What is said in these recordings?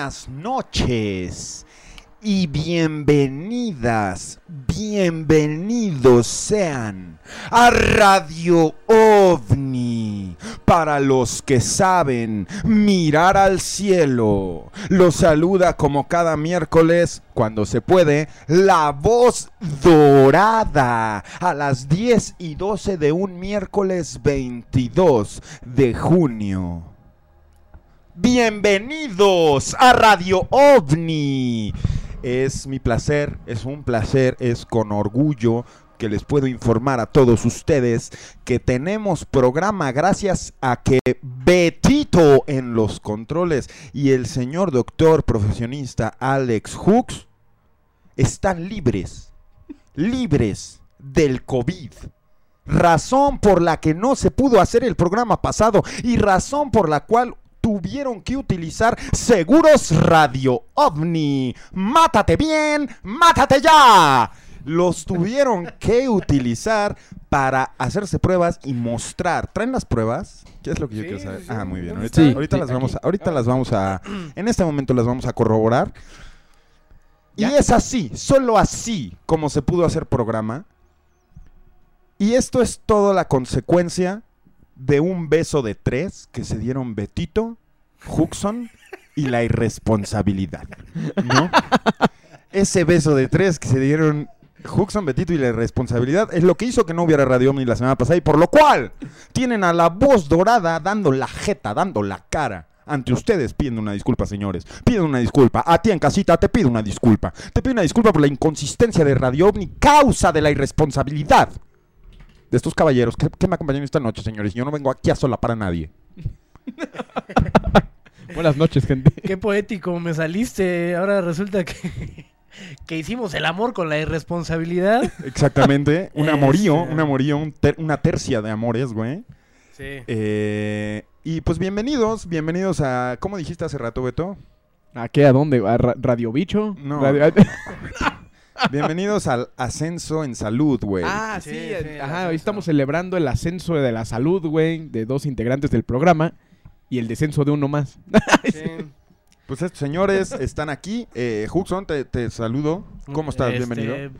Buenas noches y bienvenidas, bienvenidos sean a Radio OVNI. Para los que saben mirar al cielo, los saluda como cada miércoles, cuando se puede, la voz dorada a las 10 y 12 de un miércoles 22 de junio. Bienvenidos a Radio OVNI. Es mi placer, es un placer, es con orgullo que les puedo informar a todos ustedes que tenemos programa gracias a que Betito en los controles y el señor doctor profesionista Alex Hooks están libres, libres del COVID razón por la que no se pudo hacer el programa pasado y razón por la cual tuvieron que utilizar seguros radio ovni. Mátate bien, mátate ya. Los tuvieron que utilizar para hacerse pruebas y mostrar. ¿Traen las pruebas? ¿Qué es lo que yo quiero saber? ah, muy bien. Ahorita, ahorita las vamos a, ahorita las vamos a, en este momento las vamos a corroborar. Y es así, solo así como se pudo hacer programa. Y esto es toda la consecuencia de un beso de tres que se dieron Betito, Huxon y la irresponsabilidad. ¿No? Ese beso de tres que se dieron Huxon, Betito y la irresponsabilidad es lo que hizo que no hubiera Radio Omni la semana pasada y por lo cual tienen a la voz dorada dando la jeta, dando la cara. Ante ustedes pidiendo una disculpa, señores. Pido una disculpa. A ti en casita te pido una disculpa. Te pido una disculpa por la inconsistencia de Radio OVNI, causa de la irresponsabilidad de estos caballeros que, me acompañan esta noche, señores. Yo no vengo aquí a sola para nadie. Buenas noches, gente. Qué poético me saliste. Ahora resulta que, que hicimos el amor con la irresponsabilidad. Exactamente. Un amorío, un amorío, una tercia de amores, güey. Sí. Eh, y pues bienvenidos, bienvenidos a... ¿Cómo dijiste hace rato, Beto? ¿A qué? ¿A dónde? ¿A Radio Bicho? No. Bienvenidos al ascenso en salud, güey. Ah, sí, ajá, hoy estamos celebrando el ascenso de la salud, güey, de dos integrantes del programa y el descenso de uno más. Pues estos señores están aquí. Eh, Huxon, te, saludo. ¿Cómo estás? Este, Bienvenido.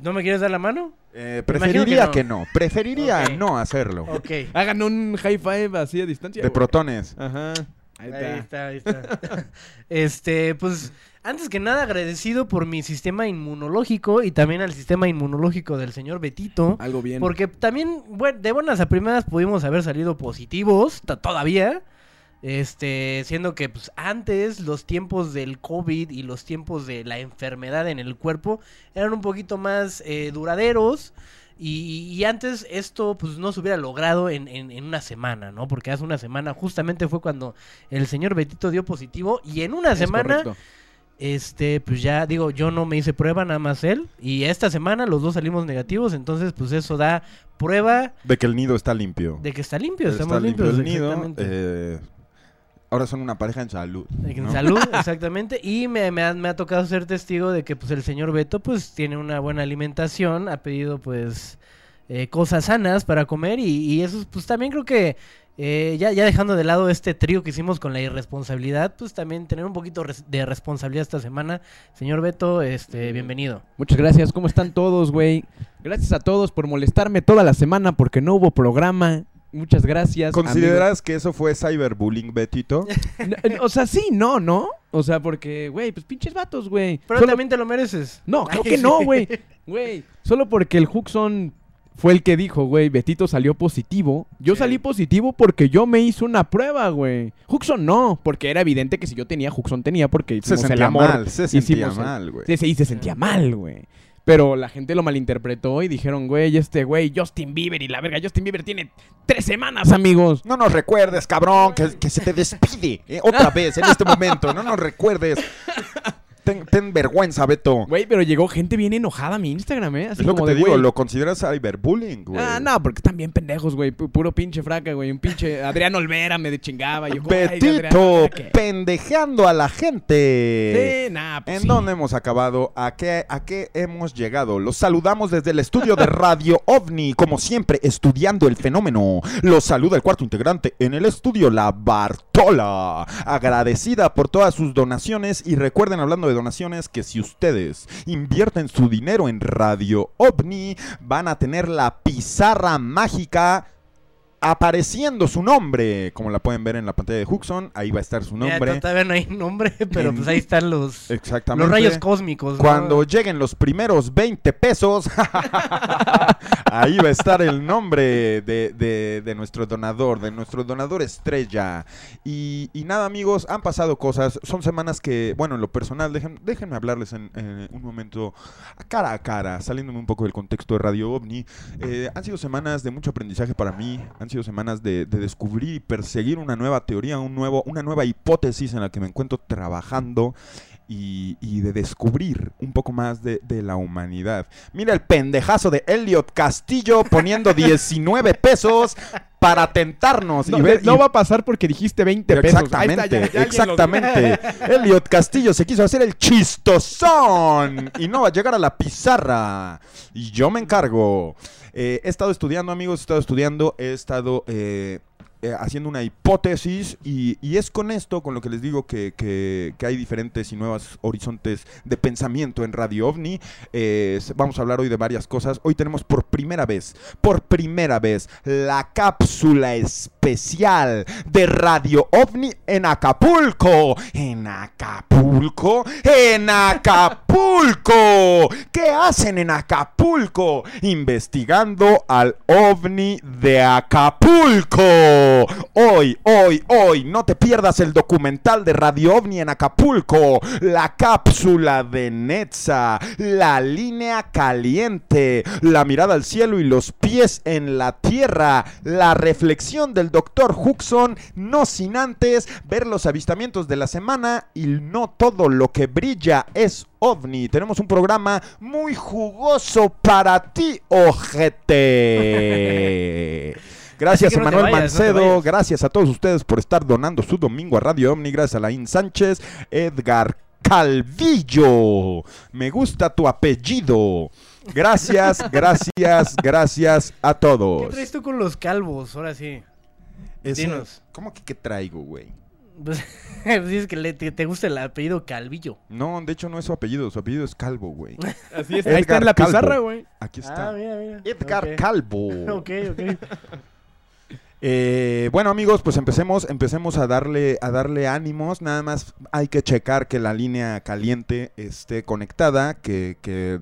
¿No me quieres dar la mano? Eh, preferiría que no. Preferiría no hacerlo. Ok. Hagan un high five así a distancia. De protones. Ajá. Ahí está, ahí está. este, pues, antes que nada agradecido por mi sistema inmunológico y también al sistema inmunológico del señor Betito. Algo bien. Porque también, bueno, de buenas a primeras pudimos haber salido positivos todavía. Este, siendo que pues, antes los tiempos del COVID y los tiempos de la enfermedad en el cuerpo eran un poquito más eh, duraderos. Y, antes esto pues no se hubiera logrado en, en, una semana, ¿no? Porque hace una semana justamente fue cuando el señor Betito dio positivo y en una semana, este, pues ya digo, yo no me hice prueba, nada más él. Y esta semana los dos salimos negativos, entonces pues eso da prueba. De que el nido está limpio. De que está limpio, estamos limpios. el nido. Eh, Ahora son una pareja en salud. En salud, exactamente. Y me, me ha, me ha tocado ser testigo de que pues el señor Beto pues tiene una buena alimentación, ha pedido pues eh, cosas sanas para comer y, y eso pues también creo que eh, ya, ya dejando de lado este trío que hicimos con la irresponsabilidad, pues también tener un poquito res- de responsabilidad esta semana. Señor Beto, este, bienvenido. Muchas gracias, ¿cómo están todos, güey? Gracias a todos por molestarme toda la semana porque no hubo programa. Muchas gracias. ¿Consideras que eso fue cyberbullying, Betito? No, O sea, sí, no, ¿no? O sea, porque, güey, pues pinches vatos, güey. Pero Solo- también te lo mereces. No, creo que no, güey. Güey, solo porque el Huxon fue el que dijo, güey, Betito salió positivo. Yo salí positivo porque yo me hice una prueba, güey. Huxon no, porque era evidente que si yo tenía, Huxon tenía porque Se el sentía amor. mal, se sentía mal, güey. Sí, sí, se sentía mal, güey. Pero la gente lo malinterpretó y dijeron, güey, este güey, Justin Bieber y la verga, Justin Bieber tiene tres semanas, amigos. No nos recuerdes, cabrón, que, que se te despide eh, otra vez en este momento. No nos recuerdes. Ten, ten vergüenza, Beto. Güey, pero llegó gente bien enojada a mi Instagram, ¿eh? Así es lo que te de, digo, güey, lo consideras cyberbullying, güey. Ah, no, porque están bien pendejos, güey. Pu- Puro pinche fraca, güey. Un pinche Adrián Olvera me de chingaba. Yo, güey, Adrián Betito, Olvera, ¿qué? pendejeando a la gente. Sí, nah, pues ¿En sí. dónde hemos acabado? ¿A qué, ¿A qué hemos llegado? Los saludamos desde el estudio de Radio OVNI, como siempre, estudiando el fenómeno. Los saluda el cuarto integrante en el estudio, la Bartola. Agradecida por todas sus donaciones y recuerden, hablando de donaciones, que si ustedes invierten su dinero en Radio OVNI, van a tener la pizarra mágica apareciendo su nombre, como la pueden ver en la pantalla de Huxon, ahí va a estar su nombre. todavía no hay nombre, pero En- pues ahí están los, Exactamente. los rayos cósmicos. ¿no? Cuando lleguen los primeros 20 pesos, ahí va a estar el nombre de, de- de nuestro donador, de nuestro donador estrella. Y, y nada, amigos, han pasado cosas. Son semanas que, bueno, en lo personal, dejen- déjenme hablarles en, en un momento cara a cara, saliéndome un poco del contexto de Radio OVNI. Eh, han sido semanas de mucho aprendizaje para mí, han sido semanas de, de descubrir y perseguir una nueva teoría, un nuevo, una nueva hipótesis en la que me encuentro trabajando y, y de descubrir un poco más de, de la humanidad. Mira el pendejazo de Elliot Castillo poniendo 19 pesos para tentarnos No, y ver... no y- va a pasar porque dijiste 20 pesos. Está, Exactamente, ya- ya alguien lo- exactamente. Elliot Castillo se quiso hacer el chistosón y no va a llegar a la pizarra. Y yo me encargo. Eh, he estado estudiando, amigos, he estado estudiando, he estado eh, eh, haciendo una hipótesis y, es con esto, con lo que les digo que, hay diferentes y nuevos horizontes de pensamiento en Radio OVNI. Eh, vamos a hablar hoy de varias cosas. Hoy tenemos por primera vez, por primera vez, la cápsula especial de Radio OVNI en Acapulco. En Acapulco, en Acapulco. ¿Qué hacen en Acapulco? Investigando al OVNI de Acapulco. Hoy, hoy, hoy, no te pierdas el documental de Radio OVNI en Acapulco. La cápsula de Netza, la línea caliente, la mirada al cielo y los pies en la tierra, la reflexión del doctor Huxon, no sin antes ver los avistamientos de la semana y no todo lo que brilla es ovni. Tenemos un programa muy jugoso para ti, ojete. Gracias, Así que no vayas, Mancedo. Gracias a todos ustedes por estar donando su domingo a Radio Omni. Gracias a Laín Sánchez, Edgar Calvillo. Me gusta tu apellido. Gracias, gracias, gracias a ¿Qué todos. traes tú con los calvos? Ahora sí. Dinos. ¿Cómo que qué traigo, güey? Pues, dices que le- te, te gusta el apellido Calvillo. No, de hecho no es su apellido, su apellido es Calvo, güey. Así es. Edgar Ahí está en la Calvo. pizarra, güey. Aquí Ah, está. mira, mira. Edgar. Calvo. Ok, ok. Eh, bueno amigos, pues empecemos, empecemos a darle, a darle ánimos. Nada más hay que checar que la línea caliente esté conectada, que,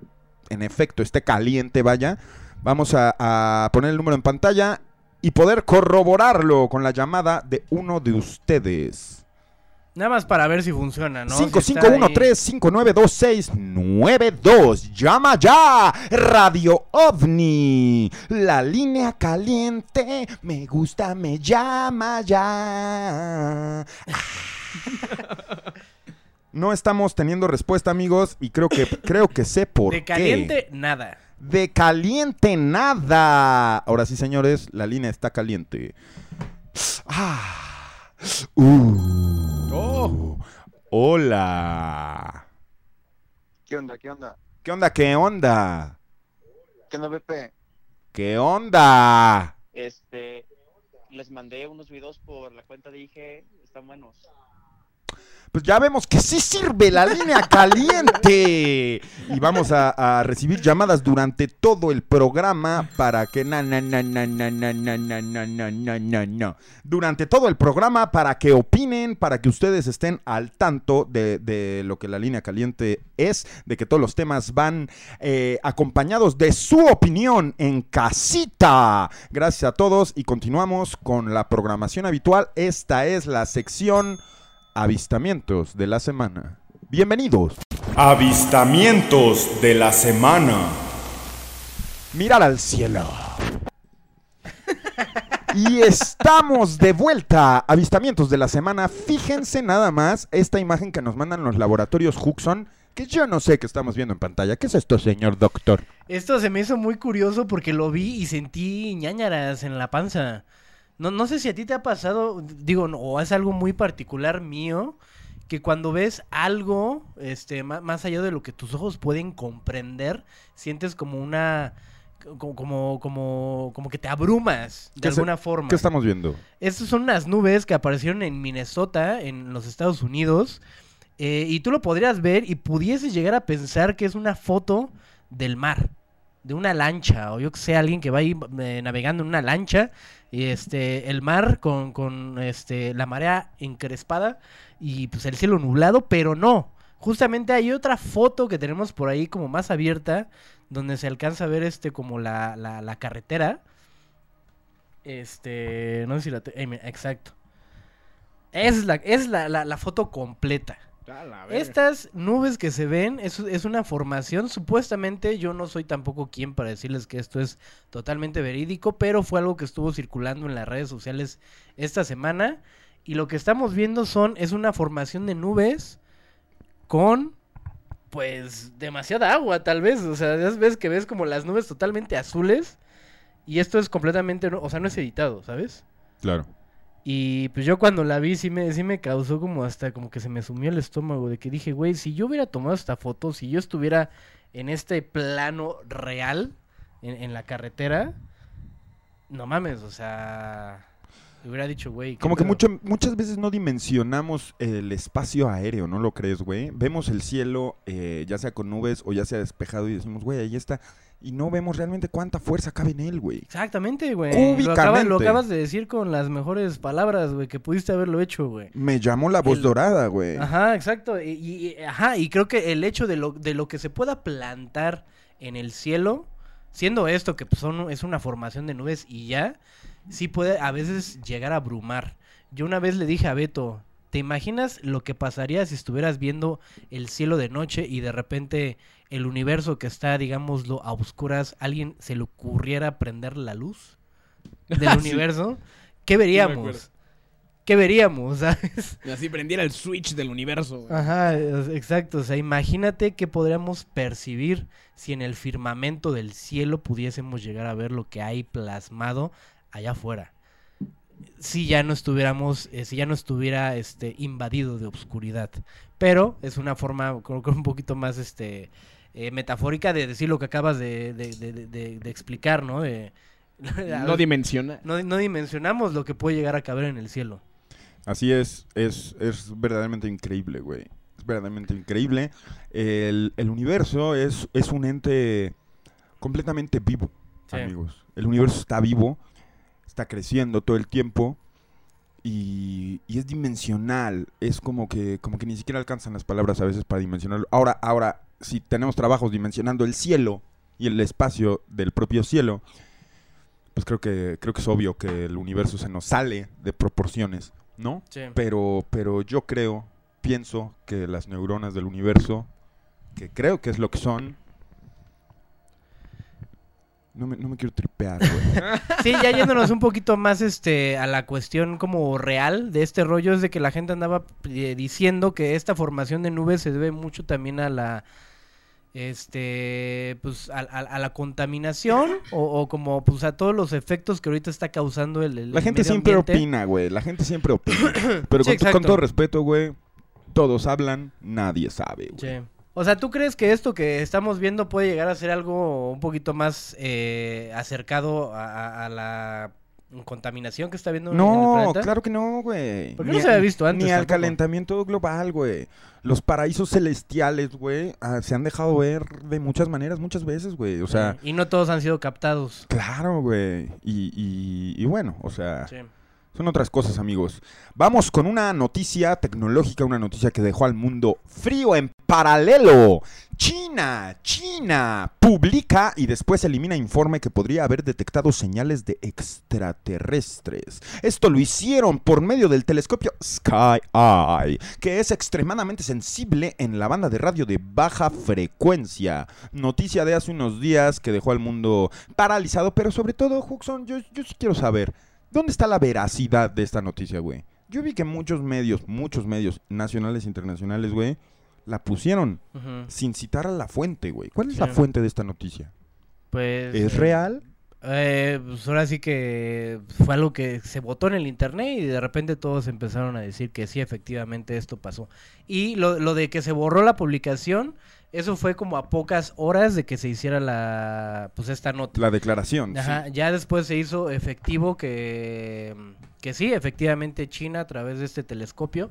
en efecto esté caliente, vaya. Vamos a poner el número en pantalla y poder corroborarlo con la llamada de uno de ustedes. Nada más para ver si funciona, ¿no? Si está ahí. 5513-592692. Llama ya. Radio OVNI. La línea caliente. Me gusta, me llama ya. No estamos teniendo respuesta, amigos, y creo que creo que sé por De qué. caliente, nada. De caliente nada. Ahora sí, señores, la línea está caliente. Ah. Uh. Oh. Hola. ¿Qué onda? ¿Qué onda? ¿Qué onda? ¿Qué onda? ¿Qué onda, Pepe? ¿Qué onda? Este, les mandé unos videos por la cuenta de IG, están buenos. Pues ya vemos que sí sirve la línea caliente. Y vamos a, recibir llamadas durante todo el programa para que na na na na na na na na na na na na. Durante todo el programa para que opinen, para que ustedes estén al tanto de, de lo que la línea caliente es, de que todos los temas van eh, acompañados de su opinión en casita. Gracias a todos y continuamos con la programación habitual. Esta es la sección avistamientos de la semana. Bienvenidos. Avistamientos de la semana. Mirar al cielo. Y estamos de vuelta. Avistamientos de la semana. Fíjense nada más esta imagen que nos mandan los laboratorios Huxon. Que yo no sé qué estamos viendo en pantalla. ¿Qué es esto, señor doctor? Esto se me hizo muy curioso porque lo vi y sentí ñañaras en la panza. No, no sé si a ti te ha pasado, digo, no, o es algo muy particular mío, que cuando ves algo, este, ma- más, allá de lo que tus ojos pueden comprender, sientes como una, como, como, como, como que te abrumas de ¿Qué se- alguna forma. ¿Qué estamos viendo? Estas son unas nubes que aparecieron en Minnesota, en los Estados Unidos. eh, y tú lo podrías ver y pudieses llegar a pensar que es una foto del mar, de una lancha, o yo que sé, alguien que va ahí eh, navegando en una lancha, y este, el mar con, con este, la marea encrespada y pues el cielo nublado, pero no. Justamente hay otra foto que tenemos por ahí como más abierta, donde se alcanza a ver este como la, la, la carretera. Este, no sé si la... te- eh, exacto. Es la, es la, la foto completa. Estas nubes que se ven es, es una formación, supuestamente yo no soy tampoco quien para decirles que esto es totalmente verídico, pero fue algo que estuvo circulando en las redes sociales esta semana y lo que estamos viendo son es una formación de nubes con pues demasiada agua tal vez, o sea, ya ves que ves como las nubes totalmente azules y esto es completamente, no- o sea, no es editado, ¿sabes? Claro. Y pues yo cuando la vi sí me, sí me causó como hasta como que se me sumió el estómago de que dije, güey, si yo hubiera tomado esta foto, si yo estuviera en este plano real, en, en la carretera, no mames, o sea, hubiera dicho, güey. ¿qué Como que pedo?". mucho- muchas veces no dimensionamos el espacio aéreo, ¿no lo crees, güey? Vemos el cielo, eh, ya sea con nubes o ya sea despejado y decimos, güey, ahí está. Y no vemos realmente cuánta fuerza cabe en él, güey. Exactamente, güey. Lo acabas, lo acabas de decir con las mejores palabras, güey, que pudiste haberlo hecho, güey. Me llamó la voz El- dorada, güey. Ajá, exacto. Y, y- y- ajá, y creo que el hecho de lo, de lo que se pueda plantar en el cielo, siendo esto que pues, son, es una formación de nubes y ya, sí puede a veces llegar a abrumar. Yo una vez le dije a Beto, ¿te imaginas lo que pasaría si estuvieras viendo el cielo de noche y de repente el universo que está, digámoslo, a oscuras, alguien se le ocurriera prender la luz del Sí. universo? ¿Qué veríamos? ¿Qué veríamos? ¿Sabes? Así prendiera el switch del universo. güey. Ajá, exacto. O sea, imagínate qué podríamos percibir si en el firmamento del cielo pudiésemos llegar a ver lo que hay plasmado allá afuera. Si ya no estuviéramos, eh, si ya no estuviera este invadido de obscuridad. Pero es una forma, creo que un poquito más este eh, metafórica de decir lo que acabas de, de- de- de- de- de explicar, ¿no? De- No dimensiona. no, no dimensionamos lo que puede llegar a caber en el cielo. Así es, es, es verdaderamente increíble, güey. Es verdaderamente increíble. El, el universo es, es un ente completamente vivo, Sí. amigos. El universo está vivo, está creciendo todo el tiempo y, y es dimensional. Es como que, como que ni siquiera alcanzan las palabras a veces para dimensionarlo. Ahora, ahora, si tenemos trabajos dimensionando el cielo y el espacio del propio cielo, pues creo que, creo que es obvio que el universo se nos sale de proporciones, ¿no? Sí. Pero, pero yo creo, pienso que las neuronas del universo, que creo que es lo que son. No me, no me quiero tripear, güey. Sí, ya yéndonos un poquito más este a la cuestión como real de este rollo es de que la gente andaba eh, diciendo que esta formación de nubes se debe mucho también a la este pues a, a- a la contaminación o, o como pues a todos los efectos que ahorita está causando el, el La gente medio siempre ambiente. opina, güey. La gente siempre opina. Pero Sí, con, todo respeto, güey, todos hablan, nadie sabe, güey. Sí. O sea, ¿tú crees que esto que estamos viendo puede llegar a ser algo un poquito más eh, acercado a, la contaminación que está viendo en el No, planeta? claro que no, güey. ¿Por qué Ni no se había visto antes Ni al calentamiento global, güey. Los paraísos celestiales, güey, ah, se han dejado ver de muchas maneras, muchas veces, güey. O sea, y no todos han sido captados. claro, güey. Y, y, y bueno, o sea, Sí. Son otras cosas, amigos. Vamos con una noticia tecnológica, una noticia que dejó al mundo frío en paralelo. China, China, publica y después elimina informe que podría haber detectado señales de extraterrestres. Esto lo hicieron por medio del telescopio Sky Eye, que es extremadamente sensible en la banda de radio de baja frecuencia. Noticia de hace unos días que dejó al mundo paralizado, pero sobre todo, Huxon, yo, yo sí quiero saber, ¿dónde está la veracidad de esta noticia, güey? Yo vi que muchos medios, muchos medios nacionales e internacionales, güey, la pusieron sin citar a la fuente, güey. ¿Cuál es Sí. la fuente de esta noticia? Pues... ¿Es eh, real? Eh, pues ahora sí que fue algo que se votó en el internet y de repente todos empezaron a decir que sí, efectivamente esto pasó. Y lo, lo de que se borró la publicación, eso fue como a pocas horas de que se hiciera la, pues esta nota. La declaración. Ajá, sí. ya después se hizo efectivo que, que sí, efectivamente China a través de este telescopio,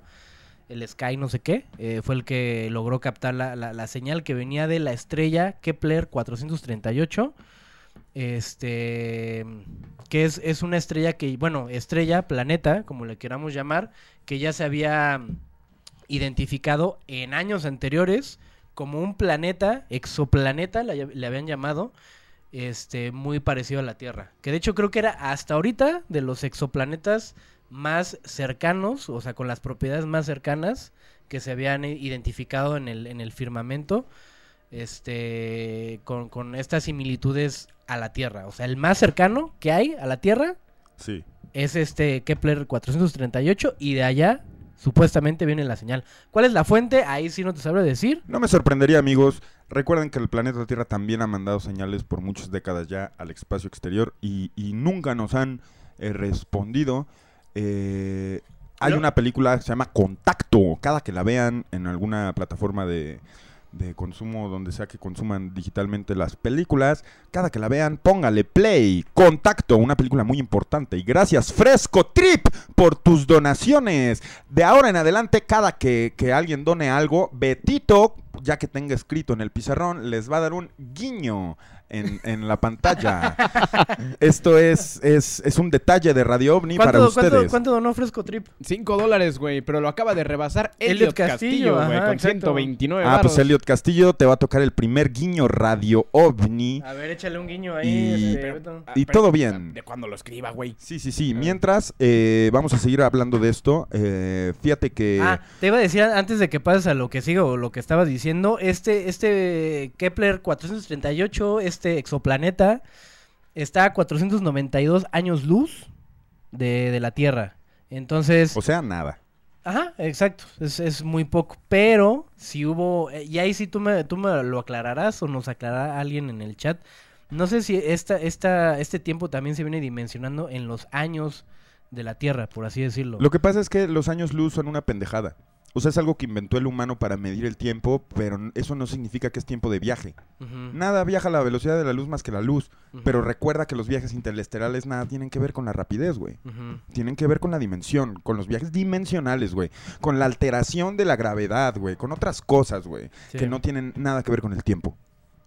el Sky no sé qué, eh, fue el que logró captar la, la- la señal que venía de la estrella Kepler 438, este, que es, es una estrella que, bueno, estrella, planeta, como le queramos llamar, que ya se había identificado en años anteriores como un planeta, exoplaneta, le, le habían llamado, este, muy parecido a la Tierra. Que de hecho creo que era hasta ahorita de los exoplanetas más cercanos, o sea, con las propiedades más cercanas que se habían identificado en el, en el firmamento, este, con, con estas similitudes a la Tierra. O sea, el más cercano que hay a la Tierra Sí. es este Kepler 438 y de allá supuestamente viene la señal. ¿Cuál es la fuente? Ahí sí no te sabré decir. No me sorprendería, amigos. Recuerden que el planeta Tierra también ha mandado señales por muchas décadas ya al espacio exterior y, y nunca nos han eh, respondido. Eh, hay una película que se llama Contacto. Cada que la vean en alguna plataforma de, de consumo, donde sea que consuman digitalmente las películas, cada que la vean, póngale play. Contacto, una película muy importante. Y gracias, Fresco Trip, por tus donaciones. De ahora en adelante, cada que, que alguien done algo, Betito, ya que tenga escrito en el pizarrón, les va a dar un guiño en, en la pantalla. Esto es, es, es un detalle de Radio OVNI para ¿Cuánto, ustedes. cuánto, cuánto donó Fresco Trip? 5 dólares, güey, pero lo acaba de rebasar Elliot Elliot Castillo, Castillo, güey, ajá, con exacto. 129 Ah, pues varos. Elliot Castillo te va a tocar el primer guiño Radio OVNI. A ver, échale un guiño ahí. Y- este, Beto. Ah, y pero- todo bien. De cuando lo escriba, güey. Sí, sí, sí. Mientras, eh, vamos a seguir hablando de esto. Eh, fíjate que... Ah, te iba a decir antes de que pases a lo que siga o lo que estabas diciendo, este, este Kepler 438, este exoplaneta, está a 492 años luz de, de la Tierra. Entonces, O sea, nada. ajá, exacto, es, es muy poco, pero si hubo, eh, y ahí sí tú me, tú me lo aclararás o nos aclarará alguien en el chat, no sé si esta, esta, este tiempo también se viene dimensionando en los años de la Tierra, por así decirlo. Lo que pasa es que los años luz son una pendejada. O sea, es algo que inventó el humano para medir el tiempo, pero eso no significa que es tiempo de viaje. Nada viaja a la velocidad de la luz más que la luz. Pero recuerda que los viajes interestelares nada tienen que ver con la rapidez, güey. Tienen que ver con la dimensión, con los viajes dimensionales, güey. Con la alteración de la gravedad, güey. Con otras cosas, güey. Sí. Que no tienen nada que ver con el tiempo.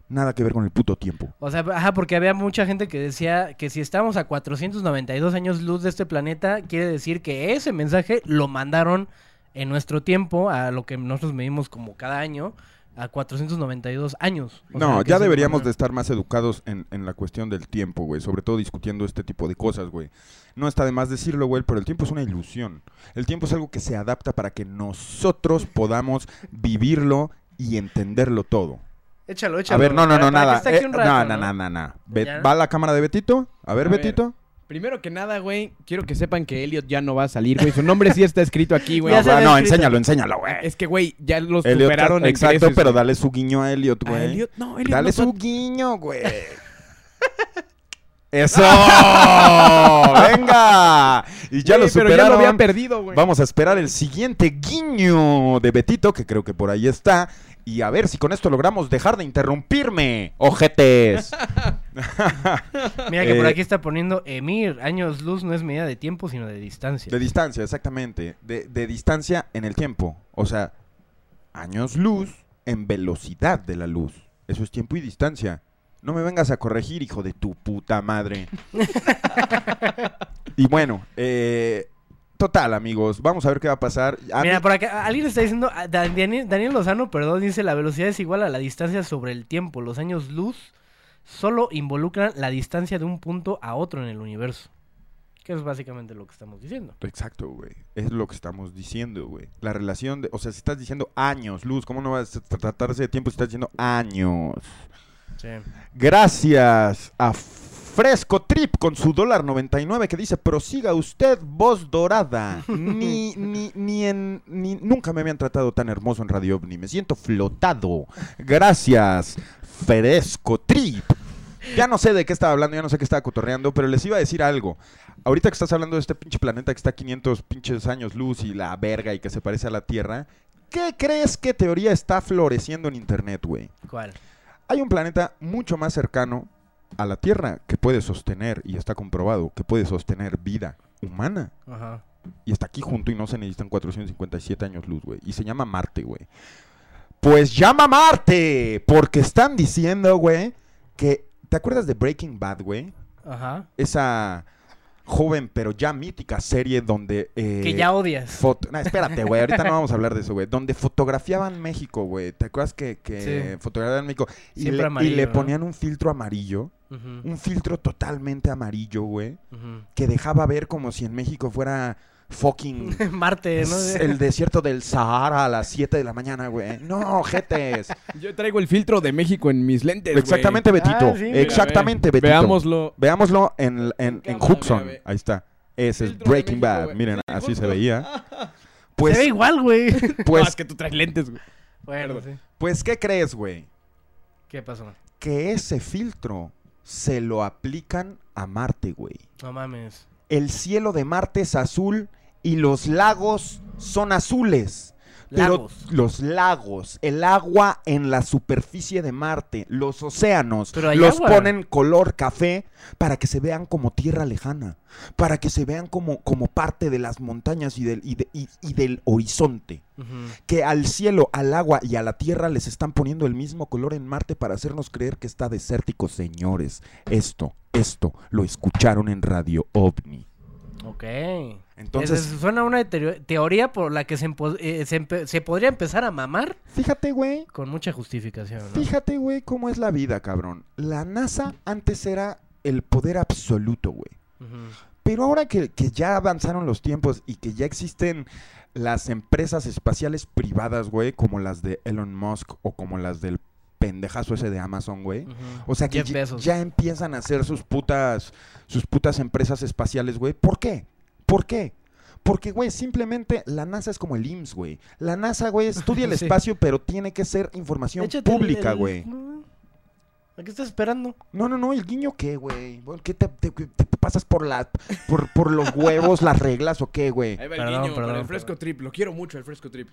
Nada que ver con el puto tiempo. O sea, ajá, porque había mucha gente que decía que si estamos a 492 años luz de este planeta, quiere decir que ese mensaje lo mandaron en nuestro tiempo, a lo que nosotros medimos como cada año, a 492 años. O no, sea, ya deberíamos de estar más educados en, en la cuestión del tiempo, güey. Sobre todo discutiendo este tipo de cosas, güey. No está de más decirlo, güey, pero el tiempo es una ilusión. El tiempo es algo que se adapta para que nosotros podamos vivirlo y entenderlo todo. Échalo, échalo. A ver, no, no, para- no, que nada. Eh, no, no, no, no, no. ¿Va la cámara de Betito? A ver, A ver. Primero que nada, güey, quiero que sepan que Elliot ya no va a salir, güey. Su nombre sí está escrito aquí, güey. No, no, escrito. enséñalo, enséñalo, güey. Es que, güey, ya los Elliot, superaron en exacto, creces, pero güey. dale su guiño a Elliot, ¿A güey. Elliot? No, Elliot Dale no su guiño, güey. ¡Eso! ¡Venga! Y ya lo pero ya lo había superaron. perdido, güey. Vamos a esperar el siguiente guiño de Betito, que creo que por ahí está. Y a ver si con esto logramos dejar de interrumpirme, ojetes. Mira que por Eh, aquí está poniendo Emir. Años luz no es medida de tiempo, sino de distancia. De distancia, exactamente. De, de distancia en el tiempo. O sea, años luz en velocidad de la luz. Eso es tiempo y distancia. No me vengas a corregir, hijo de tu puta madre. y bueno, eh, total, amigos. Vamos a ver qué va a pasar. A Mira, mí- por acá alguien está diciendo, ah, Da- Daniel, Daniel Lozano, perdón, dice la velocidad es igual a la distancia sobre el tiempo. Los años luz solo involucran la distancia de un punto a otro en el universo. Que es básicamente lo que estamos diciendo. Exacto, güey. Es lo que estamos diciendo, güey. La relación de... O sea, si estás diciendo años, luz, ¿cómo no vas a tratarse de tiempo si estás diciendo años? Sí. Gracias a Fresco Trip con su dólar 99 que dice, prosiga usted, voz dorada. Ni, ni, ni en, ni, nunca me habían tratado tan hermoso en Radio OVNI. Me siento flotado. Gracias, Fresco Trip. Ya no sé de qué estaba hablando, ya no sé qué estaba cotorreando, pero les iba a decir algo. Ahorita que estás hablando de este pinche planeta que está a 500 pinches años luz y la verga y que se parece a la Tierra, ¿qué crees que teoría está floreciendo en Internet, güey? ¿Cuál? Hay un planeta mucho más cercano a la Tierra que puede sostener, y está comprobado, que puede sostener vida humana. Ajá. Y está aquí junto y no se necesitan 457 años luz, güey. Y se llama Marte, güey. Pues llama Marte, porque están diciendo, güey, que... ¿Te acuerdas de Breaking Bad, güey? Ajá. Esa joven pero ya mítica serie donde... eh, que ya odias. Foto... No, espérate, güey. Ahorita no vamos a hablar de eso, güey. Donde fotografiaban México, güey. ¿Te acuerdas que, que Sí. fotografiaban México? Y le, y amarillo, le ¿no? ponían un filtro amarillo. Un filtro totalmente amarillo, güey. Que dejaba ver como si en México fuera fucking... Marte, ¿no? El desierto del Sahara a las 7 de la mañana, güey. No, jetes. Yo traigo el filtro de México en mis lentes, güey. Exactamente, Betito. Ah, sí, mira, Exactamente, Betito. Veámoslo. Veámoslo en, en, en Huxon. mira. Ahí está. Ese es Breaking México, Bad. güey. Miren, Sí, así justo. se veía. Se Pues, ve igual, güey. No, pues, es que tú traes lentes, güey. bueno, sí. pues, ¿qué crees, güey? ¿Qué pasó? Que ese filtro se lo aplican a Marte, güey. No mames. El cielo de Marte es azul y los lagos son azules. Pero los lagos, el agua en la superficie de Marte, los océanos, los agua. ponen color café para que se vean como tierra lejana, para que se vean como, como parte de las montañas y del, y de- y- y del horizonte. Que al cielo, al agua y a la tierra les están poniendo el mismo color en Marte para hacernos creer que está desértico, señores. Esto, esto lo escucharon en Radio OVNI. Ok. Entonces, suena una teo- teoría por la que se, eh, se, podría empezar a mamar fíjate, güey, con mucha justificación, ¿no? Fíjate, güey, cómo es la vida, cabrón. La NASA antes era el poder absoluto, güey. Pero ahora que, que ya avanzaron los tiempos y que ya existen las empresas espaciales privadas, güey, como las de Elon Musk o como las del pendejazo ese de Amazon, güey. O sea que ya, empiezan a hacer sus putas, sus putas empresas espaciales, güey. ¿Por qué? ¿Por qué? Porque, güey, simplemente la NASA es como el IMSS, güey. La NASA, güey, estudia el Sí. espacio, pero tiene que ser información Échate pública, el- güey. ¿A qué estás esperando? No, no, no, el guiño qué, güey. ¿Qué te, te- te pasas por la por, por los huevos, las reglas o qué, güey? Ahí va el Perdón, guiño perdón, para el fresco perdón. trip. Lo quiero mucho, el fresco trip.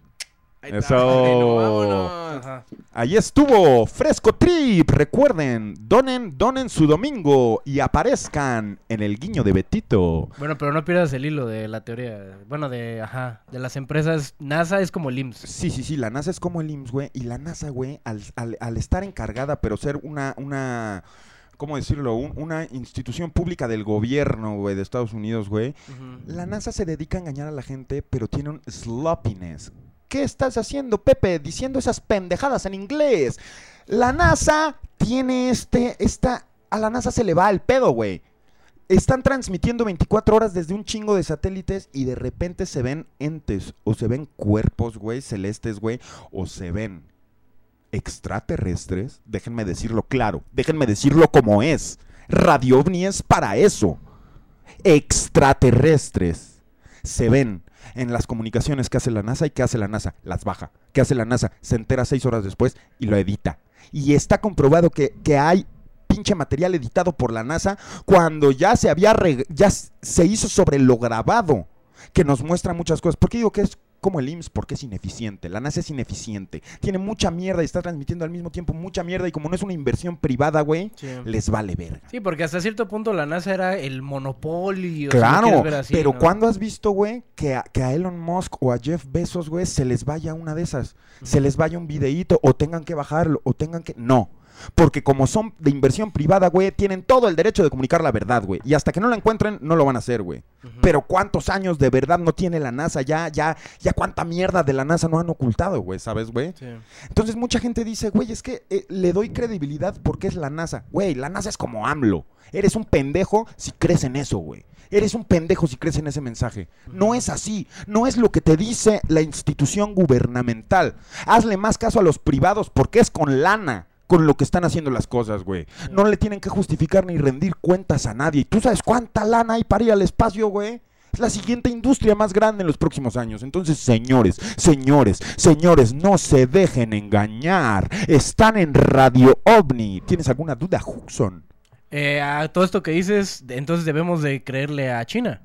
Ahí Eso. está, padrino, vámonos. Ajá. Ahí estuvo Fresco Trip. Recuerden, donen, donen su domingo y aparezcan en el guiño de Betito. Bueno, pero no pierdas el hilo de la teoría. Bueno, de, ajá, de las empresas. NASA es como el IMSS. Sí, sí, sí, la NASA es como el IMSS, güey. Y la NASA, güey, al, al- al estar encargada, pero ser una, una, ¿cómo decirlo? Un- una institución pública del gobierno, güey, de Estados Unidos, güey. Ujú. La NASA se dedica a engañar a la gente, pero tiene un sloppiness. ¿Qué estás haciendo, Pepe? Diciendo esas pendejadas en inglés. La NASA tiene este, esta, a la NASA se le va el pedo, güey. Están transmitiendo 24 horas desde un chingo de satélites y de repente se ven entes o se ven cuerpos, güey, celestes, güey, o se ven extraterrestres. Déjenme decirlo claro, déjenme decirlo como es. Radio OVNI es para eso. extraterrestres se ven en las comunicaciones que hace la NASA y que hace la NASA, las baja. ¿Qué hace la NASA? Se entera seis horas después y lo edita. Y está comprobado que, que hay pinche material editado por la NASA cuando ya se había ya se hizo sobre lo grabado que nos muestra muchas cosas. ¿Por qué digo que es como el IMSS? Porque es ineficiente. La NASA es ineficiente. Tiene mucha mierda y está transmitiendo al mismo tiempo mucha mierda. Y como no es una inversión privada, güey, Sí. les vale verga. Sí, porque hasta cierto punto la NASA era el monopolio. si Claro, ver así, pero ¿no? ¿cuándo has visto, güey, que a, que a Elon Musk o a Jeff Bezos, güey, se les vaya una de esas? Se les vaya un videíto o tengan que bajarlo o tengan que... No. Porque como son de inversión privada, güey, tienen todo el derecho de comunicar la verdad, güey. Y hasta que no la encuentren, no lo van a hacer, güey. Pero ¿cuántos años de verdad no tiene la NASA? Ya, ya, ya cuánta mierda de la NASA no han ocultado, güey, ¿sabes, güey? Sí. Entonces mucha gente dice, güey, es que eh, le doy credibilidad porque es la NASA. Güey, la NASA es como AMLO. Eres un pendejo si crees en eso, güey. Eres un pendejo si crees en ese mensaje. No es así. No es lo que te dice la institución gubernamental. Hazle más caso a los privados porque es con lana. Con lo que están haciendo las cosas, güey. No le tienen que justificar ni rendir cuentas a nadie. ¿Y tú sabes cuánta lana hay para ir al espacio, güey? Es la siguiente industria más grande en los próximos años. Entonces, señores, señores, señores, no se dejen engañar. Están en Radio OVNI. ¿Tienes alguna duda, Huxon? Eh, a todo esto que dices, entonces debemos de creerle a China.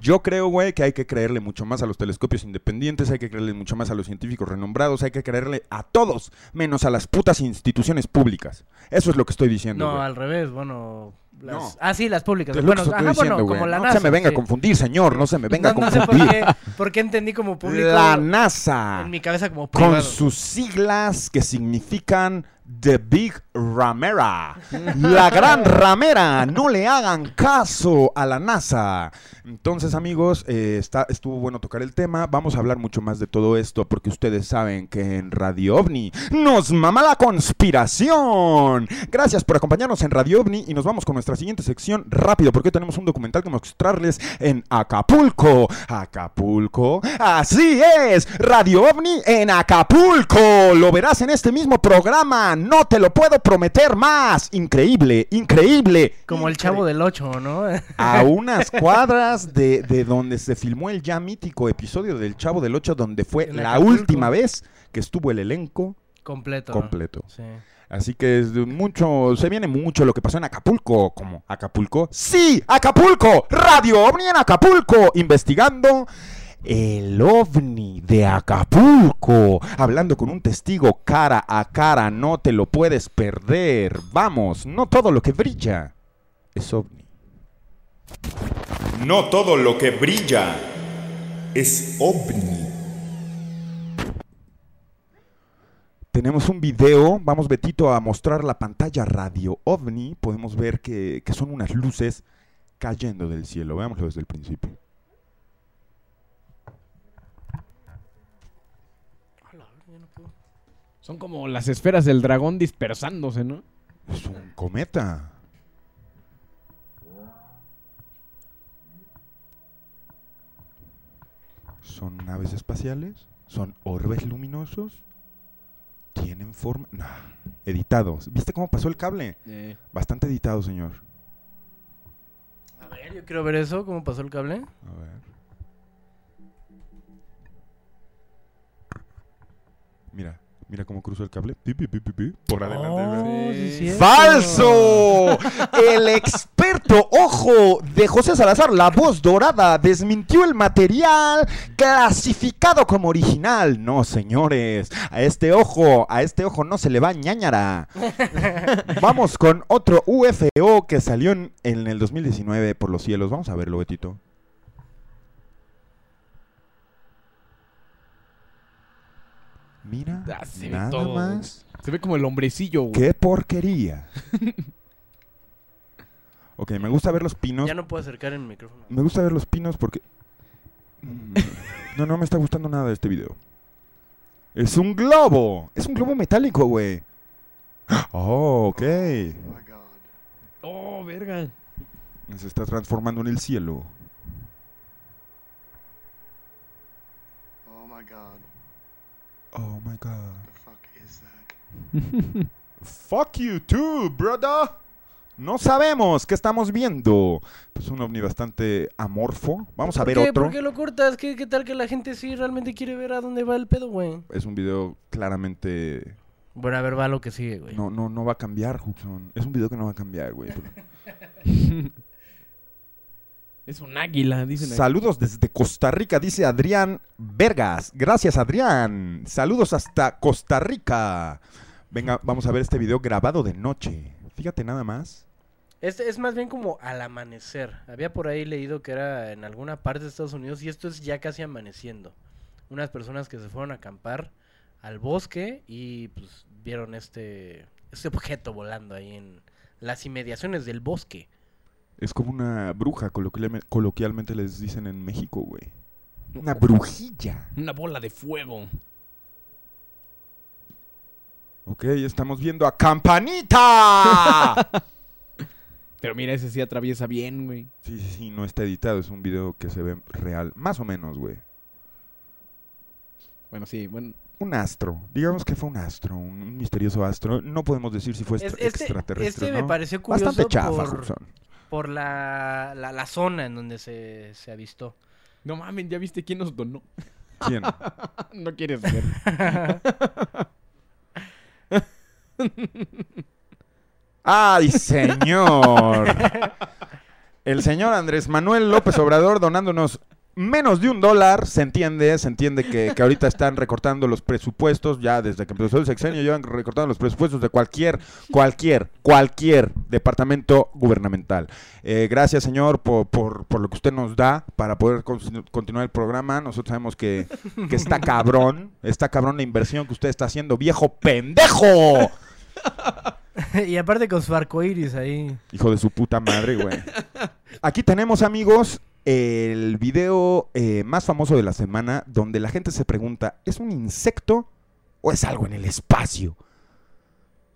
Yo creo, güey, que hay que creerle mucho más a los telescopios independientes, hay que creerle mucho más a los científicos renombrados, hay que creerle a todos, menos a las putas instituciones públicas. Eso es lo que estoy diciendo. No, al revés, bueno. Las- No. Ah, sí, las públicas. Es bueno, ajá, diciendo, bueno, como la no NASA. se me venga sí. a confundir, señor, no se me venga no, a no sé por confundir. qué, por qué entendí como público La NASA. en mi cabeza como privado. con sus siglas que significan The Big Ramera. La gran ramera. No le hagan caso a la NASA. Entonces, amigos, eh, está, estuvo bueno tocar el tema. Vamos a hablar mucho más de todo esto porque ustedes saben que en Radio OVNI nos mama la conspiración. Gracias por acompañarnos en Radio OVNI y nos vamos con nuestra siguiente sección rápido porque tenemos un documental que mostrarles en Acapulco. Acapulco. Así es. Radio OVNI en Acapulco. Lo verás en este mismo programa. No te lo puedo prometer más. Increíble, increíble. Como el chavo del 8, ¿no? A unas cuadras de, de donde se filmó el ya mítico episodio del Chavo del Ocho, donde fue la última vez que estuvo el elenco Completo. completo. Sí. Así que es mucho, se viene mucho lo que pasó en Acapulco, como Acapulco. Sí, Acapulco, Radio OVNI en Acapulco, investigando el ovni de Acapulco, hablando con un testigo cara a cara, no te lo puedes perder. Vamos, no todo lo que brilla es ovni. No todo lo que brilla es ovni. Tenemos un video, vamos Betito a mostrar la pantalla radio ovni, podemos ver que, que son unas luces cayendo del cielo, veámoslo desde el principio. Son como las esferas del dragón dispersándose, ¿no? Es un cometa. ¿Son naves espaciales? ¿Son orbes luminosos? ¿Tienen forma? No. Editados. ¿Viste cómo pasó el cable? Bastante editado, señor. A ver, yo quiero ver eso, cómo pasó el cable. A ver. Mira, mira cómo cruzó el cable. Pi, pi, pi, pi, pi, Por adelante. Oh. ¡Falso! El experto ojo de José Salazar, la voz dorada, desmintió el material clasificado como original. No, señores, a este ojo, a este ojo no se le va ñañara. Vamos con otro UFO que salió en, en el 2019 por los cielos. Vamos a verlo, Betito. Mira, Ah, se ve nada todo. más. Se ve como el hombrecillo, güey. ¡Qué porquería! ok, me gusta ver los pinos. Ya no puedo acercar el micrófono. Me gusta ver los pinos porque... No, no me está gustando nada de este video. ¡Es un globo! ¡Es un globo metálico, güey! ¡Oh, ok! Oh, verga. Se está transformando en el cielo. Oh my god, Oh, my God. the fuck is that? Fuck you too, brother. No sabemos qué estamos viendo. Pues un ovni bastante amorfo. Vamos a ¿Por ver qué? otro. ¿Por qué lo cortas? ¿Qué, ¿Qué tal que la gente sí realmente quiere ver a dónde va el pedo, güey? Es un video claramente... Bueno, a ver, va lo que sigue, güey. No, no, no va a cambiar, Huxon. Es un video que no va a cambiar, güey. Es un águila, dicen. aquí. Saludos desde Costa Rica, dice Adrián Vergas. Gracias, Adrián. Saludos hasta Costa Rica. Venga, vamos a ver este video grabado de noche. Fíjate nada más. Este es más bien como al amanecer. Había por ahí leído que era en alguna parte de Estados Unidos y esto es ya casi amaneciendo. Unas personas que se fueron a acampar al bosque y pues vieron este, este objeto volando ahí en las inmediaciones del bosque. Es como una bruja, coloquialme- coloquialmente les dicen en México, güey. Una brujilla. Una bola de fuego. Ok, estamos viendo a Campanita. Pero mira, ese sí atraviesa bien, güey. sí, sí, sí, no está editado. Es un video que se ve real. Más o menos, güey. Bueno, sí, bueno. Un astro. Digamos que fue un astro, un, un misterioso astro. No podemos decir si fue Es- extra- este extraterrestre. este me ¿no? pareció curioso Bastante chafa, por, Hudson. Por la, la, la zona en donde se, se avistó. No mames, ¿ya viste quién nos donó? ¿Quién? no quieres ver. ¡Ay, señor! El señor Andrés Manuel López Obrador donándonos menos de un dólar. Se entiende, se entiende que, que ahorita están recortando los presupuestos. Ya desde que empezó el sexenio llevan recortando los presupuestos de cualquier, cualquier, cualquier departamento gubernamental. Eh, gracias, señor, por, por, por lo que usted nos da para poder continu- continuar el programa. Nosotros sabemos que, que está cabrón, está cabrón la inversión que usted está haciendo, viejo pendejo. y aparte con su arco iris ahí. Hijo de su puta madre, güey. Aquí tenemos, amigos, el video eh, más famoso de la semana donde la gente se pregunta, ¿es un insecto o es algo en el espacio?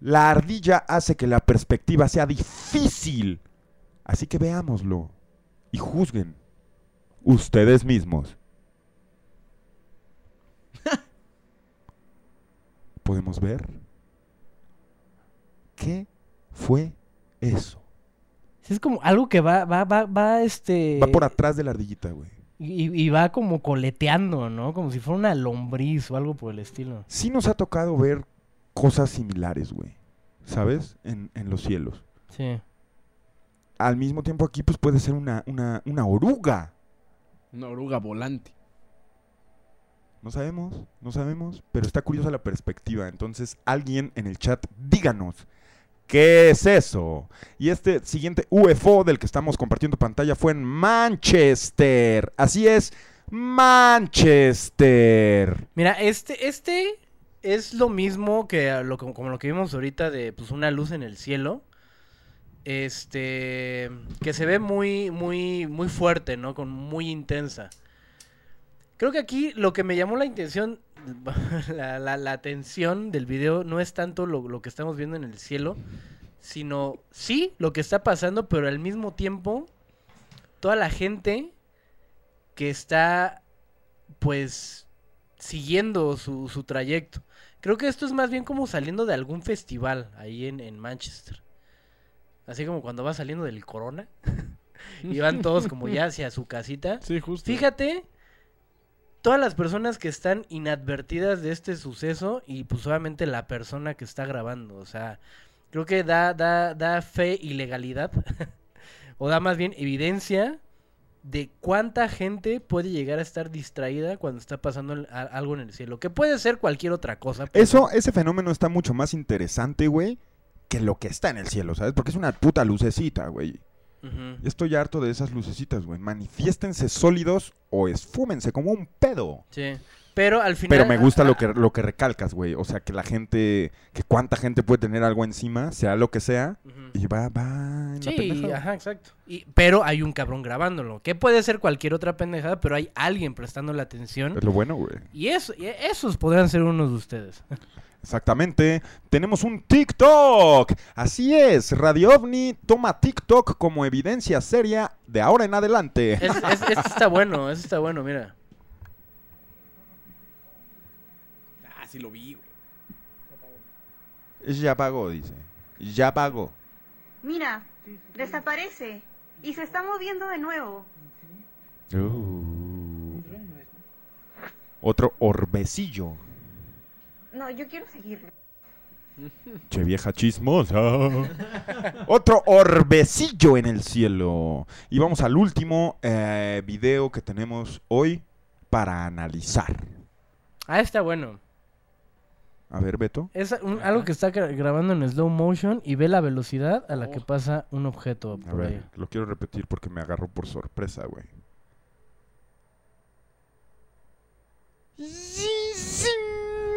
La ardilla hace que la perspectiva sea difícil. Así que veámoslo y juzguen ustedes mismos. ¿Podemos ver? ¿Qué fue eso? Es como algo que va, va, va, va, este... Va por atrás de la ardillita, güey. Y, y va como coleteando, ¿no? Como si fuera una lombriz o algo por el estilo. Sí nos ha tocado ver cosas similares, güey. ¿Sabes? En, en los cielos. Sí. Al mismo tiempo aquí, pues puede ser una, una, una oruga. Una oruga volante. No sabemos, no sabemos. Pero está curiosa la perspectiva. Entonces, alguien en el chat, díganos. ¿Qué es eso? Y este siguiente UFO del que estamos compartiendo pantalla fue en Manchester. Así es, Manchester. Mira, este, este es lo mismo que lo, como lo que vimos ahorita de pues una luz en el cielo. Este, que se ve muy, muy, muy fuerte, ¿no? Con muy intensa. Creo que aquí lo que me llamó la intención, la, la- la atención del video no es tanto lo, lo que estamos viendo en el cielo, sino sí lo que está pasando, pero al mismo tiempo toda la gente que está pues siguiendo su, su trayecto. Creo que esto es más bien como saliendo de algún festival ahí en, en Manchester. Así como cuando va saliendo del corona. y van todos como ya hacia su casita. Sí, justo. Fíjate, todas las personas que están inadvertidas de este suceso y pues obviamente la persona que está grabando. O sea, creo que da, da, da fe y legalidad. o da más bien evidencia de cuánta gente puede llegar a estar distraída cuando está pasando algo en el cielo. Que puede ser cualquier otra cosa. Eso, ese fenómeno está mucho más interesante, güey, que lo que está en el cielo, ¿sabes? Porque es una puta lucecita, güey. Estoy harto de esas lucecitas, güey. Manifiéstense sólidos o esfúmense como un pedo. Sí. Pero al final... Pero me gusta ah, lo que, lo que recalcas, güey. O sea, que la gente, que cuánta gente puede tener algo encima, sea lo que sea, y va, va en Sí, ajá, exacto. Y, pero hay un cabrón grabándolo, que puede ser cualquier otra pendejada, pero hay alguien prestando la atención. Es lo bueno, güey. Y, eso, y esos podrían ser unos de ustedes. Exactamente. Tenemos un TikTok. Así es. Radio OVNI toma TikTok como evidencia seria de ahora en adelante. Es- es- este está bueno, este está bueno, mira. Ah, sí lo vi, güey. Ya pagó, dice. Ya pagó. Mira, Desaparece y se está moviendo de nuevo. Uh. Otro orbecillo. No, yo quiero seguirlo. Che vieja chismosa. Otro orbecillo en el cielo. Y vamos al último eh, video que tenemos hoy para analizar. Ah, está bueno. A ver, Beto. Es un- algo que está gra- grabando en slow motion y ve la velocidad a la que pasa un objeto A por ver, ahí. lo quiero repetir porque me agarró por sorpresa, güey.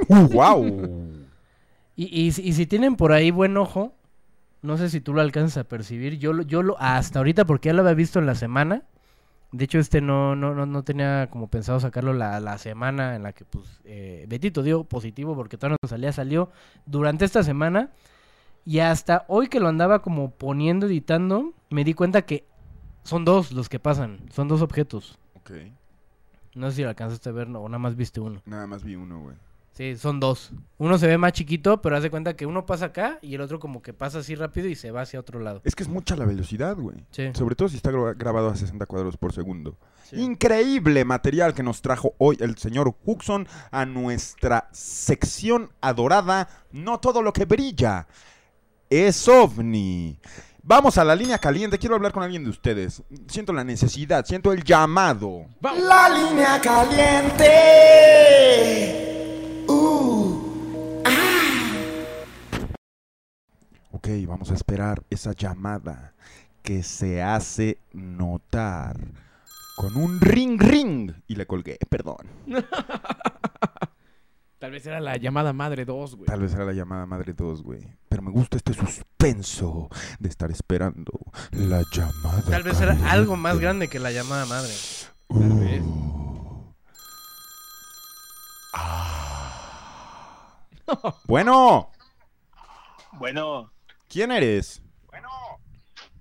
¡Uh, wow! Y, y, si- y si tienen por ahí buen ojo, no sé si tú lo alcanzas a percibir. Yo, lo- yo lo, hasta ahorita, porque ya lo había visto en la semana. De hecho, este no, no, no, no tenía como pensado sacarlo la, la semana en la que, pues, eh, Betito dio positivo porque todavía no salía, salió durante esta semana. Y hasta hoy que lo andaba como poniendo, editando, me di cuenta que son dos los que pasan. Son dos objetos. Ok. No sé si lo alcanzaste a ver no, o nada más viste uno. Nada más vi uno, güey. Sí, son dos. Uno se ve más chiquito, pero haz de cuenta que uno pasa acá y el otro como que pasa así rápido y se va hacia otro lado. Es que es mucha la velocidad, güey. Sí. Sobre todo si está gra- grabado a 60 cuadros por segundo. Sí. Increíble material que nos trajo hoy el señor Huxon a nuestra sección adorada. No todo lo que brilla es ovni. Vamos a la línea caliente. Quiero hablar con alguien de ustedes. Siento la necesidad, siento el llamado. La línea caliente. Ok, vamos a esperar esa llamada que se hace notar con un ring ring. Y le colgué, perdón. Tal vez era la llamada madre 2, güey. Tal vez era la llamada madre 2, güey. Pero me gusta este suspenso de estar esperando la llamada. Tal vez era algo más grande que la llamada madre. Uh. vez. Ah. Bueno, Bueno, ¿quién eres?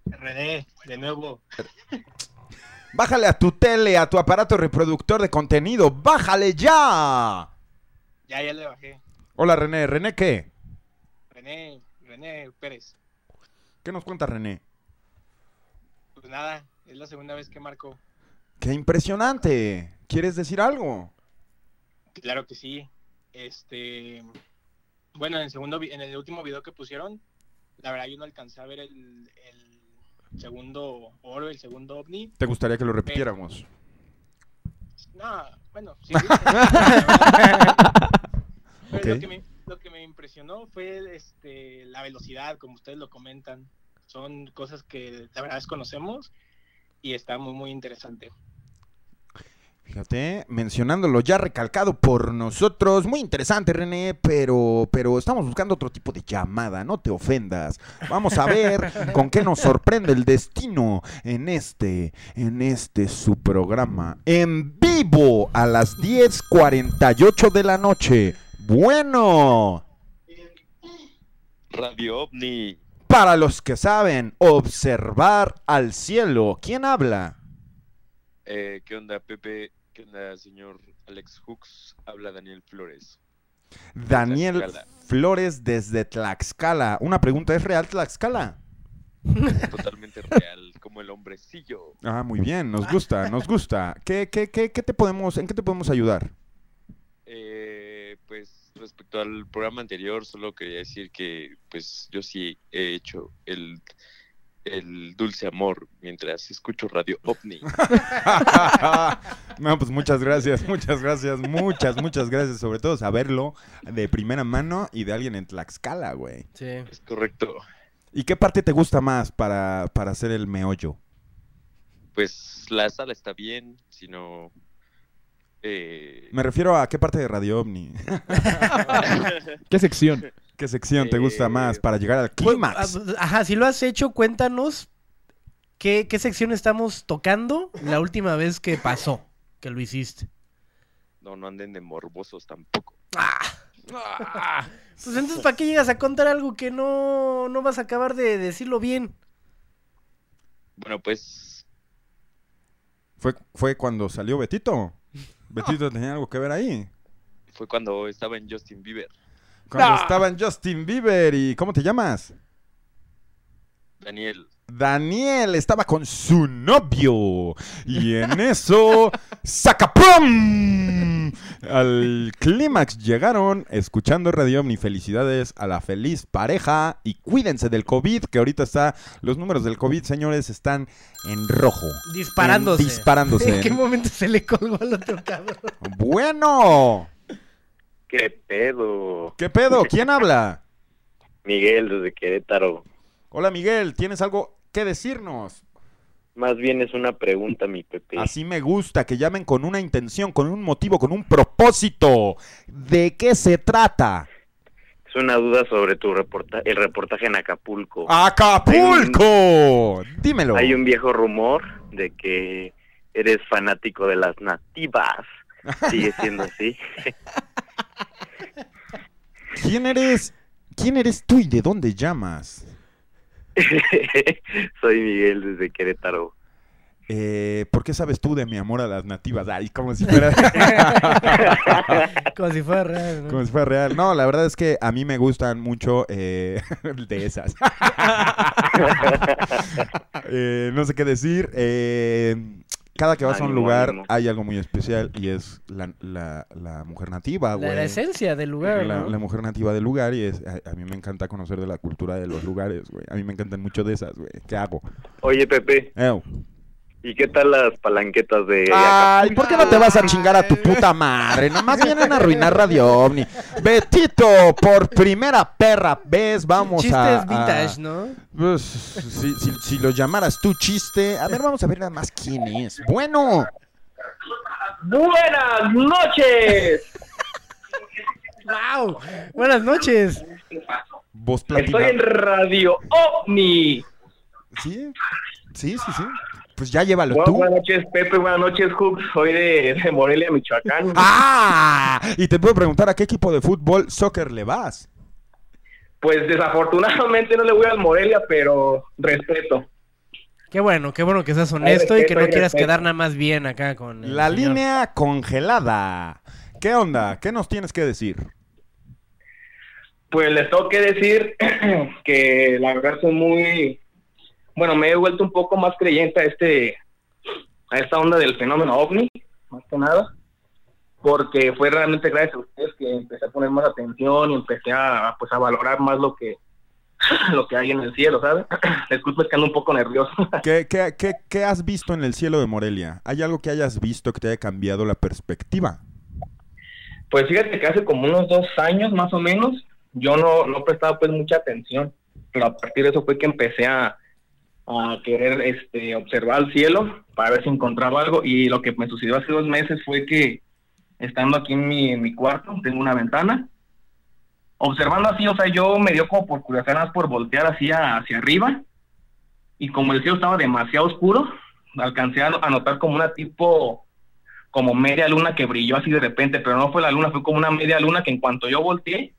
René, de nuevo. Bájale a tu tele, a tu aparato reproductor de contenido. ¡Bájale ya! Ya, ya le bajé. Hola, René. ¿René qué? René, René Pérez. ¿Qué nos cuenta René? Pues nada, es la segunda vez que marco. ¡Qué impresionante! ¿Quieres decir algo? Claro que sí. Este, bueno, en el segundo, en el último video que pusieron, la verdad yo no alcancé a ver el, el segundo oro, el segundo ovni. ¿Te gustaría que lo repitiéramos? No, bueno, sí. Pero lo, que me, lo que me impresionó fue este, la velocidad, como ustedes lo comentan. Son cosas que la verdad desconocemos y está muy, muy interesante. Fíjate, mencionándolo ya recalcado por nosotros, muy interesante René, pero, pero estamos buscando otro tipo de llamada, no te ofendas. Vamos a ver con qué nos sorprende el destino en este, en este su programa, en vivo a las 10.48 de la noche. Bueno, Radio OVNI. para los que saben, observar al cielo. ¿Quién habla? Eh, ¿Qué onda, Pepe? ¿Qué onda, señor Alex Hooks? Habla Daniel Flores. Daniel Tlaxcala. Flores desde Tlaxcala. Una pregunta, ¿es real Tlaxcala? Totalmente real, como el hombrecillo. Ah, muy bien, nos gusta, nos gusta. ¿Qué, qué, qué, qué te podemos, ¿En qué te podemos ayudar? Eh, pues respecto al programa anterior, solo quería decir que pues yo sí he hecho el, el dulce amor mientras escucho Radio OVNI. no, pues muchas gracias, muchas gracias, muchas, muchas gracias. Sobre todo saberlo de primera mano y de alguien en Tlaxcala, güey. Sí. Es correcto. ¿Y qué parte te gusta más para, para hacer el meollo? Pues la sala está bien, sino... eh, Me refiero a qué parte de Radio OVNI. ¿Qué sección? ¿Qué sección te gusta Eh, más para llegar al Pues, clímax? ah, Ajá, si lo has hecho, cuéntanos qué, qué sección estamos tocando la última vez que pasó, que lo hiciste. no, no anden de morbosos tampoco. Pues entonces, ¿para qué llegas a contar algo que no, no vas a acabar de decirlo bien? Bueno, pues ¿Fue, ¿Fue cuando salió Betito? ¿Betito tenía algo que ver ahí? fue cuando estaba en Justin Bieber. Cuando Ah. estaba en Justin Bieber y... ¿Cómo te llamas? Daniel, Daniel estaba con su novio. Y en eso, ¡sacapum! Al clímax llegaron escuchando Radio Omni. Felicidades a la feliz pareja. Y cuídense del COVID, que ahorita está. Los números del COVID, señores, están en rojo. Disparándose. En- disparándose. ¿En qué momento se le colgó al otro cabrón? Bueno. ¿Qué pedo? ¿Qué pedo? ¿Quién habla? Miguel desde Querétaro. Hola Miguel, ¿tienes algo que decirnos? Más bien es una pregunta, mi Pepe. Así me gusta, que llamen con una intención, con un motivo, con un propósito. ¿De qué se trata? Es una duda sobre tu reporta el reportaje en Acapulco. ¡Acapulco! Dímelo. Hay un viejo rumor de que eres fanático de las nativas. ¿Sigue siendo así? ¿Quién eres? ¿Quién eres tú y de dónde llamas? Soy Miguel desde Querétaro. Eh, ¿Por qué sabes tú de mi amor a las nativas? Ay, como si fuera... Como si fuera real, ¿no? Como si fuera real. No, la verdad es que a mí me gustan mucho eh, de esas. Eh, no sé qué decir. Cada que vas a un lugar ánimo. hay algo muy especial y es la, la- la mujer nativa, La, güey. la esencia del lugar, La, ¿no? la mujer nativa del lugar y es, a, a mí me encanta conocer de la cultura de los lugares, güey. A mí me encantan mucho de esas, güey. ¿Qué hago? Oye, Pepe, Ew. ¿Y qué tal las palanquetas de Ay, ¿por qué no te vas a chingar a tu puta madre? Nomás vienen a arruinar Radio OVNI. Betito, por primera perra vez vamos Chistes a... a- vintage, ¿no? Pues, si, si, si lo llamaras tú chiste... A ver, vamos a ver nada más quién es. Bueno, Buenas noches. ¡Wow! Buenas noches. voz Estoy platina. en Radio OVNI. ¿Sí? Sí, sí, sí. Pues ya llévalo Bueno, tú. buenas noches, Pepe. Buenas noches, Hooks. Soy de, de Morelia, Michoacán. ¡Ah! Y te puedo preguntar a qué equipo de fútbol, soccer le vas. Pues desafortunadamente no le voy al Morelia, pero respeto. Qué bueno, qué bueno que seas honesto y que no quieras respeto. quedar nada más bien acá con el La señor. línea congelada. ¿Qué onda? ¿Qué nos tienes que decir? Pues les tengo que decir que la verdad soy muy... Bueno, me he vuelto un poco más creyente a este a esta onda del fenómeno ovni, más que nada, porque fue realmente gracias a ustedes que empecé a poner más atención y empecé a pues a valorar más lo que lo que hay en el cielo, ¿sabes? Disculpe es que ando un poco nervioso. ¿Qué, qué, qué, qué has visto en el cielo de Morelia? ¿Hay algo que hayas visto que te haya cambiado la perspectiva? Pues fíjate que hace como unos dos años más o menos, yo no, no prestaba pues mucha atención, pero a partir de eso fue que empecé a, a querer este, observar el cielo para ver si encontraba algo. Y lo que me sucedió hace dos meses fue que estando aquí en mi, en mi cuarto, tengo una ventana, observando así, o sea, yo me dio como por curiosidad por voltear hacia, hacia arriba. Y como el cielo estaba demasiado oscuro, alcancé a notar como una tipo como media luna que brilló así de repente, pero no fue la luna, fue como una media luna que en cuanto yo volteé,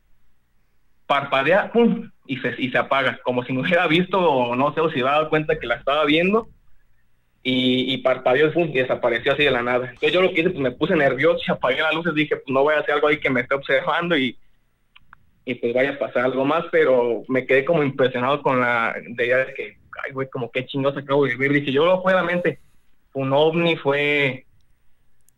parpadea, pum, y se, y se apaga, como si no hubiera visto, o no sé, o si daba cuenta que la estaba viendo, y, y parpadeó pum, y desapareció así de la nada. Entonces yo lo que hice, pues me puse nervioso y apagué las luces, dije, pues no voy a hacer algo ahí que me esté observando y, y pues vaya a pasar algo más, pero me quedé como impresionado con la de idea de que, ay, güey, como qué chingosa acabo de vivir. Dije, yo lo fue la mente, un ovni, fue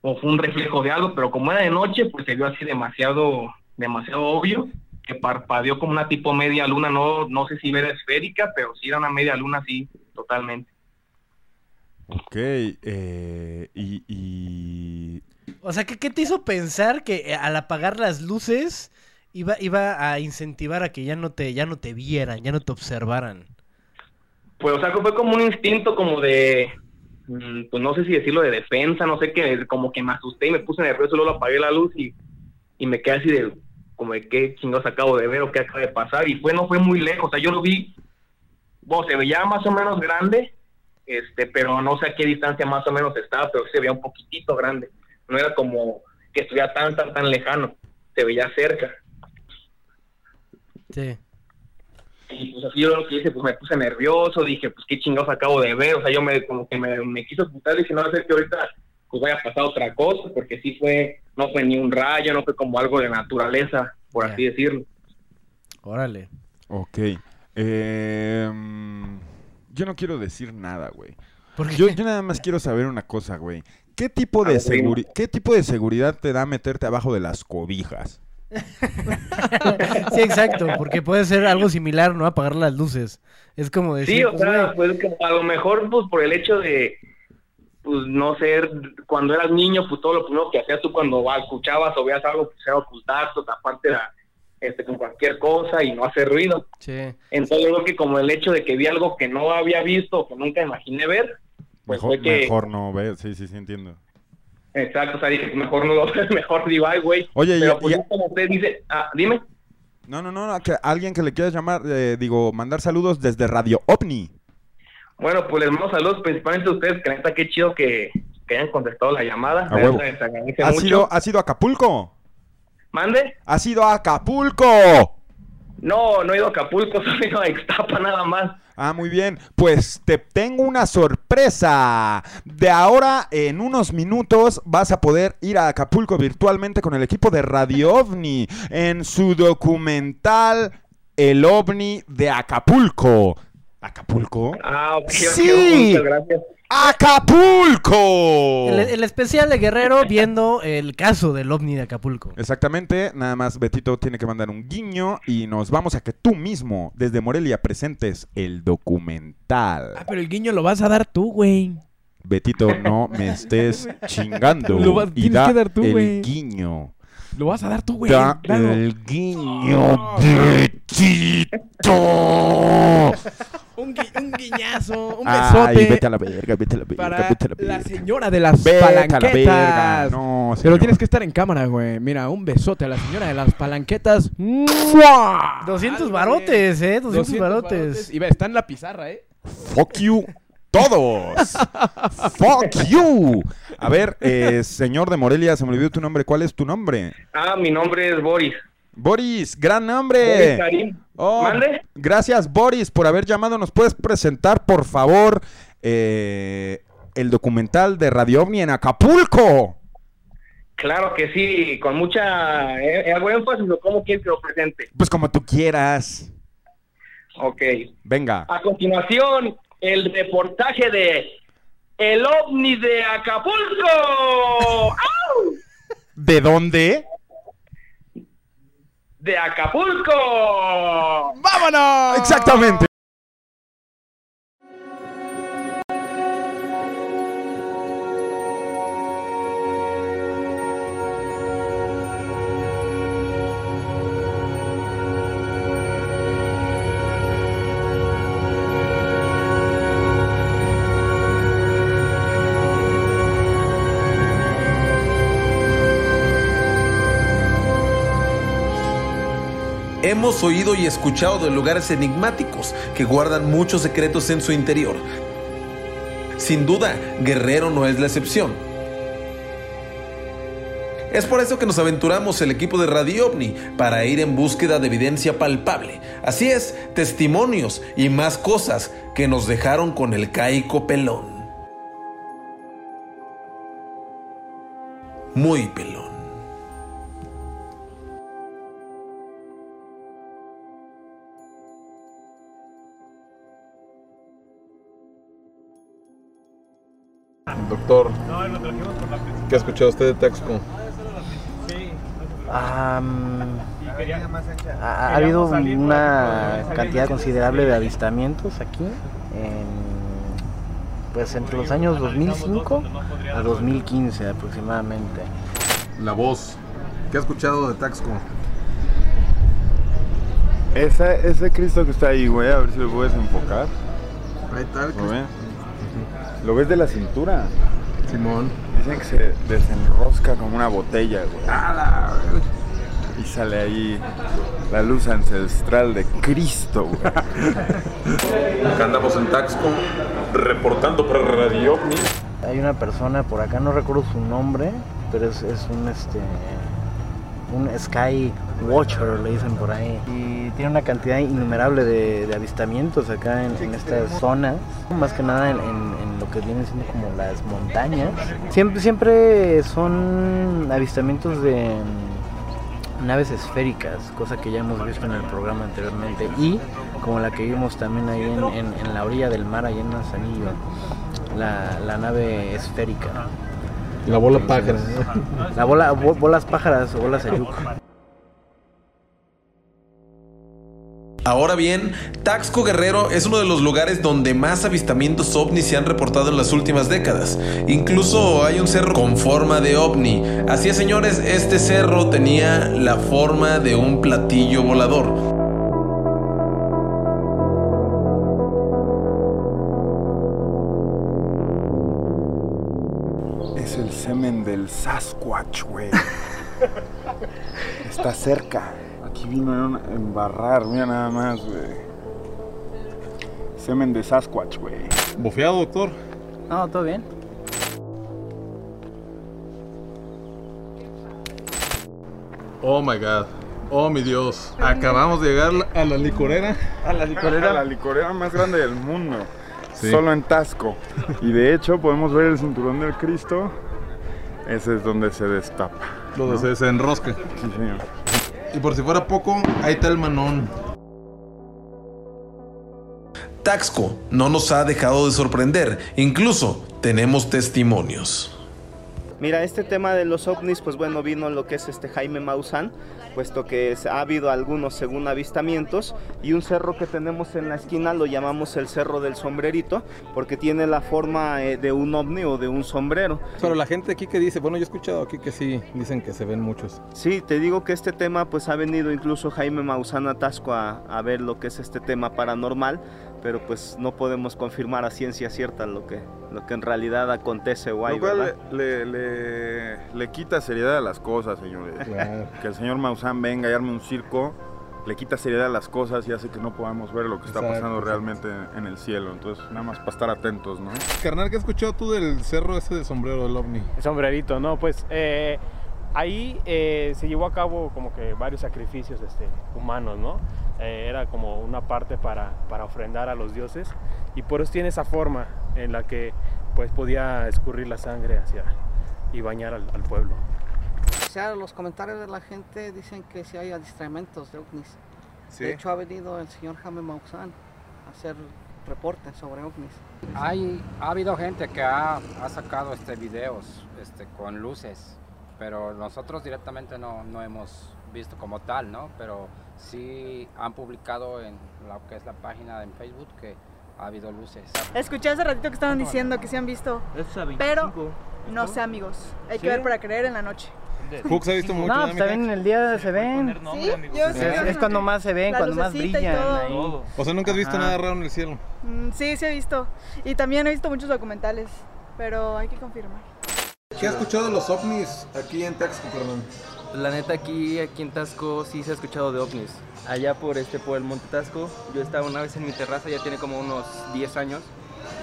o fue un reflejo de algo, pero como era de noche, pues se vio así demasiado, demasiado obvio, que parpadeó como una tipo media luna, no, no sé si era esférica, pero sí era una media luna así, totalmente. Ok, eh, y, y- O sea, ¿qué, qué te hizo pensar que eh, al apagar las luces iba, iba a incentivar a que ya no te, ya no te vieran, ya no te observaran? Pues, o sea, que fue como un instinto como de, mm, pues no sé si decirlo de defensa, no sé qué, como que me asusté y me puse nervioso, luego apagué la luz y, y me quedé así de, como de qué chingados acabo de ver o qué acaba de pasar, y fue, no fue muy lejos, o sea, yo lo vi, bueno, se veía más o menos grande, este, pero no sé a qué distancia más o menos estaba, pero se veía un poquitito grande, no era como que estuviera tan, tan, tan lejano, se veía cerca. Sí. Y pues así yo lo que hice, pues me puse nervioso, dije, pues qué chingados acabo de ver, o sea, yo me como que me, me quiso ocultar, dije, no ser que ahorita pues vaya a pasar otra cosa, porque sí fue, no fue ni un rayo, no fue como algo de naturaleza, por así decirlo. Órale. ok. Eh, Yo no quiero decir nada, güey. Yo, yo nada más quiero saber una cosa, güey. ¿Qué tipo, de dime. seguri- ¿Qué tipo de seguridad te da meterte abajo de las cobijas? Sí, exacto, porque puede ser algo similar, ¿no? Apagar las luces. Es como decir, Sí, o pues, sea, pues que a lo mejor pues por el hecho de pues no ser cuando eras niño, pues todo lo primero que hacías tú cuando va, escuchabas o veías algo, pues era ocultarte, o taparte la- este, con cualquier cosa y no hacer ruido. sí. Entonces yo creo que como el hecho de que vi algo que no había visto o que nunca imaginé ver, pues Mejor, fue que... mejor no, ve. Sí, sí, sí, entiendo. Exacto, o sea, dije, mejor no lo mejor ay, güey. Oye, y- Pero pues y- como usted dice, ah, dime. No, no, no, no, que alguien que le quieras llamar, eh, digo, mandar saludos desde Radio OVNI. Bueno, pues les mando saludos principalmente a ustedes, que neta, qué chido que, que hayan contestado la llamada. A huevo. Les agradece ¿Ha mucho. sido, ¿Ha sido Acapulco? ¿Mande? ¡Ha sido Acapulco! No, no he ido a Acapulco, solo he ido a Ixtapa nada más. Ah, muy bien. Pues te tengo una sorpresa. De ahora, en unos minutos, vas a poder ir a Acapulco virtualmente con el equipo de Radio OVNI en su documental El OVNI de Acapulco. ¿Acapulco? Ah, ok, ¡Sí! muchas gracias. ¡Acapulco! El, el especial de Guerrero viendo el caso del ovni de Acapulco. Exactamente, nada más Betito tiene que mandar un guiño y nos vamos a que tú mismo, desde Morelia, presentes el documental. Ah, pero el guiño lo vas a dar tú, güey. Betito, no me estés chingando. Lo vas- y da que dar tú, el güey. guiño. Lo vas a dar tú, güey. Da el guiño, Betito. Un, gui- un guiñazo, un Ay, besote vete a la verga, vete a la verga, para vete a la la verga. señora de las Vete a la palanquetas. verga. No, Pero señor. tienes que estar en cámara, güey. Mira, un besote a la señora de las palanquetas. ¡Mua! 200 Algo, barotes. ¿eh? 200 barotes. Y ve, está en la pizarra, ¿eh? Fuck you todos. Fuck you. A ver, eh, señor de Morelia, se me olvidó tu nombre. ¿Cuál es tu nombre? Ah, mi nombre es Boris. Boris, gran nombre. Karim. Oh, ¿Mande? gracias, Boris, por haber llamado. ¿Nos puedes presentar, por favor, eh, el documental de Radio OVNI en Acapulco? Claro que sí, con mucha... Eh, hago énfasis o cómo quieres que lo presente. Pues como tú quieras. Ok. Venga. A continuación, el reportaje de El OVNI de Acapulco. ¡Au! ¿De dónde? ¡De Acapulco! ¡Vámonos! Exactamente. Hemos oído y escuchado de lugares enigmáticos que guardan muchos secretos en su interior. Sin duda, Guerrero no es la excepción. Es por eso que nos aventuramos el equipo de Radio OVNI para ir en búsqueda de evidencia palpable. Así es, testimonios y más cosas que nos dejaron con el caico pelón. Muy pelón. ¿Qué ha escuchado usted de Taxco? Am, ha, ha habido una cantidad considerable de avistamientos aquí, en- pues entre los años 2005 a 2015 aproximadamente. La voz, ¿qué ha escuchado de Taxco? Esa, ese Cristo que está ahí, güey, a ver si lo puedes enfocar. Ahí está el ¿Lo Cristo. ves? ¿Lo ves de la cintura? Simón. Dicen que se desenrosca como una botella, güey. Y sale ahí la luz ancestral de Cristo, güey. Acá andamos en Taxco, reportando para Radio OVNI. Hay una persona por acá, no recuerdo su nombre, pero es, es un este un Sky Watcher, le dicen por ahí. Y tiene una cantidad innumerable de, avistamientos acá en, estas zonas, más que nada en, lo que vienen siendo como las montañas. Siempre, siempre son avistamientos de, naves esféricas, cosa que ya hemos visto en el programa anteriormente, y como la que vimos también ahí en, la orilla del mar, ahí en Manzanillo, la nave esférica. La bola pájara. La bola, bo- bolas pájaras o bolas ayuco. Ahora bien, Taxco Guerrero es uno de los lugares donde más avistamientos ovnis se han reportado en las últimas décadas. Incluso hay un cerro con forma de ovni. Así es, señores, este cerro tenía la forma de un platillo volador. Sasquatch, güey. Está cerca. Aquí vino a embarrar, mira nada más, güey. Semen de Sasquatch, güey. Bofeado, doctor. No, todo bien. Oh my god. Oh mi Dios. Acabamos de llegar a la licorera. A la licorera. la licorera más grande del mundo. Sí. Solo en Tasco. Y de hecho podemos ver el cinturón del Cristo. Ese es donde se destapa. Donde ¿no? se, se enrosca. Sí, señor. Y por si fuera poco, ahí está el manón. Taxco no nos ha dejado de sorprender. Incluso tenemos testimonios. Mira, este tema de los ovnis, pues bueno, vino lo que es este Jaime Maussan, puesto que ha habido algunos según avistamientos y un cerro que tenemos en la esquina lo llamamos el Cerro del Sombrerito, porque tiene la forma eh, de un ovni o de un sombrero. Pero la gente aquí que dice, bueno, yo he escuchado aquí que sí, dicen que se ven muchos. Sí, te digo que este tema, pues ha venido incluso Jaime Maussan a Tasco a, a ver lo que es este tema paranormal, pero pues no podemos confirmar a ciencia cierta lo que, lo que en realidad acontece o hay, Lo cual ¿verdad? le, le- le quita seriedad a las cosas, señores. Claro. Que el señor Maussan venga y arme un circo, le quita seriedad a las cosas y hace que no podamos ver lo que está Exacto, pasando exacto. realmente en el cielo. Entonces, nada más para estar atentos, ¿no? Carnal, ¿qué has escuchado tú del cerro ese de sombrero del ovni? El sombrerito, no, pues eh, ahí eh, se llevó a cabo como que varios sacrificios este, humanos, ¿no? Eh, era como una parte para, para ofrendar a los dioses y por eso tiene esa forma en la que pues podía escurrir la sangre hacia y bañar al, al pueblo. O sea, los comentarios de la gente dicen que si hay avistamientos de ovnis. Sí. De hecho, ha venido el señor Jaime Maussan a hacer reportes sobre ovnis. Hay, ha habido gente que ha, ha sacado este videos este, con luces, pero nosotros directamente no, no hemos visto como tal, ¿no? Pero sí han publicado en lo que es la página en Facebook que ha habido luces. Escuché hace ratito que estaban diciendo que se han visto, pero no sé amigos. Hay que ver para creer en la noche. Hux ha visto mucho, No, ¿no, pues también en el día se ven. Sí, yo Es, cuando más se ven, La cuando más brillan. ahí. O sea, nunca has visto Ajá. nada raro en el cielo. Mm, Sí, sí he visto. Y también he visto muchos documentales, pero hay que confirmar. ¿Qué has escuchado de los ovnis aquí en Taxco, carnal? La neta aquí, aquí en Tasco sí se ha escuchado de ovnis. Allá por este por el Monte Tasco, yo estaba una vez en mi terraza, ya tiene como unos 10 años,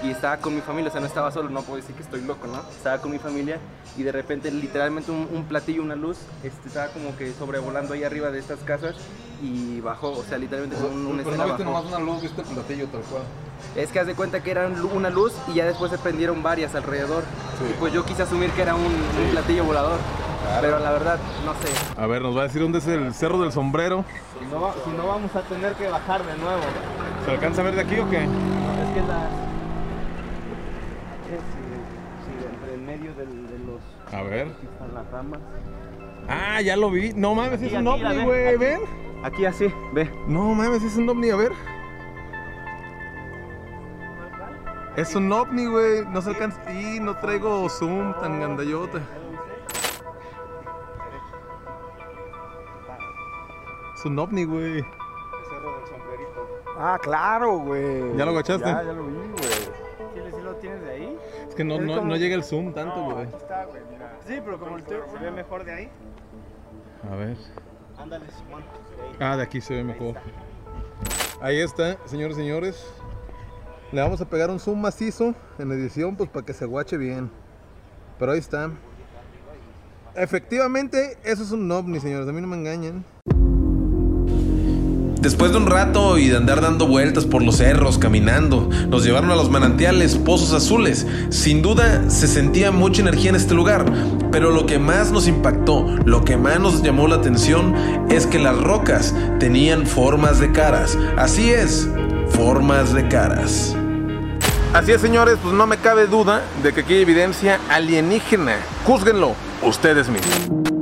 y estaba con mi familia, o sea, no estaba solo, no puedo decir que estoy loco, ¿no? Estaba con mi familia y de repente literalmente un, un platillo, una luz, este, estaba como que sobrevolando ahí arriba de estas casas y bajó, o sea, literalmente como un, una Pero no viste nomás una luz, viste el platillo tal cual. Es que haz de cuenta que era una luz y ya después se prendieron varias alrededor. Y pues yo quise asumir que era un, un platillo volador. Pero la verdad, no sé. A ver, nos va a decir dónde es el cerro del sombrero. Si no, si no vamos a tener que bajar de nuevo. ¿Se alcanza a ver de aquí o qué? Es que la... Es, eh, sí, entre en medio del- de los... A ver. Aquí están las ramas. Ah, ya lo vi. No mames, Aquí, es un ovni, güey. ¿Ven? Aquí así, ve. No mames, es un ovni, a ver. Es un ovni, güey. No se alcanza. Y no traigo zoom tan gandallote. Es un ovni, güey. Cerro del sombrerito. Ah, claro, güey. ¿Ya lo agachaste? Ya, ya lo vi, güey. Que no, no, como- no llega el zoom tanto, No, güey. aquí está, güey, mira. Sí, pero como el tuyo se ve mejor de ahí. A ver. Ándale, Simón. Ah, de aquí se ve mejor. Ahí está, señores y señores. Le vamos a pegar un zoom macizo en edición, pues para que se guache bien. Pero ahí está. Efectivamente, eso es un ovni, señores. A mí no me engañan. Después de un rato y de andar dando vueltas por los cerros, caminando, nos llevaron a los manantiales, pozos azules. Sin duda se sentía mucha energía en este lugar, pero lo que más nos impactó, lo que más nos llamó la atención es que las rocas tenían formas de caras. Así es, formas de caras. Así es, señores, pues no me cabe duda de que aquí hay evidencia alienígena. Júzguenlo ustedes mismos.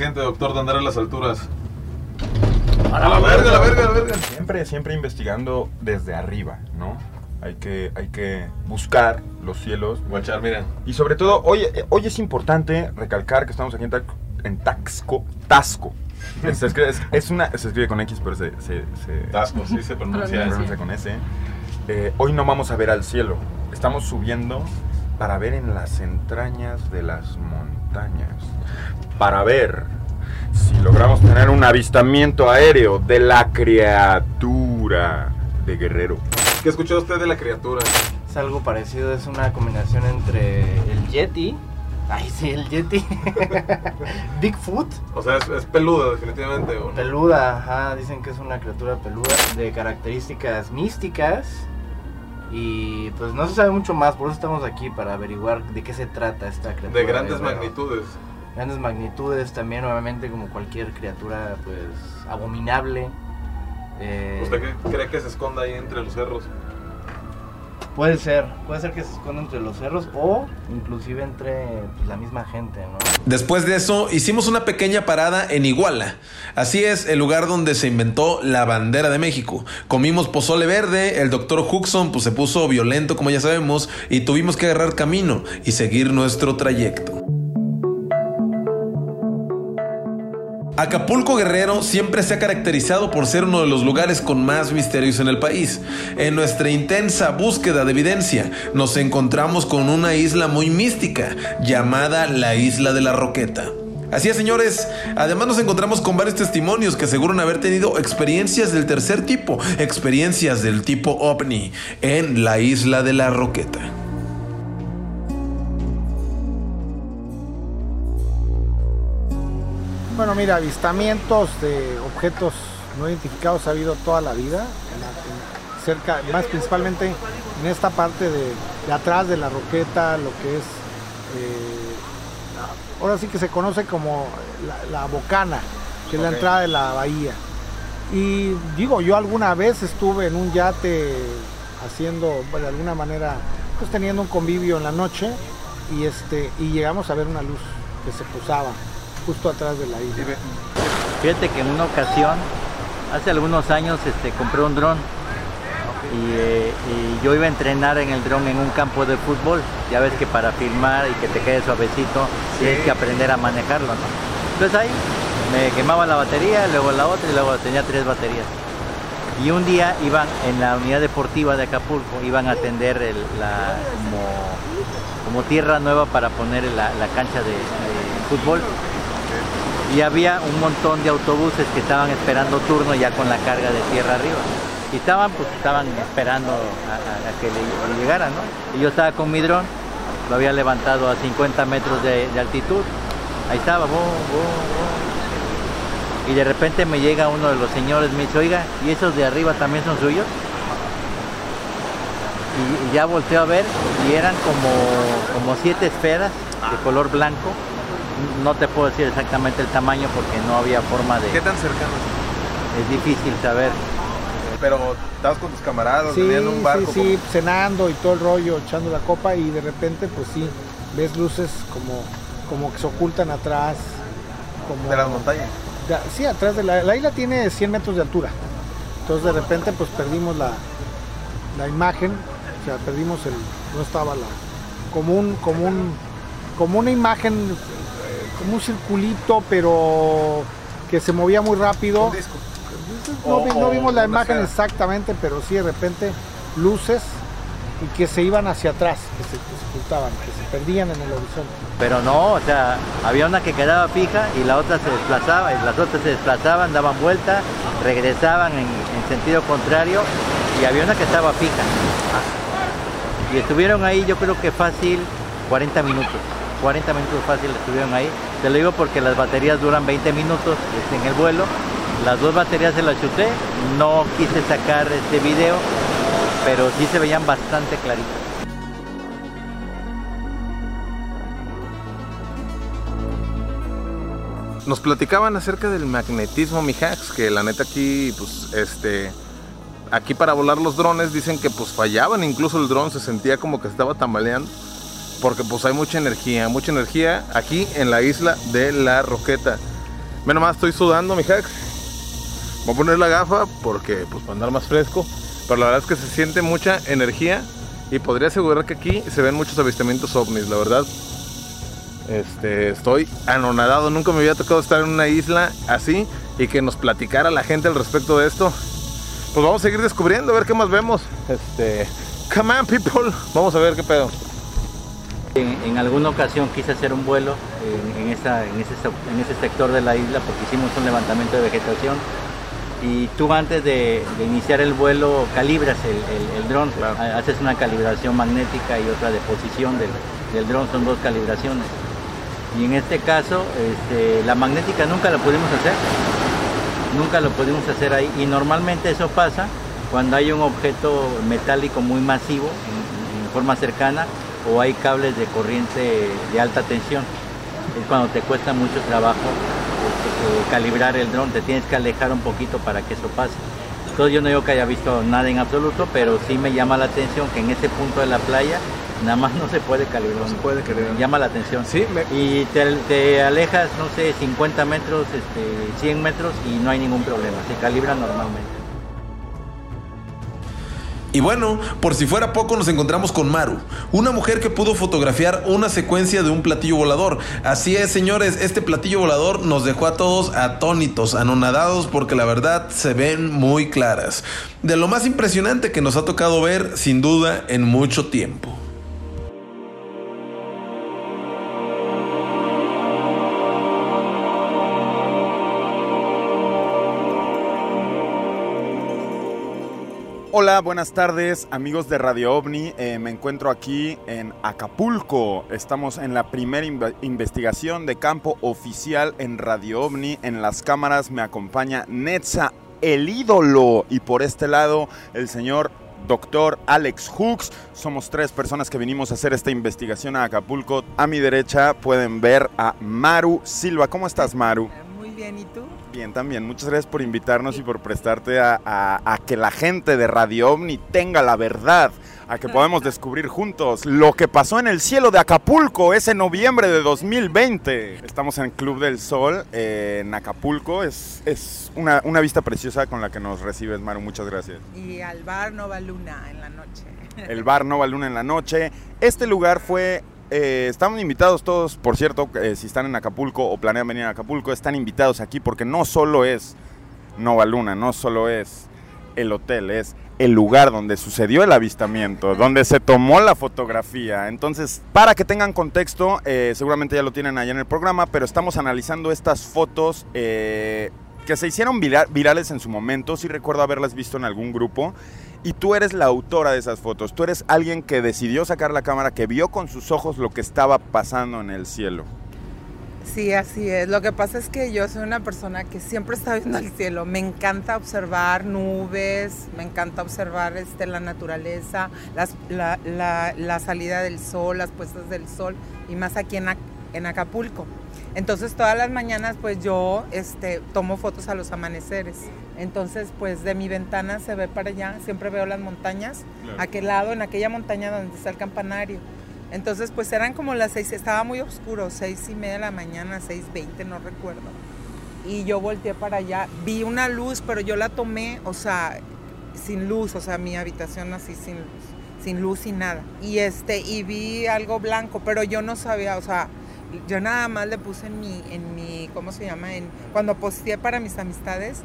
¿Qué siente, doctor, de andar a las alturas? A la verga, a la verga, la verga. Siempre, siempre investigando desde arriba, ¿no? Hay que, hay que buscar los cielos. Guachar, mira. Y sobre todo, hoy, eh, hoy es importante recalcar que estamos aquí en, en Taxco, Tasco. Se escribe, es, es una, se escribe con X, pero se... se, se- Tasco, sí se pronuncia. se pronuncia con S. Eh, hoy no vamos a ver al cielo. Estamos subiendo para ver en las entrañas de las montañas. Para ver si logramos tener un avistamiento aéreo de la criatura de Guerrero. ¿Qué escuchó usted de la criatura? Es algo parecido, es una combinación entre el Yeti. Ay, sí, el Yeti. Bigfoot. O sea, es, es peluda, definitivamente. ¿o no? Peluda, ajá, dicen que es una criatura peluda de características místicas. Y pues no se sabe mucho más, por eso estamos aquí para averiguar de qué se trata esta criatura. De grandes magnitudes. Grandes magnitudes también, obviamente, como cualquier criatura, pues abominable. Eh, ¿Usted cree que se esconda ahí entre los cerros? Puede ser, puede ser que se esconda entre los cerros o inclusive entre pues, la misma gente, ¿no? Después de eso, hicimos una pequeña parada en Iguala. Así es, el lugar donde se inventó la bandera de México. Comimos pozole verde, el doctor Huxon pues, se puso violento, como ya sabemos, y tuvimos que agarrar camino y seguir nuestro trayecto. Acapulco Guerrero siempre se ha caracterizado por ser uno de los lugares con más misterios en el país. En nuestra intensa búsqueda de evidencia, nos encontramos con una isla muy mística llamada la Isla de la Roqueta. Así es, señores. Además nos encontramos con varios testimonios que aseguran haber tenido experiencias del tercer tipo, experiencias del tipo ovni en la Isla de la Roqueta. Bueno, mira, avistamientos de objetos no identificados ha habido toda la vida, en la- en- cerca, más principalmente en esta parte de, de atrás de la roqueta, lo que es, eh, ahora sí que se conoce como la, la bocana, que es la entrada de la bahía. Y digo, yo alguna vez estuve en un yate haciendo, de alguna manera, pues teniendo un convivio en la noche y este y llegamos a ver una luz que se posaba justo atrás de la isla. Fíjate que en una ocasión, hace algunos años, este, compré un dron y, eh, y yo iba a entrenar en el dron en un campo de fútbol. Ya ves que para filmar y que te quede suavecito tienes que aprender a manejarlo, ¿no? Entonces ahí me quemaba la batería, luego la otra y luego tenía tres baterías. Y un día iban en la unidad deportiva de Acapulco, iban a atender el- la, como, como tierra nueva para poner la, la cancha de, de fútbol y había un montón de autobuses que estaban esperando turno ya con la carga de tierra arriba. Y estaban, pues estaban esperando a, que le, le llegara, ¿no? Y yo estaba con mi dron, lo había levantado a 50 metros de, altitud. Ahí estaba, bum, bum, bum. Y de repente me llega uno de los señores, me dice, oiga, ¿y esos de arriba también son suyos? Y, y ya volteo a ver y eran como, como siete esferas de color blanco. No te puedo decir exactamente el tamaño porque no había forma de... ¿Qué tan cercanos? Es difícil saber. Pero estabas con tus camaradas, Sí, en un barco. sí, sí, cenando y todo el rollo, echando la copa y de repente pues sí, ves luces como, como que se ocultan atrás. Como, De las montañas. de- sí, atrás de la, la isla tiene 100 metros de altura. Entonces de repente pues perdimos la, la imagen, o sea, perdimos el, no estaba la, como un, como un, como una imagen, como un circulito, pero que se movía muy rápido. No, vi- no O- vimos la imagen sea, exactamente, pero sí de repente luces y que se iban hacia atrás, que se, que se ocultaban, que se perdían en el horizonte. Pero no, o sea, había una que quedaba fija y la otra se desplazaba, y las otras se desplazaban, daban vuelta, regresaban en, en sentido contrario y había una que estaba fija. Y estuvieron ahí yo creo que fácil 40 minutos. 40 minutos fácil estuvieron ahí. Te lo digo porque las baterías duran 20 minutos este, en el vuelo. Las dos baterías se las chuté. No quise sacar este video, pero sí se veían bastante claritas. Nos platicaban acerca del magnetismo, mijax, que la neta aquí, pues, este, aquí para volar los drones dicen que pues fallaban, incluso el dron se sentía como que estaba tambaleando, porque pues hay mucha energía, mucha energía aquí en la isla de la Roqueta. Ve nomás, estoy sudando, mijax. Voy a poner la gafa porque, pues, para andar más fresco, pero la verdad es que se siente mucha energía y podría asegurar que aquí se ven muchos avistamientos ovnis, la verdad. Este, estoy anonadado, nunca me había tocado estar en una isla así y que nos platicara la gente al respecto de esto. Pues vamos a seguir descubriendo, a ver qué más vemos. Este, come on people, vamos a ver qué pedo. En, en alguna ocasión quise hacer un vuelo en, en esa- en ese, sec- en ese sector de la isla porque hicimos un levantamiento de vegetación. Y tú antes de, de iniciar el vuelo calibras el, el, el dron, Ha- haces una calibración magnética y otra de posición del, del dron, son dos calibraciones. Y en este caso, este, la magnética nunca la pudimos hacer, nunca lo pudimos hacer ahí. Y normalmente eso pasa cuando hay un objeto metálico muy masivo en forma cercana o hay cables de corriente de alta tensión. Es cuando te cuesta mucho trabajo este, eh, calibrar el dron, te tienes que alejar un poquito para que eso pase. Entonces yo no digo que haya visto nada en absoluto, pero sí me llama la atención que en ese punto de la playa nada más no se puede calibrar. No se puede calibrar. Llama la atención. Sí, Y te, te alejas, no sé, 50 metros, este, 100 metros y no hay ningún problema. Se calibra normalmente. Y bueno, por si fuera poco nos encontramos con Maru, una mujer que pudo fotografiar una secuencia de un platillo volador. Así es, señores, este platillo volador nos dejó a todos atónitos, anonadados, porque la verdad se ven muy claras. De lo más impresionante que nos ha tocado ver, sin duda, en mucho tiempo. Hola, buenas tardes amigos de Radio OVNI. Eh, me encuentro aquí en Acapulco. Estamos en la primera inve- investigación de campo oficial en Radio OVNI. En las cámaras me acompaña Netza, el ídolo. Y por este lado, el señor doctor Alex Hooks. Somos tres personas que vinimos a hacer esta investigación a Acapulco. A mi derecha pueden ver a Maru Silva. ¿Cómo estás, Maru? Muy bien, ¿y tú? Bien, también. Muchas gracias por invitarnos y por prestarte a, a- a que la gente de Radio OVNI tenga la verdad, a que podamos descubrir juntos lo que pasó en el cielo de Acapulco ese noviembre de 2020. Estamos en Club del Sol, eh, en Acapulco. Es, es una, una vista preciosa con la que nos recibes, Maru. Muchas gracias. Y al bar Nova Luna en la noche. El bar Nova Luna en la noche. Este lugar fue. Eh, estamos invitados todos, por cierto, eh, si están en Acapulco o planean venir a Acapulco, están invitados aquí porque no solo es Nova Luna, no solo es el hotel, es el lugar donde sucedió el avistamiento, donde se tomó la fotografía. Entonces, para que tengan contexto, eh, seguramente ya lo tienen allá en el programa, pero estamos analizando estas fotos eh, que se hicieron vira- virales en su momento. Sí recuerdo haberlas visto en algún grupo. Y tú eres la autora de esas fotos. Tú eres alguien que decidió sacar la cámara, que vio con sus ojos lo que estaba pasando en el cielo. Sí, así es. Lo que pasa es que yo soy una persona que siempre está viendo al cielo. Me encanta observar nubes, me encanta observar este, la naturaleza, la, salida del sol, las puestas del sol, y más aquí en, en Acapulco. Entonces todas las mañanas pues yo este, tomo fotos a los amaneceres. Entonces pues de mi ventana se ve para allá, siempre veo las montañas, Claro. aquel lado, en aquella montaña donde está el campanario. Entonces, pues eran como las seis, estaba muy oscuro, seis y media de la mañana, seis veinte, no recuerdo. Y yo volteé para allá, vi una luz, pero yo la tomé, o sea, sin luz, o sea, mi habitación así sin luz, sin luz y nada. Y este, y vi algo blanco, pero yo no sabía, o sea, yo nada más le puse en mi, en mi, ¿cómo se llama? En, cuando posteé para mis amistades,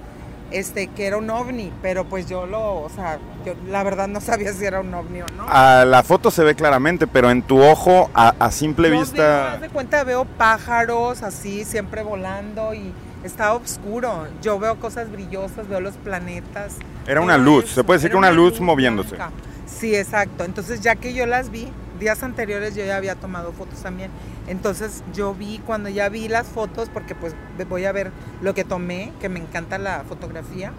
este, que era un ovni, pero pues yo lo, o sea, yo la verdad no sabía si era un ovni o no. A la foto se ve claramente, pero en tu ojo, a, a simple veo, vista... haz de cuenta, veo pájaros así, siempre volando y está oscuro. Yo veo cosas brillosas, veo los planetas. Era una luz, eso, se puede decir era que una una luz moviéndose. blanca. Sí, exacto. Entonces, ya que yo las vi, días anteriores yo ya había tomado fotos también. Entonces, yo vi, cuando ya vi las fotos, porque pues voy a ver lo que tomé, que me encanta la fotografía,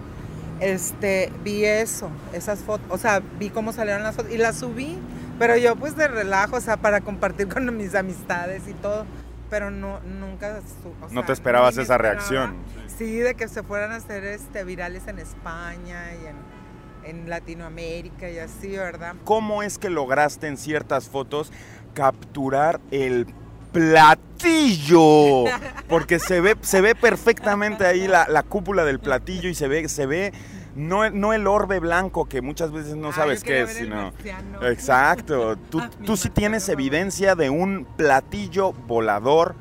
este, vi eso, esas fotos, o sea, vi cómo salieron las fotos y las subí, pero yo pues de relajo, o sea, para compartir con mis amistades y todo, pero no, nunca, o No te esperabas esa esperaba. reacción. Sí, de que se fueran a hacer este, virales en España y en, en Latinoamérica y así, ¿verdad? ¿Cómo es que lograste en ciertas fotos capturar el platillo? Porque se ve, se ve perfectamente ahí la, la cúpula del platillo y se ve, se ve no, no el orbe blanco que muchas veces no sabes qué es, sino... Exacto. Tú, tú sí tienes evidencia de un platillo volador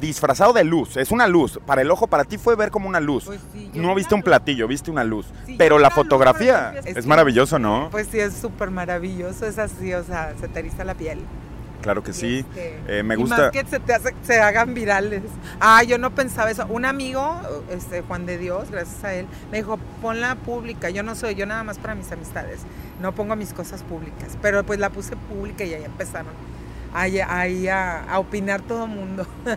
disfrazado de luz. Es una luz. Para el ojo, para ti fue ver como una luz. Pues no viste un platillo, viste una luz. Pero la fotografía es maravilloso, ¿no? Pues sí, es súper maravilloso, es así, o sea, se te eriza la piel. Claro que sí. Este, Eh, me y gusta. más que se te hace, se hagan virales. Ah, yo no pensaba eso. Un amigo, este Juan de Dios, gracias a él, me dijo, ponla pública. Yo no soy, yo nada más para mis amistades. No pongo mis cosas públicas. Pero pues la puse pública y ahí empezaron ahí, ahí a, a opinar todo mundo.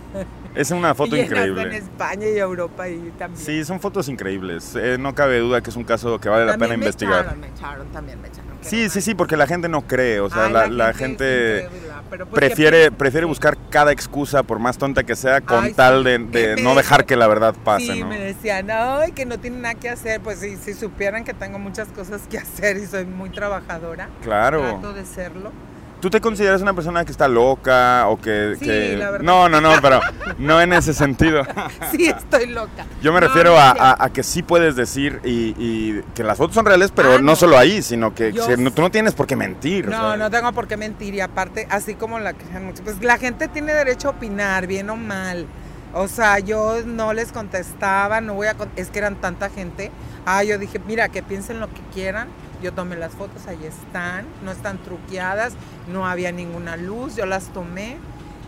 Es una foto Y increíble. En España y Europa y también. Sí, son fotos increíbles. Eh, no cabe duda que es un caso que vale la También pena me investigar. echaron, me echaron, también me echaron. Sí, sí, sí, porque la gente no cree. O sea, Ay, la, la gente gente, ¿qué prefiere, prefiere buscar cada excusa, por más tonta que sea, con Ay, tal sí, de, de no dejar que la verdad pase, Sí, ¿no? me decían, ay, que no tienen nada que hacer. Pues sí, si supieran que tengo muchas cosas que hacer y soy muy trabajadora. Claro. Trato de serlo. ¿Tú te consideras una persona que está loca o que... Sí, que- la verdad. No, no, no, pero no en ese sentido. Sí, estoy loca. Yo me No, refiero no a, cierto. a- a que sí puedes decir y, y que las fotos son reales, pero Ah, no. no. solo ahí, sino que que no- tú no tienes por qué mentir. No, no tengo por qué mentir. Y aparte, así como la pues la gente tiene derecho a opinar, bien o mal. O sea, yo no les contestaba, no voy a... Es que eran tanta gente. Ah, yo dije, mira, que piensen lo que quieran. Yo tomé las fotos, ahí están, no están truqueadas, no había ninguna luz, yo las tomé.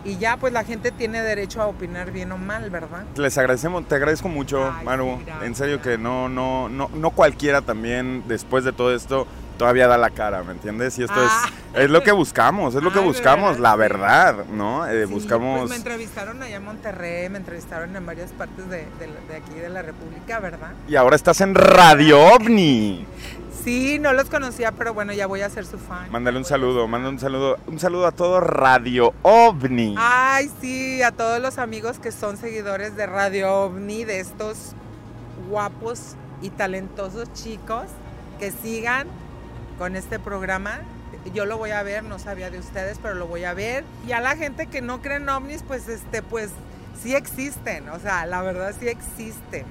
Y ya, pues la gente tiene derecho a opinar bien o mal, ¿verdad? Les agradecemos, te agradezco mucho, Maru. en serio que no, no, no, no cualquiera también, después de todo esto, todavía da la cara, ¿me entiendes? Y esto Ah. es, es lo que buscamos, es lo que Ay, buscamos, verdad, la verdad, ¿no? Eh, Sí, buscamos. Pues me entrevistaron allá en Monterrey, me entrevistaron en varias partes de, de- de aquí de la República, ¿verdad? Y ahora estás en Radio OVNI. Sí, no los conocía, pero bueno, ya voy a ser su fan. Mándale un saludo, manda un saludo, un saludo a todo Radio OVNI. Ay, sí, a todos los amigos que son seguidores de Radio OVNI, de estos guapos y talentosos chicos, que sigan con este programa. Yo lo voy a ver, no sabía de ustedes, pero lo voy a ver. Y a la gente que no cree en ovnis, pues este, pues sí existen. O sea, la verdad sí existen.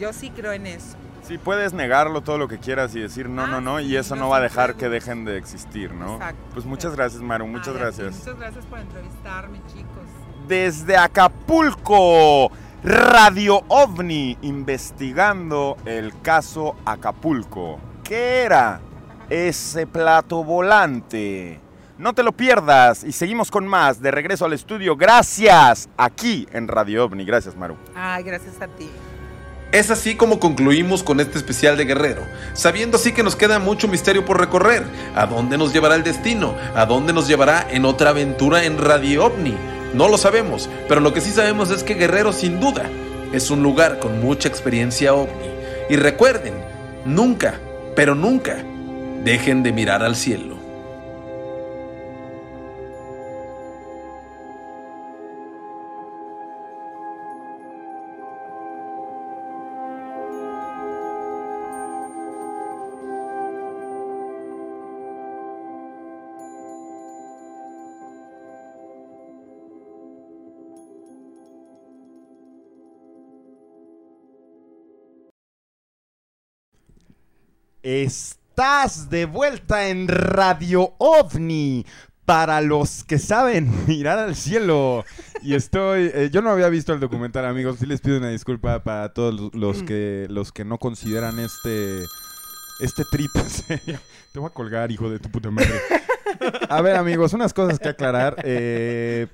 Yo sí creo en eso. Sí, puedes negarlo todo lo que quieras y decir no, no, no, y eso no va a dejar que dejen de existir, ¿no? Exacto. Pues muchas gracias, Maru, muchas Ay, a ti, gracias. Muchas gracias por entrevistarme, chicos. Desde Acapulco, Radio OVNI, investigando el caso Acapulco. ¿Qué era ese plato volante? No te lo pierdas y seguimos con más de regreso al estudio. Gracias aquí en Radio OVNI. Gracias, Maru. Ay, gracias a ti. Es así como concluimos con este especial de Guerrero, sabiendo así que nos queda mucho misterio por recorrer. ¿A dónde nos llevará el destino? ¿A dónde nos llevará en otra aventura en Radio OVNI? No lo sabemos, pero lo que sí sabemos es que Guerrero sin duda es un lugar con mucha experiencia OVNI. Y recuerden, nunca, pero nunca, dejen de mirar al cielo. Estás de vuelta en Radio OVNI, para los que saben mirar al cielo. Y estoy, eh, yo no había visto el documental, amigos. Sí les pido una disculpa para todos los que los que no consideran este este trip serio. Te voy a colgar, hijo de tu puta madre. A ver, amigos, unas cosas que aclarar. Eh,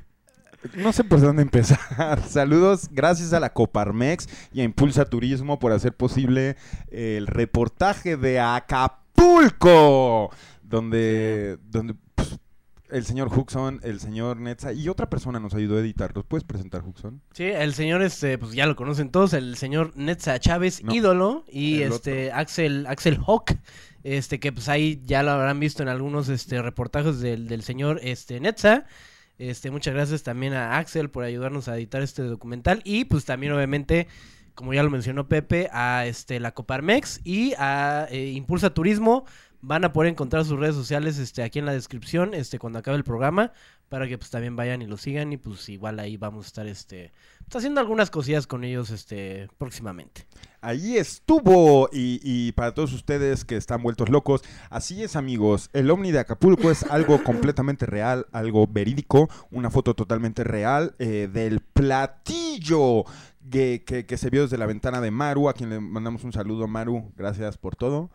no sé por dónde empezar. Saludos, gracias a la Coparmex y a Impulsa Turismo por hacer posible el reportaje de Acapulco, donde, donde pues, el señor Huxon, el señor Netza y otra persona nos ayudó a editar. ¿Los puedes presentar, Huxon? Sí, el señor, este, pues ya lo conocen todos, el señor Netza Chávez, No, ídolo, y este Axel, Axel Hawk, este, que pues ahí ya lo habrán visto en algunos este reportajes del, del señor este Netza. Este, muchas gracias también a Axel por ayudarnos a editar este documental. Y pues también, obviamente, como ya lo mencionó Pepe, a este la Coparmex y a eh, Impulsa Turismo. Van a poder encontrar sus redes sociales este, aquí en la descripción, este, cuando acabe el programa, para que pues también vayan y lo sigan. Y pues igual ahí vamos a estar este, pues, haciendo algunas cosillas con ellos este, próximamente. Ahí estuvo. Y, y para todos ustedes que están vueltos locos, así es, amigos. El ovni de Acapulco es algo completamente real, algo verídico, una foto totalmente real eh, del platillo que, que- que se vio desde la ventana de Maru, a quien le mandamos un saludo, Maru. Gracias por todo.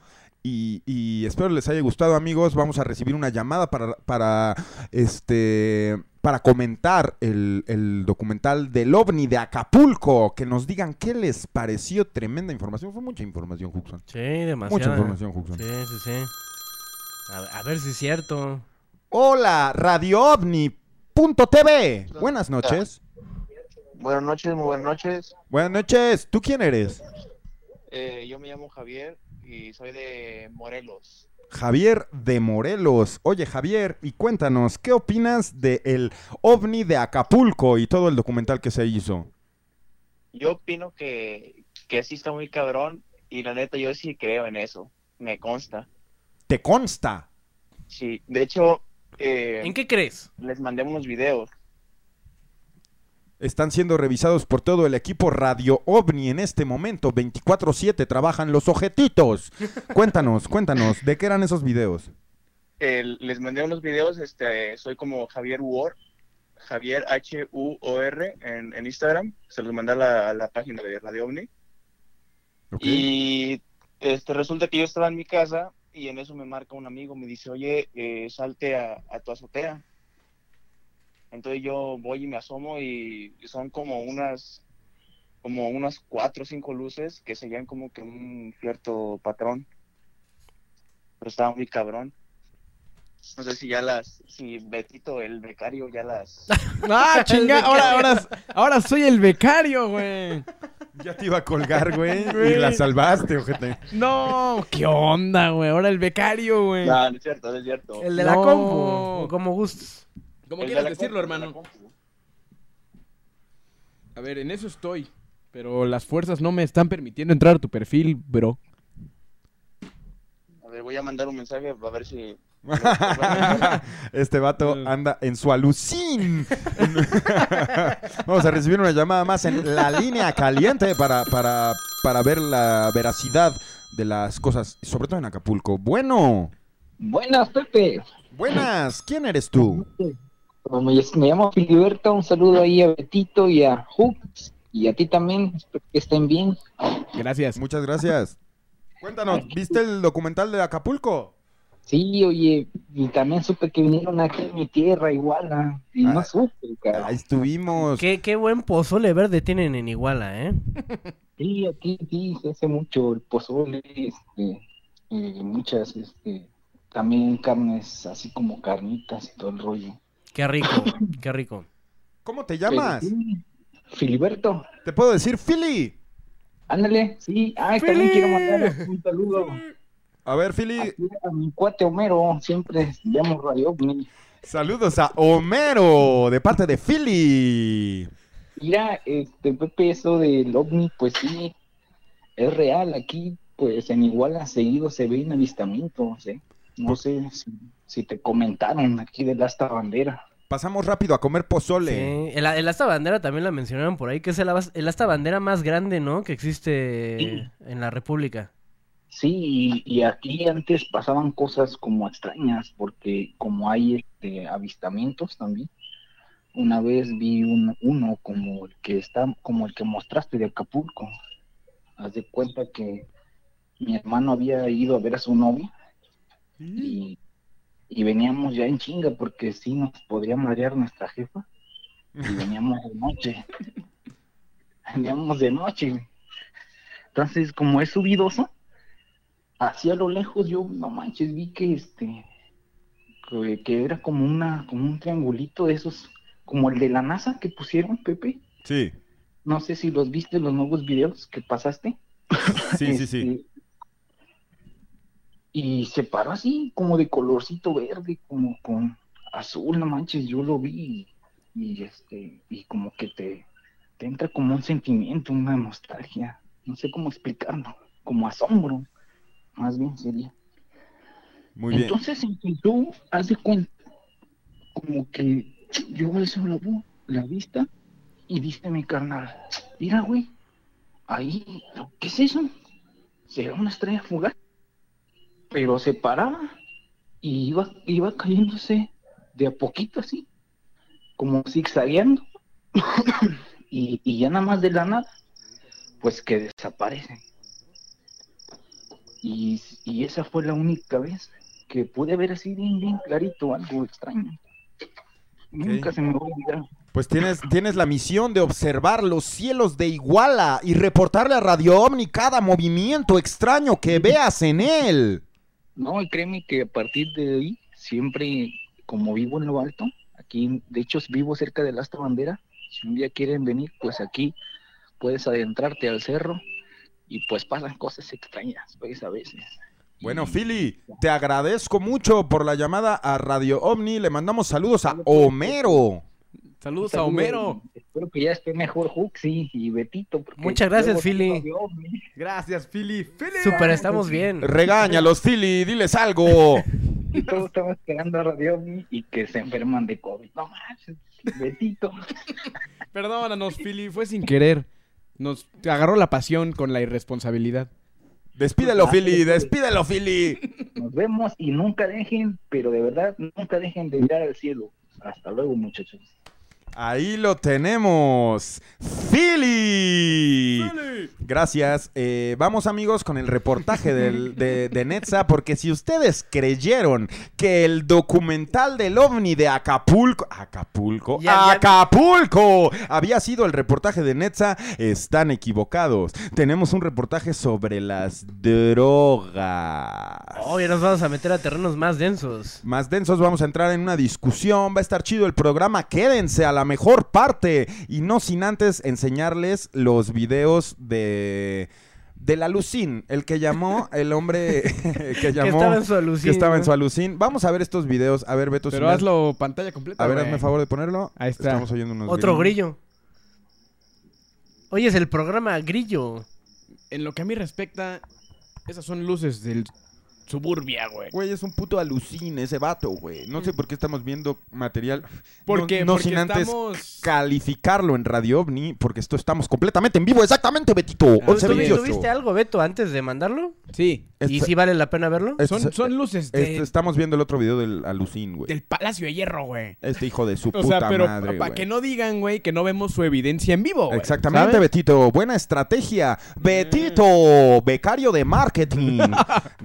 Y, y espero les haya gustado, amigos. Vamos a recibir una llamada para, para este para comentar el, el documental del ovni de Acapulco. Que nos digan qué les pareció. Tremenda información. Fue mucha información, Huxon. Sí, demasiado. Mucha información, Huxon. Sí, sí, sí. A, a ver si es cierto. Hola, Radio OVNI.tv. Buenas noches. Buenas noches, muy buenas noches. Buenas noches. ¿Tú quién eres? Eh, yo me llamo Javier y soy de Morelos. Javier de Morelos. Oye, Javier, y cuéntanos, ¿qué opinas de el ovni de Acapulco y todo el documental que se hizo? Yo opino que, que sí está muy cabrón y la neta yo sí creo en eso, me consta. ¿Te consta? Sí, de hecho... eh, ¿En qué crees? Les mandé unos videos. Están siendo revisados por todo el equipo Radio OVNI en este momento. 24-7 trabajan los ojetitos. Cuéntanos, cuéntanos, ¿de qué eran esos videos? Les mandé unos videos, este, soy como Javier Uor, Javier H-U-O-R en, en Instagram, se los mandé a la, a la página de Radio OVNI. Y este, resulta que yo estaba en mi casa y en eso me marca un amigo, me dice, oye, eh, salte a, a tu azotea. Entonces yo voy y me asomo y son como unas como unas cuatro o cinco luces que seguían como que un cierto patrón. Pero estaba muy cabrón. No sé si ya las, si Betito, el becario, ya las... ¡Ah, chinga! Ahora, ahora, ahora soy el becario, güey. Ya te iba a colgar, güey, y la salvaste, ojete. No, ¿qué onda, güey? Ahora el becario, güey. No, no es cierto, no es cierto. El de la No. compu, o como gustes. Como El quieras decirlo, compu, hermano. A ver, en eso estoy. Pero las fuerzas no me están permitiendo entrar a tu perfil, bro. A ver, voy a mandar un mensaje a ver si... Este vato anda en su alucín. Vamos a recibir una llamada más en la línea caliente para, para, para ver la veracidad de las cosas, sobre todo en Acapulco. Bueno, Buenas, Pepe. buenas, ¿quién eres tú? Me, me llamo Filiberto. Un saludo ahí a Betito y a Hooks. Y a ti también. Espero que estén bien. Gracias. Muchas gracias. Cuéntanos, ¿viste el documental de Acapulco? Sí, oye. Y también supe que vinieron aquí a mi tierra, Iguala. Y no supe, cara. Ahí estuvimos. Qué, qué buen pozole verde tienen en Iguala, ¿eh? Sí, aquí sí se hace mucho el pozole. Este, y muchas, este, también carnes, así como carnitas y todo el rollo. Qué rico, qué rico. ¿Cómo te llamas? Filiberto. Te puedo decir Philly. Ándale, sí. Ay, también quiero mandar un saludo. A ver, Philly. A mi cuate Homero, siempre llamo Radio OVNI. Saludos a Homero de parte de Philly. Mira, este Pepe, eso del OVNI, pues sí, es real. Aquí, pues en Iguala seguido se ven avistamientos, ¿eh? No sé si, si te comentaron aquí del asta bandera. Pasamos rápido a comer pozole. Sí, el, el asta bandera también la mencionaron por ahí, que es el, el asta bandera más grande, ¿no? Que existe en la República. Sí, y, y aquí antes pasaban cosas como extrañas, porque como hay este, avistamientos también, una vez vi un, uno como el que está, como el que mostraste de Acapulco. Haz de cuenta que mi hermano había ido a ver a su novia y, y veníamos ya en chinga porque sí nos podría marear nuestra jefa y veníamos de noche. veníamos de noche. Entonces, como es subidoso, hacia lo lejos yo, no manches, vi que este, que, que era como una, como un triangulito de esos, como el de la NASA que pusieron, Pepe. Sí. No sé si los viste, los nuevos videos que pasaste. Sí, sí, sí. Y se paró así, como de colorcito verde, como con azul, no manches, yo lo vi y, y, este, y como que te, te entra como un sentimiento, una nostalgia, no sé cómo explicarlo, como asombro, más bien sería. Muy bien. Entonces, haz de cuenta, como que yo alzo la, la vista y dice mi carnal, mira, güey, ahí, ¿qué es eso? ¿Será una estrella fugaz? Pero se paraba y iba, iba cayéndose de a poquito así, como zigzagueando. y, y ya nada más de la nada, pues que desaparece. Y, y esa fue la única vez que pude ver así bien, bien clarito algo extraño. Nunca se me va a olvidar. Pues tienes, tienes la misión de observar los cielos de Iguala y reportarle a Radio Omni cada movimiento extraño que veas en él. No, y créeme que a partir de ahí, siempre, como vivo en lo alto, aquí, de hecho, vivo cerca de la Asta Bandera, si un día quieren venir, pues aquí puedes adentrarte al cerro y pues pasan cosas extrañas, pues a veces. Bueno, Philly, te agradezco mucho por la llamada a Radio Omni. Le mandamos saludos a Homero. Saludos a Homero. Espero que ya esté mejor Huxi y Betito. porque Muchas gracias, Philly. Ovni. Gracias, Philly. Philly. Super, estamos bien. Regáñalos, Philly, diles algo. Y todos estamos esperando a Radio y que se enferman de COVID. No manches, Betito. Perdónanos, Philly, fue sin querer. Nos agarró la pasión con la irresponsabilidad. Despídelo, Philly, despídelo, Philly. Nos vemos y nunca dejen, pero de verdad, nunca dejen de mirar al cielo. Hasta luego, muchachos. Ahí lo tenemos. Philly. Gracias. Eh, vamos amigos con el reportaje del- de, de Netza, porque si ustedes creyeron que el documental del ovni de Acapulco, Acapulco, Ya, ya. Acapulco, había sido el reportaje de Netza, están equivocados. Tenemos un reportaje sobre las drogas. Oh, ya nos vamos a meter a terrenos más densos. Más densos, vamos a entrar en una discusión. Va a estar chido el programa. Quédense a la mejor parte. Y no sin antes enseñarles los videos de. De la Lucín, el que llamó, el hombre que llamó. estaba en su alucín, que estaba en su alucín. Vamos a ver estos videos. A ver, Beto. si Pero me- hazlo pantalla completa. A ver, hazme favor de ponerlo. Ahí está. Estamos oyendo unos Otro grillos. grillo. Oye, es el programa Grillo. En lo que a mí respecta, esas son luces del suburbia, güey. Güey, es un puto alucín ese vato, güey. No sé por qué estamos viendo material. Porque- no, no porque sin antes estamos- calificarlo en Radio OVNI, porque esto estamos completamente en vivo. Exactamente, Betito. ¿Tú, 11.28. ¿Tuviste algo, Beto, antes de mandarlo? Sí. ¿Y si vale la pena verlo? Este- Son, son luces de- este, estamos viendo el otro video del alucín, güey. del Palacio de Hierro, güey. Este hijo de su O puta sea, pero madre, para que no digan, güey, que no vemos su evidencia en vivo, güey. Exactamente, ¿sabes? Betito. Buena estrategia. Betito, becario de marketing.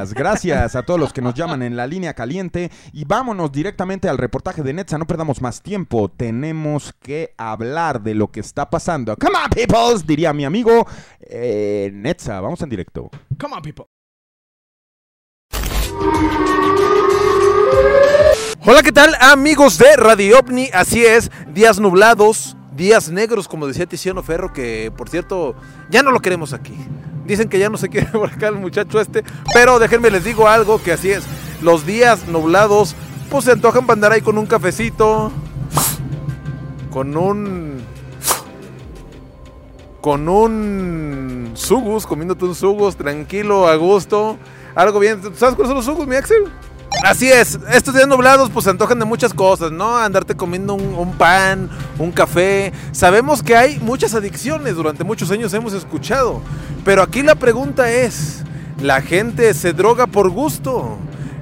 Gracias, gracias a todos los que nos llaman en la línea caliente. Y vámonos directamente al reportaje de Netza. No perdamos más tiempo. Tenemos que hablar de lo que está pasando. Come on, peoples, diría mi amigo eh, Netza. Vamos en directo. Come on, people. Hola, ¿qué tal amigos de Radio OVNI? Así es, días nublados, días negros, como decía Tiziano Ferro, que por cierto, ya no lo queremos aquí. Dicen que ya no se quiere por el muchacho este, pero déjenme les digo algo, que así es, los días nublados, pues se antojan para andar ahí con un cafecito, con un... Con un sugus, comiéndote un sugus, tranquilo, a gusto. Algo bien. ¿Sabes cuáles son los sugus, mi Axel? Así es, estos días nublados pues se antojan de muchas cosas, ¿no? Andarte comiendo un, un pan, un café. Sabemos que hay muchas adicciones, durante muchos años hemos escuchado. Pero aquí la pregunta es, La gente se droga por gusto.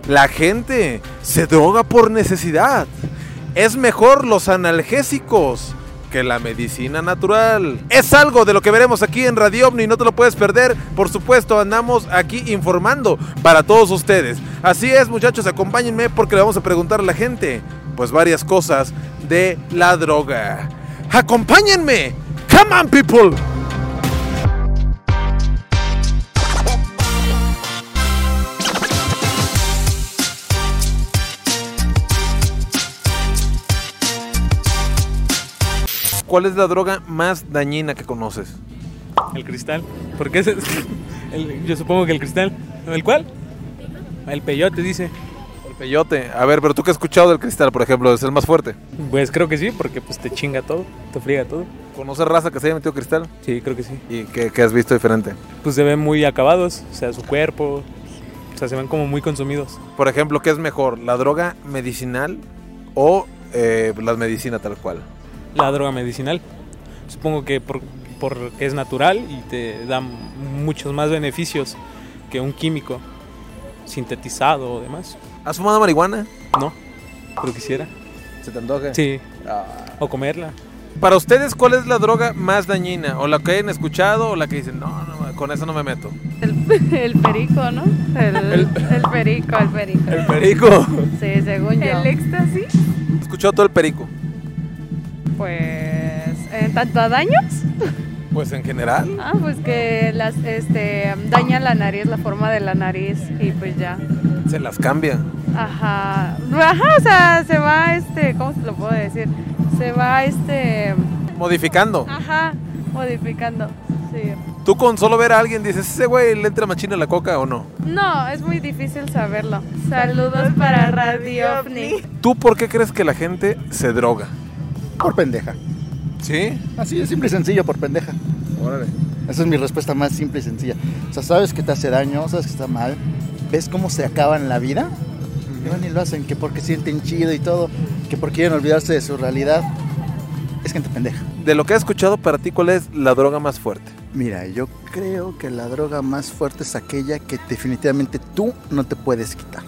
La gente se droga por necesidad. Es mejor los analgésicos que la medicina natural. Es algo de lo que veremos aquí en Radio Omni, no te lo puedes perder. Por supuesto, andamos aquí informando para todos ustedes. Así es, muchachos, acompáñenme porque le vamos a preguntar a la gente, pues varias cosas de la droga. Acompáñenme. Come on, people. ¿Cuál es la droga más dañina que conoces? El cristal. ¿Por qué? es- el- yo supongo que el cristal. ¿El cuál? El peyote, dice. El peyote. A ver, pero tú que has escuchado del cristal, por ejemplo, es el más fuerte. Pues creo que sí, porque pues te chinga todo, te friega todo. ¿Conoces raza que se haya metido cristal? Sí, creo que sí. ¿Y qué, qué has visto diferente? Pues se ven muy acabados, o sea, su cuerpo, o sea, se ven como muy consumidos. Por ejemplo, ¿qué es mejor? ¿La droga medicinal o eh, la medicina tal cual? La droga medicinal. Supongo que por, por- es natural y te da muchos más beneficios que un químico sintetizado o demás. ¿Has fumado marihuana? No, pero quisiera. ¿Se te antoja? Sí. O comerla. Para ustedes, ¿cuál es la droga más dañina? ¿O la que hayan escuchado o la que dicen, no, no, con eso no me meto? El perico, ¿no? El, el perico, el perico. ¿El perico? Sí, según yo. ¿El éxtasis? ¿Has escuchado todo el perico? Pues, ¿en tanto a daños? Pues en general. Ah, pues que las, este, daña la nariz, la forma de la nariz y pues ya. Se las cambia. Ajá. Ajá, o sea, se va, este, ¿cómo se lo puedo decir? Se va, este, Modificando. ajá, modificando, sí. ¿Tú con solo ver a alguien dices, ese güey le entra machina la coca o no? No, es muy difícil saberlo. Saludos para Radio OVNI. ¿Tú por qué crees que la gente se droga? Por pendeja. ¿Sí? Así de simple y sencillo, por pendeja. Órale. Esa es mi respuesta más simple y sencilla. O sea, sabes que te hace daño, sabes que está mal, ves cómo se acaban la vida, y van y lo hacen, que porque sienten chido y todo, que porque quieren olvidarse de su realidad. Es gente pendeja. De lo que has escuchado, para ti, ¿cuál es la droga más fuerte? Mira, yo creo que la droga más fuerte es aquella que definitivamente tú no te puedes quitar.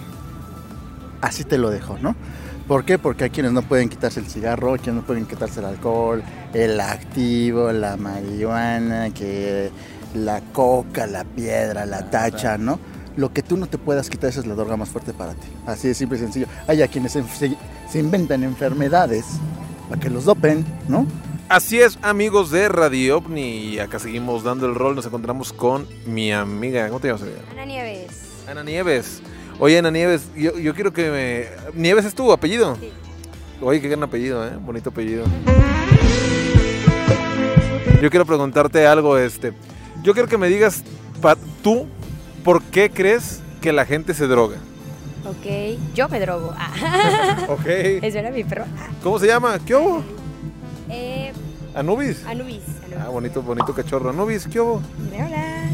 Así te lo dejo, ¿no? ¿Por qué? Porque hay quienes no pueden quitarse el cigarro, quienes no pueden quitarse el alcohol, el activo, la marihuana, que la coca, la piedra, la tacha, ¿no? Lo que tú no te puedas quitar, esa es la droga más fuerte para ti. Así de simple y sencillo. Hay a quienes se, inventan enfermedades para que los dopen, ¿no? Así es, amigos de Radio OVNI. Y acá seguimos dando el rol. Nos encontramos con mi amiga. ¿Cómo te llamas? amiga? Ana Nieves. Ana Nieves. Oye, Ana Nieves, yo, yo quiero que me... ¿Nieves es tu apellido? Sí. Oye, qué gran apellido, ¿eh? Bonito apellido. Yo quiero preguntarte algo, este... Yo quiero que me digas, tú, ¿por qué crees que la gente se droga? Ok, yo me drogo. Ah. Ok. Eso era mi perro. ¿Cómo se llama? ¿Qué hubo? Eh, ¿Anubis? Anubis. Ah, bonito, bonito cachorro. ¿Anubis? ¿Qué hubo? Hola.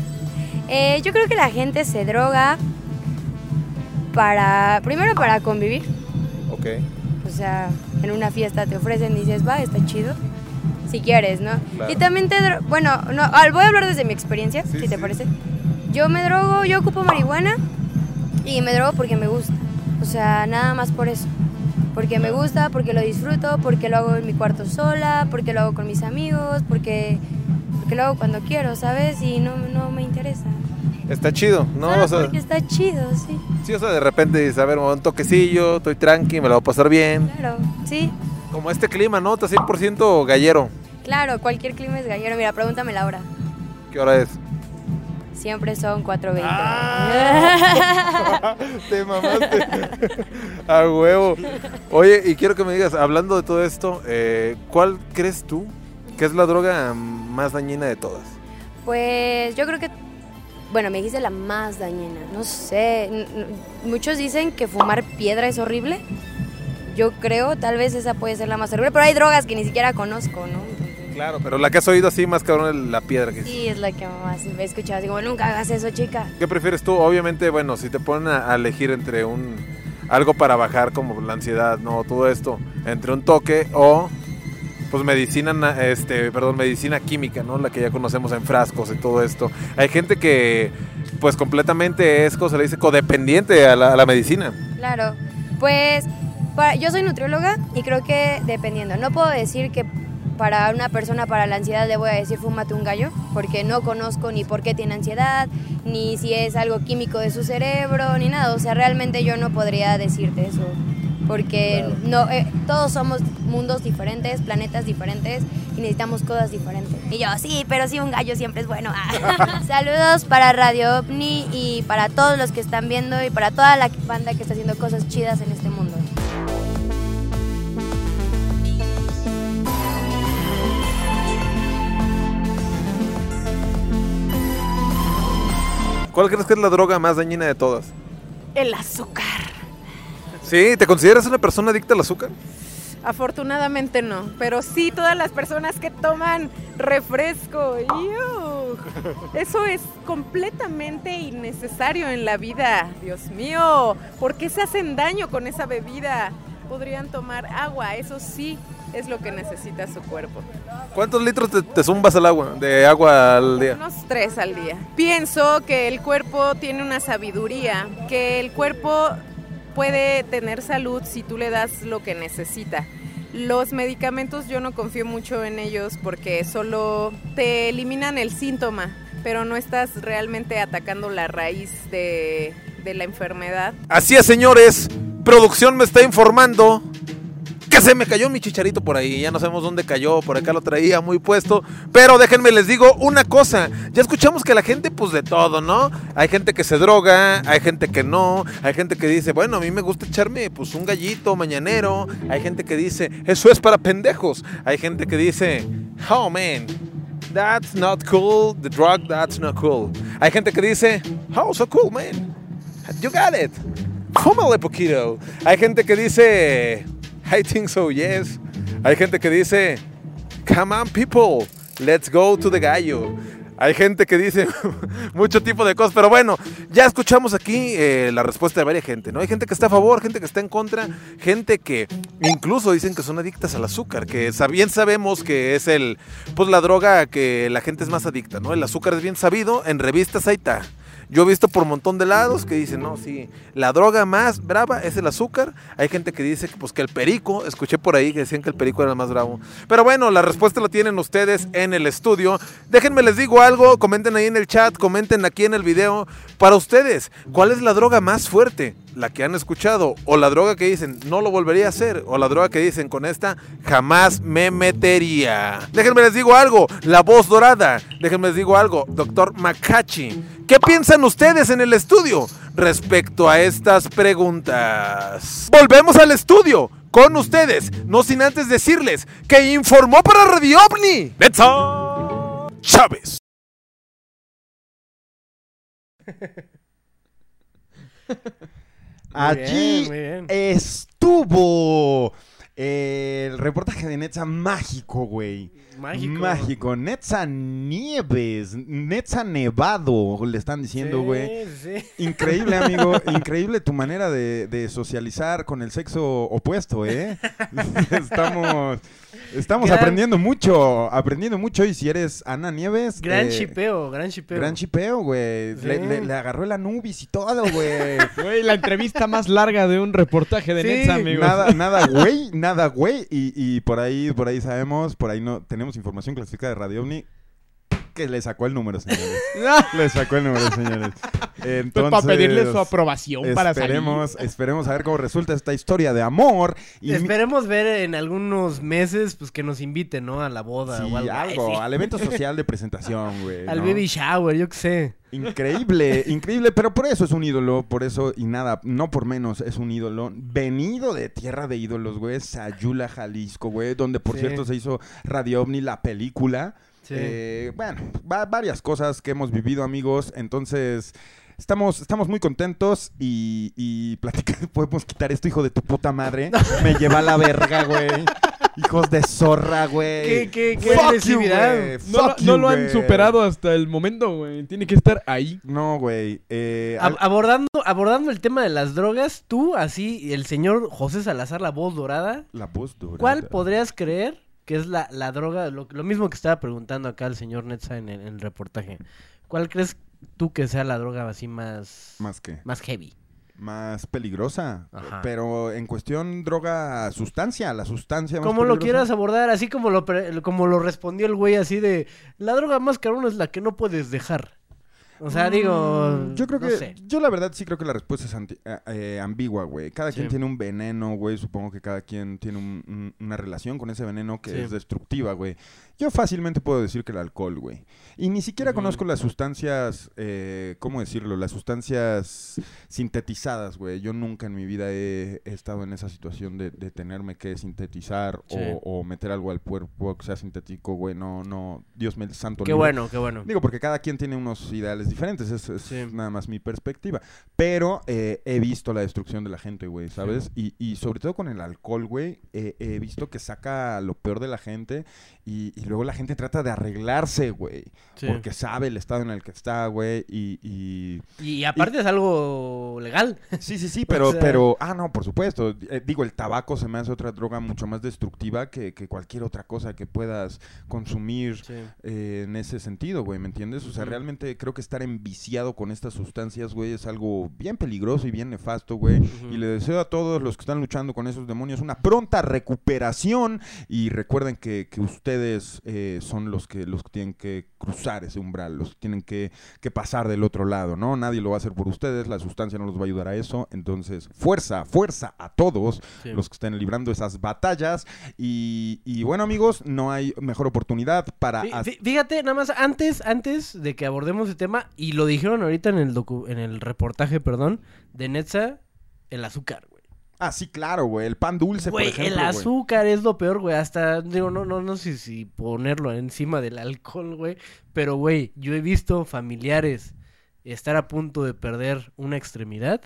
Eh, yo creo que la gente se droga para, primero para convivir. Ok. O sea, en una fiesta te ofrecen y dices, va, está chido. Si quieres, ¿no? Claro. Y también te bueno, no, ah, voy a hablar desde mi experiencia, si te parece. Yo me drogo, yo ocupo marihuana y me drogo porque me gusta. O sea, nada más por eso. Porque me gusta, porque lo disfruto, porque lo hago en mi cuarto sola, porque lo hago con mis amigos, porque, porque lo hago cuando quiero, ¿sabes? Y no, no me interesa. Está chido, ¿no? Ah, O sea, porque está chido, sí. sí, o sea, de repente dices, a ver, un toquecillo, estoy tranqui, me la voy a pasar bien. Claro, sí. Como este clima, ¿no? Está 100% gallero. Claro, cualquier clima es gallero. Mira, pregúntame la hora. ¿Qué hora es? Siempre son 4.20. Te mamaste. A huevo. Oye, y quiero que me digas, hablando de todo esto, eh, ¿cuál crees tú que es la droga más dañina de todas? Pues yo creo que, bueno, me dijiste la más dañina, no sé. Muchos dicen que fumar piedra es horrible. Yo creo, tal vez esa puede ser la más horrible, pero hay drogas que ni siquiera conozco, ¿no? Claro, pero la que has oído así más cabrón es la piedra que Sí, es la que más he escuchado. Así como, nunca hagas eso, chica. ¿Qué prefieres tú? Obviamente, bueno, si te ponen a elegir entre un algo para bajar como la ansiedad, no, todo esto, entre un toque o pues medicina, na- este, perdón, medicina química, ¿no? La que ya conocemos en frascos y todo esto. Hay gente que, pues completamente es, se le dice, codependiente a la, a la medicina. Claro, pues para- yo soy nutrióloga y creo que dependiendo, no puedo decir que para una persona para la ansiedad le voy a decir fúmate un gallo, porque no conozco ni por qué tiene ansiedad, ni si es algo químico de su cerebro, ni nada, o sea, realmente yo no podría decirte eso, porque no, eh, todos somos mundos diferentes, planetas diferentes y necesitamos cosas diferentes. Y yo, sí, pero sí un gallo siempre es bueno. Ah. Saludos para Radio OVNI y para todos los que están viendo y para toda la banda que está haciendo cosas chidas en este mundo. ¿Cuál crees que es la droga más dañina de todas? El azúcar. ¿Sí? ¿Te consideras una persona adicta al azúcar? Afortunadamente no, pero sí todas las personas que toman refresco. ¡iu! Eso es completamente innecesario en la vida. Dios mío, ¿por qué se hacen daño con esa bebida? Podrían tomar agua, eso sí es lo que necesita su cuerpo. ¿Cuántos litros te, te zumbas al agua, de agua al día? Unos tres al día. Pienso que el cuerpo tiene una sabiduría, que el cuerpo puede tener salud si tú le das lo que necesita. Los medicamentos yo no confío mucho en ellos porque solo te eliminan el síntoma, pero no estás realmente atacando la raíz de, de la enfermedad. Así es, señores. Producción me está informando se me cayó mi chicharito por ahí. Ya no sabemos dónde cayó. Por acá lo traía muy puesto. Pero déjenme les digo una cosa. Ya escuchamos que la gente, pues de todo, ¿no? Hay gente que se droga, hay gente que no. Hay gente que dice, bueno, a mí me gusta echarme pues un gallito mañanero. Hay gente que dice, eso es para pendejos. Hay gente que dice, oh man. That's not cool. The drug, that's not cool. Hay gente que dice, oh, so cool, man. You got it. Fúmale poquito. Hay gente que dice, I think so, yes. Hay gente que dice, come on, people, let's go to the gallo. Hay gente que dice mucho tipo de cosas, pero bueno, ya escuchamos aquí eh, la respuesta de varias gente, ¿no? Hay gente que está a favor, gente que está en contra, gente que incluso dicen que son adictas al azúcar, que bien sabemos que es el, pues la droga que la gente es más adicta, ¿no? El azúcar es bien sabido, en revistas ahí está. Yo he visto por un montón de lados que dicen, no, sí, la droga más brava es el azúcar. Hay gente que dice que, pues, que el perico, escuché por ahí que decían que el perico era el más bravo. Pero bueno, la respuesta la tienen ustedes en el estudio. Déjenme les digo algo, comenten ahí en el chat, comenten aquí en el video. Para ustedes, ¿cuál es la droga más fuerte? La que han escuchado, o la droga que dicen, no lo volvería a hacer, o la droga que dicen, con esta jamás me metería. Déjenme les digo algo, la voz dorada. Déjenme les digo algo, doctor Makachi. ¿Qué piensan ustedes en el estudio respecto a estas preguntas? Volvemos al estudio con ustedes, no sin antes decirles que informó para Radio OVNI. Betsa Chávez. Allí bien, muy bien. estuvo eh, el reportaje de Netza mágico, güey. Mágico. Mágico. Netza Nieves. Netza Nevado, le están diciendo, Sí, güey. sí. Increíble, amigo. Increíble tu manera de, de socializar con el sexo opuesto, ¿eh? estamos estamos Gran- aprendiendo mucho. Aprendiendo mucho. Y si eres Ana Nieves. Gran eh, chipeo, gran chipeo. Gran chipeo, güey. Le, Sí. le- le agarró el Anubis y todo, güey. Güey, la entrevista más larga de un reportaje de Sí, Netza, amigos. Nada, nada, güey, nada, güey. Y, y por ahí, por ahí sabemos, por ahí no tenemos información clasificada de Radio OVNI que le sacó el número, señores. le sacó el número, señores. Entonces, para pedirle su aprobación para salir. esperemos, Esperemos a ver cómo resulta esta historia de amor. Y Esperemos ver en algunos meses pues que nos inviten, ¿no? A la boda Sí, o algo. algo, sí. al evento social de presentación, güey. Al ¿no? baby shower, yo qué sé. Increíble, increíble, pero por eso es un ídolo, por eso y nada, no por menos es un ídolo. Venido de tierra de ídolos, güey, Sayula, Jalisco, güey, donde por Sí. cierto se hizo Radio OVNI, la película. Sí. Eh, bueno, va- varias cosas que hemos vivido, amigos, entonces... Estamos, estamos muy contentos y, y platicar, podemos quitar esto, hijo de tu puta madre. Me lleva a la verga, güey. Hijos de zorra, güey. ¿Qué- qué- qué Fuck you, agresividad? güey. No, lo- Fuck no you, lo han güey. superado hasta el momento, güey. Tiene que estar ahí. No, güey. Eh, Ab- abordando, abordando el tema de las drogas, tú, así, el señor José Salazar, la voz dorada, la voz dorada. ¿cuál podrías creer que es la, la droga, lo, lo mismo que estaba preguntando acá el señor Netza en el, en el reportaje. ¿Cuál crees tú que sea la droga así más... ¿Más qué? Más heavy. Más peligrosa. Ajá. Pero en cuestión droga, sustancia, la sustancia más Como lo quieras abordar, así como lo, como lo respondió el güey así de... La droga más cabrón es la que no puedes dejar. O sea, digo... Mm, Yo creo no que. sé. Yo la verdad sí creo que la respuesta es anti- eh, eh, ambigua, güey. Cada quien tiene un veneno, güey. Supongo que cada quien tiene un- un- una relación con ese veneno que Sí. es destructiva, güey. Yo fácilmente puedo decir que el alcohol, güey. Y ni siquiera conozco las sustancias, eh, ¿cómo decirlo? Las sustancias sintetizadas, güey. Yo nunca en mi vida he, he estado en esa situación de, de tenerme que sintetizar Sí. o, o meter algo al cuerpo que sea sintético, güey. No, no. Dios me santo. Qué libre. bueno, qué bueno. Digo, porque cada quien tiene unos ideales diferentes, es, es nada más mi perspectiva. Pero eh, he visto la destrucción de la gente, güey, ¿sabes? Y, y sobre todo con el alcohol, güey, eh, he visto que saca lo peor de la gente y, y luego la gente trata de arreglarse, güey. Sí. Porque sabe el estado en el que está, güey, y... y... Y aparte es algo legal. Sí, sí, sí, pero, O sea, pero, ah, no, por supuesto. Eh, digo, el tabaco se me hace otra droga mucho más destructiva que, que cualquier otra cosa que puedas consumir eh, en ese sentido, güey, ¿me entiendes? O sea, realmente creo que estar enviciado con estas sustancias, güey, es algo bien peligroso y bien nefasto, güey. Y le deseo a todos los que están luchando con esos demonios una pronta recuperación y recuerden que, que ustedes eh, son los que, los que tienen que cruzar ese umbral, los que tienen que, que pasar del otro lado, ¿no? Nadie lo va a hacer por ustedes, la sustancia no los va a ayudar a eso, entonces fuerza, fuerza a todos Sí. los que estén librando esas batallas y, y bueno amigos, no hay mejor oportunidad para... Fí- Fíjate, nada más antes, antes de que abordemos el tema, y lo dijeron ahorita en el docu- en el reportaje, perdón, de Netza, el azúcar, güey. Ah, sí, claro, güey, el pan dulce, Güey, por ejemplo, el güey. azúcar es lo peor, güey. Hasta, digo, no, no, no sé si ponerlo encima del alcohol, güey. Pero, güey, yo he visto familiares estar a punto de perder una extremidad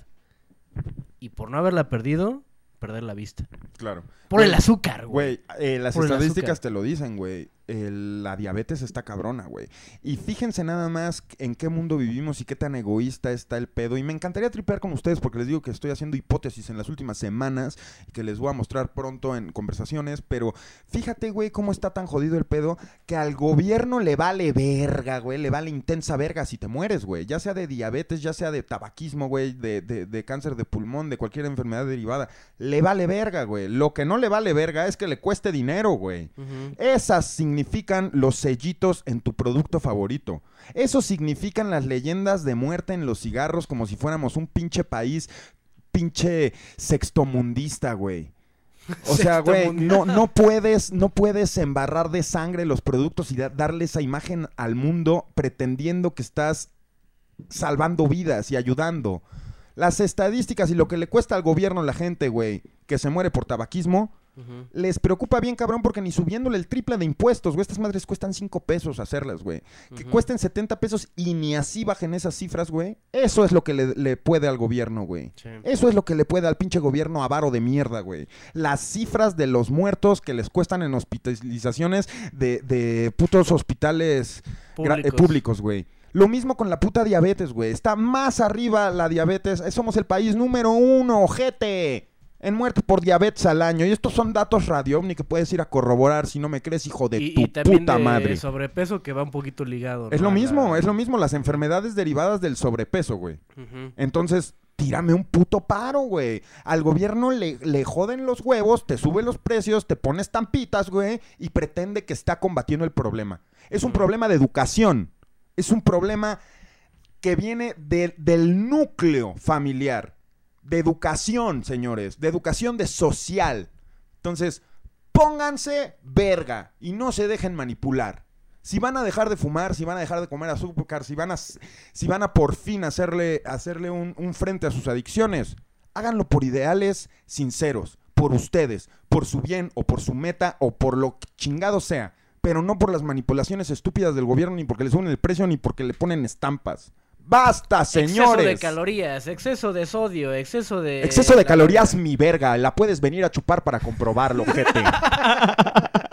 y por no haberla perdido, perder la vista. Claro. Por el azúcar, güey. eh, las Por estadísticas te lo dicen, güey. El- la diabetes está cabrona, güey. Y fíjense nada más en qué mundo vivimos y qué tan egoísta está el pedo. Y me encantaría tripear con ustedes porque les digo que estoy haciendo hipótesis en las últimas semanas y que les voy a mostrar pronto en conversaciones. Pero fíjate, güey, cómo está tan jodido el pedo que al gobierno le vale verga, güey. Le vale intensa verga si te mueres, güey. Ya sea de diabetes, ya sea de tabaquismo, güey, de, de- de cáncer de pulmón, de cualquier enfermedad derivada. Le vale verga, güey. Lo que no le vale verga es que le cueste dinero, güey. Esas significan los sellitos en tu producto favorito. Eso significan las leyendas de muerte en los cigarros como si fuéramos un pinche país, pinche sextomundista, güey. O sea, güey, no, no puedes, no puedes embarrar de sangre los productos y da- darle esa imagen al mundo pretendiendo que estás salvando vidas y ayudando. Las estadísticas y lo que le cuesta al gobierno a la gente, güey, que se muere por tabaquismo, les preocupa bien, cabrón, porque ni subiéndole el triple de impuestos, güey, estas madres cuestan 5 pesos hacerlas, güey. Que cuesten 70 pesos y ni así bajen esas cifras, güey. Eso es lo que le, le puede al gobierno, güey. Sí. Eso es lo que le puede al pinche gobierno avaro de mierda, güey. Las cifras de los muertos que les cuestan en hospitalizaciones de, de putos hospitales eh, Públicos. güey. Lo mismo con la puta diabetes, güey. Está más arriba la diabetes. Somos el país número uno, ojete. En muerte por diabetes al año. Y estos son datos radio ovni que puedes ir a corroborar si no me crees, hijo de Y, tu y también puta de madre. sobrepeso que va un poquito ligado. Es ¿no? lo a la- mismo, es lo mismo. Las enfermedades derivadas del sobrepeso, güey. Entonces, tírame un puto paro, güey. Al gobierno le, le joden los huevos, te sube los precios, te pone estampitas, güey, y pretende que está combatiendo el problema. Es un problema de educación. Es un problema que viene de- del núcleo familiar. De educación, señores. De educación de social. Entonces, pónganse verga y no se dejen manipular. Si van a dejar de fumar, si van a dejar de comer azúcar, si van a, si van a por fin hacerle, hacerle un, un frente a sus adicciones, háganlo por ideales sinceros, por ustedes, por su bien o por su meta o por lo chingado sea, pero no por las manipulaciones estúpidas del gobierno, ni porque le suben el precio, ni porque le ponen estampas. ¡Basta, señores! Exceso de calorías, exceso de sodio, exceso de... Exceso de la calorías, mi verga. La puedes venir a chupar para comprobarlo, gente.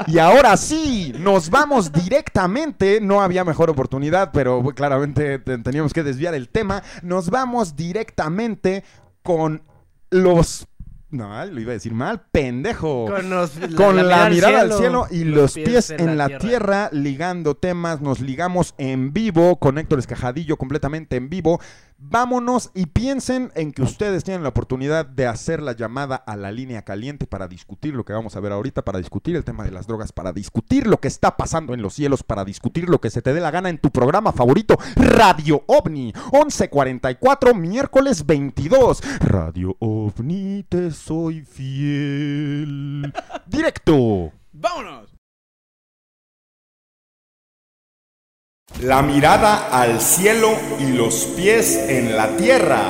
y ahora sí, nos vamos directamente. No había mejor oportunidad, pero claramente te- teníamos que desviar el tema. Nos vamos directamente con los No, lo iba a decir mal, pendejo. Con los- Con la la, mirada al mirada al cielo cielo y los pies, en, la, tierra. tierra. ligando temas. Nos ligamos en vivo con Héctor Escajadillo, completamente en vivo. Vámonos y piensen en que ustedes tienen la oportunidad de hacer la llamada a la línea caliente para discutir lo que vamos a ver ahorita, para discutir el tema de las drogas, para discutir lo que está pasando en los cielos, para discutir lo que se te dé la gana en tu programa favorito, Radio OVNI, 1144, miércoles 22. Radio OVNI, te soy fiel. Directo. ¡Vámonos! La mirada al cielo y los pies en la tierra.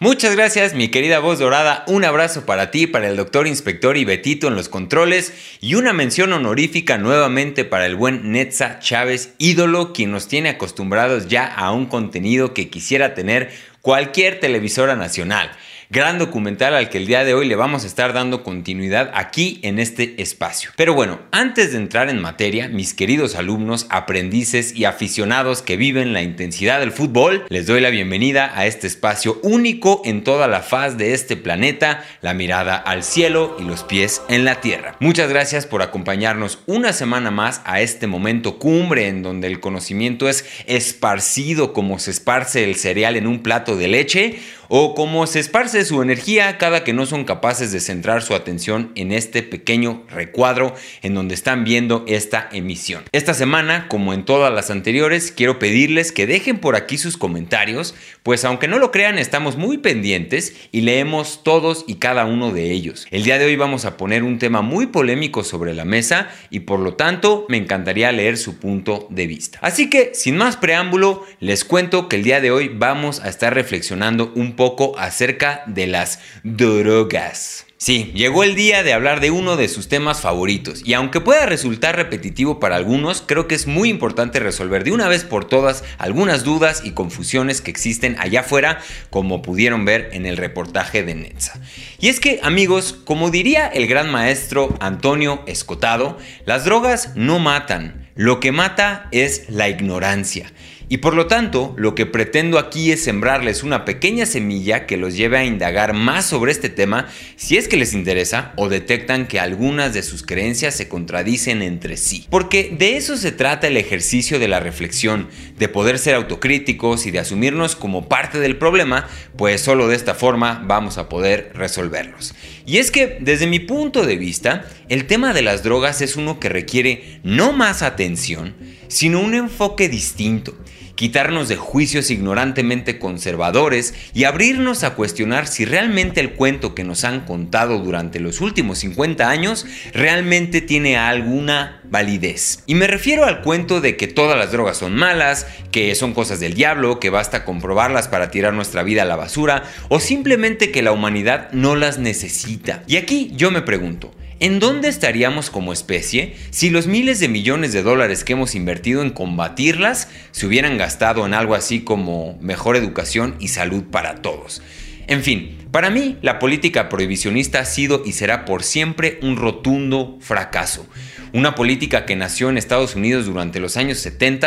Muchas gracias, mi querida voz dorada. Un abrazo para ti, para el doctor inspector y Betito en los controles. Y una mención honorífica nuevamente para el buen Netza Chávez, ídolo, quien nos tiene acostumbrados ya a un contenido que quisiera tener cualquier televisora nacional. Gran documental al que el día de hoy le vamos a estar dando continuidad aquí en este espacio. Pero bueno, antes de entrar en materia, mis queridos alumnos, aprendices y aficionados que viven la intensidad del fútbol, les doy la bienvenida a este espacio único en toda la faz de este planeta, la mirada al cielo y los pies en la tierra. Muchas gracias por acompañarnos una semana más a este momento cumbre en donde el conocimiento es esparcido como se esparce el cereal en un plato de leche o como se esparce su energía cada que no son capaces de centrar su atención en este pequeño recuadro en donde están viendo esta emisión. Esta semana, como en todas las anteriores, quiero pedirles que dejen por aquí sus comentarios, pues aunque no lo crean, estamos muy pendientes y leemos todos y cada uno de ellos. El día de hoy vamos a poner un tema muy polémico sobre la mesa y por lo tanto me encantaría leer su punto de vista. Así que, sin más preámbulo, les cuento que el día de hoy vamos a estar reflexionando un poco acerca de las drogas. Sí, llegó el día de hablar de uno de sus temas favoritos y aunque pueda resultar repetitivo para algunos, creo que es muy importante resolver de una vez por todas algunas dudas y confusiones que existen allá afuera, como pudieron ver en el reportaje de Netza. Y es que, amigos, como diría el gran maestro Antonio Escotado, las drogas no matan, lo que mata es la ignorancia. Y por lo tanto, lo que pretendo aquí es sembrarles una pequeña semilla que los lleve a indagar más sobre este tema si es que les interesa o detectan que algunas de sus creencias se contradicen entre sí. Porque de eso se trata el ejercicio de la reflexión, de poder ser autocríticos y de asumirnos como parte del problema, pues solo de esta forma vamos a poder resolverlos. Y es que, desde mi punto de vista, el tema de las drogas es uno que requiere no más atención, sino un enfoque distinto quitarnos de juicios ignorantemente conservadores y abrirnos a cuestionar si realmente el cuento que nos han contado durante los últimos 50 años realmente tiene alguna validez. Y me refiero al cuento de que todas las drogas son malas, que son cosas del diablo, que basta comprobarlas para tirar nuestra vida a la basura, o simplemente que la humanidad no las necesita. Y aquí yo me pregunto, ¿En dónde estaríamos como especie si los miles de millones de dólares que hemos invertido en combatirlas se hubieran gastado en algo así como mejor educación y salud para todos? En fin, para mí la política prohibicionista ha sido y será por siempre un rotundo fracaso. Una política que nació en Estados Unidos durante los años 70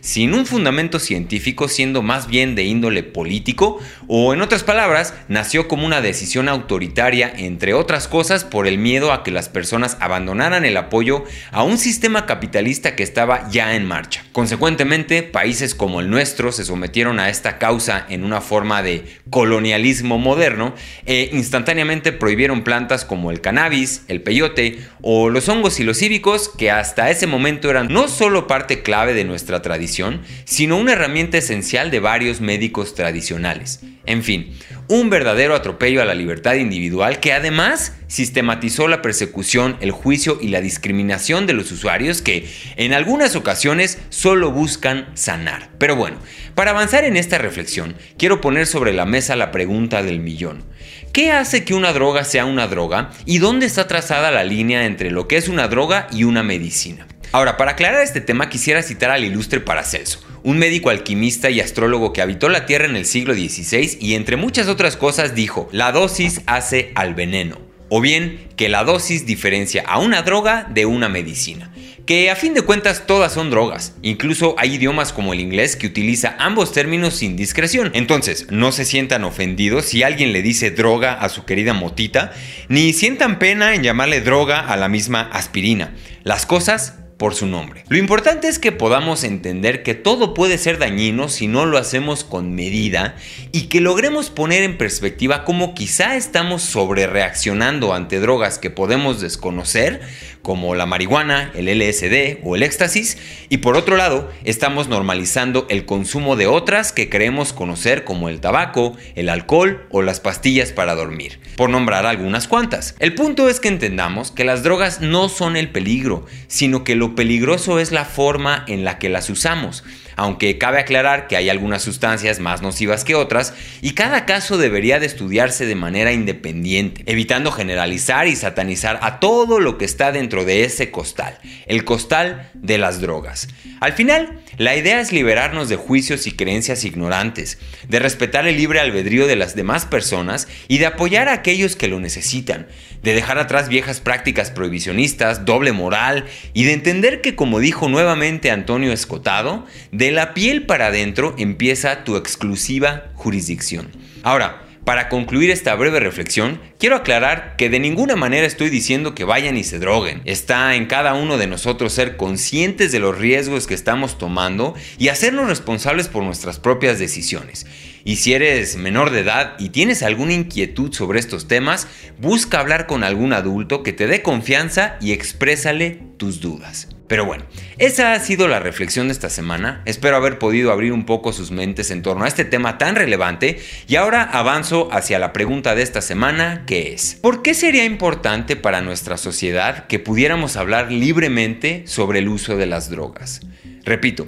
sin un fundamento científico, siendo más bien de índole político, o en otras palabras, nació como una decisión autoritaria, entre otras cosas, por el miedo a que las personas abandonaran el apoyo a un sistema capitalista que estaba ya en marcha. Consecuentemente, países como el nuestro se sometieron a esta causa en una forma de colonialismo moderno e instantáneamente prohibieron plantas como el cannabis, el peyote o los hongos y los cívicos que hasta ese momento eran no solo parte clave de nuestra tradición, sino una herramienta esencial de varios médicos tradicionales. En fin, un verdadero atropello a la libertad individual que además sistematizó la persecución, el juicio y la discriminación de los usuarios que en algunas ocasiones solo buscan sanar. Pero bueno, para avanzar en esta reflexión, quiero poner sobre la mesa la pregunta del millón. ¿Qué hace que una droga sea una droga y dónde está trazada la línea entre lo que es una droga y una medicina? Ahora, para aclarar este tema quisiera citar al ilustre Paracelso, un médico alquimista y astrólogo que habitó la Tierra en el siglo XVI y entre muchas otras cosas dijo, la dosis hace al veneno, o bien que la dosis diferencia a una droga de una medicina. Que a fin de cuentas todas son drogas. Incluso hay idiomas como el inglés que utiliza ambos términos sin discreción. Entonces, no se sientan ofendidos si alguien le dice droga a su querida motita, ni sientan pena en llamarle droga a la misma aspirina. Las cosas por su nombre. Lo importante es que podamos entender que todo puede ser dañino si no lo hacemos con medida y que logremos poner en perspectiva cómo quizá estamos sobre reaccionando ante drogas que podemos desconocer, como la marihuana, el LSD o el éxtasis, y por otro lado, estamos normalizando el consumo de otras que creemos conocer como el tabaco, el alcohol o las pastillas para dormir, por nombrar algunas cuantas. El punto es que entendamos que las drogas no son el peligro, sino que lo peligroso es la forma en la que las usamos aunque cabe aclarar que hay algunas sustancias más nocivas que otras y cada caso debería de estudiarse de manera independiente, evitando generalizar y satanizar a todo lo que está dentro de ese costal, el costal de las drogas. Al final, la idea es liberarnos de juicios y creencias ignorantes, de respetar el libre albedrío de las demás personas y de apoyar a aquellos que lo necesitan, de dejar atrás viejas prácticas prohibicionistas, doble moral y de entender que como dijo nuevamente Antonio Escotado, de la piel para adentro empieza tu exclusiva jurisdicción. Ahora, para concluir esta breve reflexión, quiero aclarar que de ninguna manera estoy diciendo que vayan y se droguen. Está en cada uno de nosotros ser conscientes de los riesgos que estamos tomando y hacernos responsables por nuestras propias decisiones. Y si eres menor de edad y tienes alguna inquietud sobre estos temas, busca hablar con algún adulto que te dé confianza y exprésale tus dudas. Pero bueno, esa ha sido la reflexión de esta semana. Espero haber podido abrir un poco sus mentes en torno a este tema tan relevante y ahora avanzo hacia la pregunta de esta semana que es, ¿por qué sería importante para nuestra sociedad que pudiéramos hablar libremente sobre el uso de las drogas? Repito,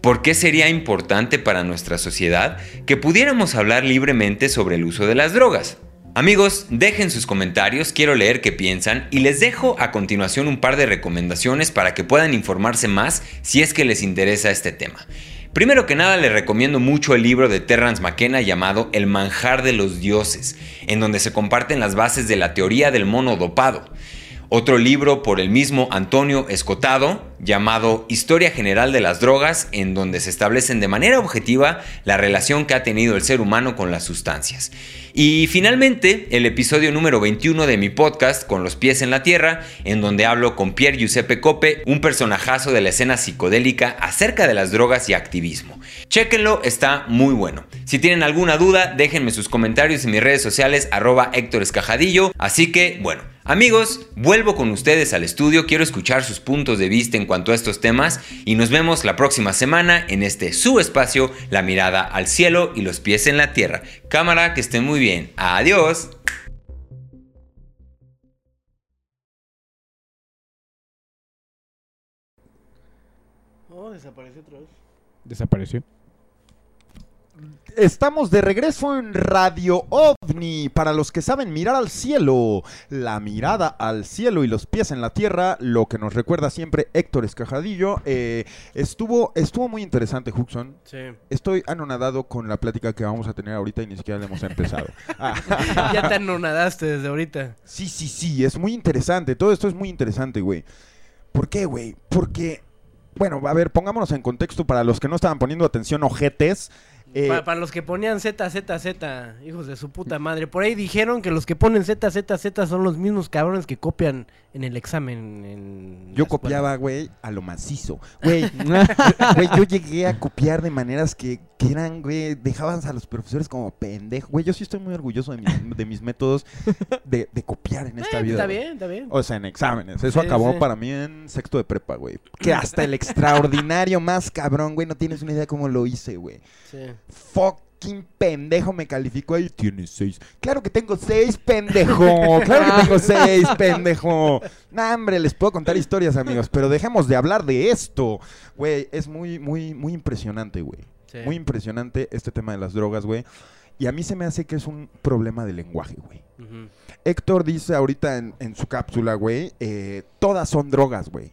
¿Por qué sería importante para nuestra sociedad que pudiéramos hablar libremente sobre el uso de las drogas? Amigos, dejen sus comentarios, quiero leer qué piensan y les dejo a continuación un par de recomendaciones para que puedan informarse más si es que les interesa este tema. Primero que nada les recomiendo mucho el libro de Terrence McKenna llamado El manjar de los dioses, en donde se comparten las bases de la teoría del mono dopado. Otro libro por el mismo Antonio Escotado, llamado Historia General de las Drogas, en donde se establecen de manera objetiva la relación que ha tenido el ser humano con las sustancias. Y finalmente, el episodio número 21 de mi podcast, Con los pies en la tierra, en donde hablo con Pierre Giuseppe Coppe, un personajazo de la escena psicodélica acerca de las drogas y activismo. Chéquenlo, está muy bueno. Si tienen alguna duda, déjenme sus comentarios en mis redes sociales, arroba Héctor Escajadillo. Así que, bueno, Amigos, vuelvo con ustedes al estudio, quiero escuchar sus puntos de vista en cuanto a estos temas y nos vemos la próxima semana en este su espacio, La mirada al cielo y los pies en la tierra. Cámara, que estén muy bien. Adiós. Oh, desapareció otra vez. Desapareció. Estamos de regreso en Radio OVNI. Para los que saben mirar al cielo, la mirada al cielo y los pies en la tierra, lo que nos recuerda siempre Héctor Escajadillo. Eh, estuvo, estuvo muy interesante, Huxon. Sí. Estoy anonadado con la plática que vamos a tener ahorita y ni siquiera la hemos empezado. ya te anonadaste desde ahorita. Sí, sí, sí, es muy interesante. Todo esto es muy interesante, güey. ¿Por qué, güey? Porque, bueno, a ver, pongámonos en contexto para los que no estaban poniendo atención, ojetes. Eh, Pa- para los que ponían Z, Z, Z, hijos de su puta madre. Por ahí dijeron que los que ponen Z, Z, Z son los mismos cabrones que copian en el examen. En Yo copiaba, güey, a lo macizo. Güey, güey, yo llegué a copiar de maneras que, que eran, güey, dejaban a los profesores como pendejos. Güey, yo sí estoy muy orgulloso de, mis- de mis métodos de, de copiar en esta Eh, vida. está bien, está bien. O sea, en exámenes. Eso Sí, acabó sí. para mí en sexto de prepa, güey. Que hasta el extraordinario más cabrón, güey, no tienes una idea cómo lo hice, güey. Sí. Fucking pendejo me calificó ahí. Tienes seis. Claro que tengo seis, pendejo. Claro que tengo seis, pendejo. Nah, hombre, les puedo contar historias, amigos. Pero dejemos de hablar de esto. Güey, es muy, muy, muy impresionante, güey. Sí. Muy impresionante este tema de las drogas, güey. Y a mí se me hace que es un problema de lenguaje, güey. Héctor dice ahorita en, en su cápsula, güey, eh, todas son drogas, güey.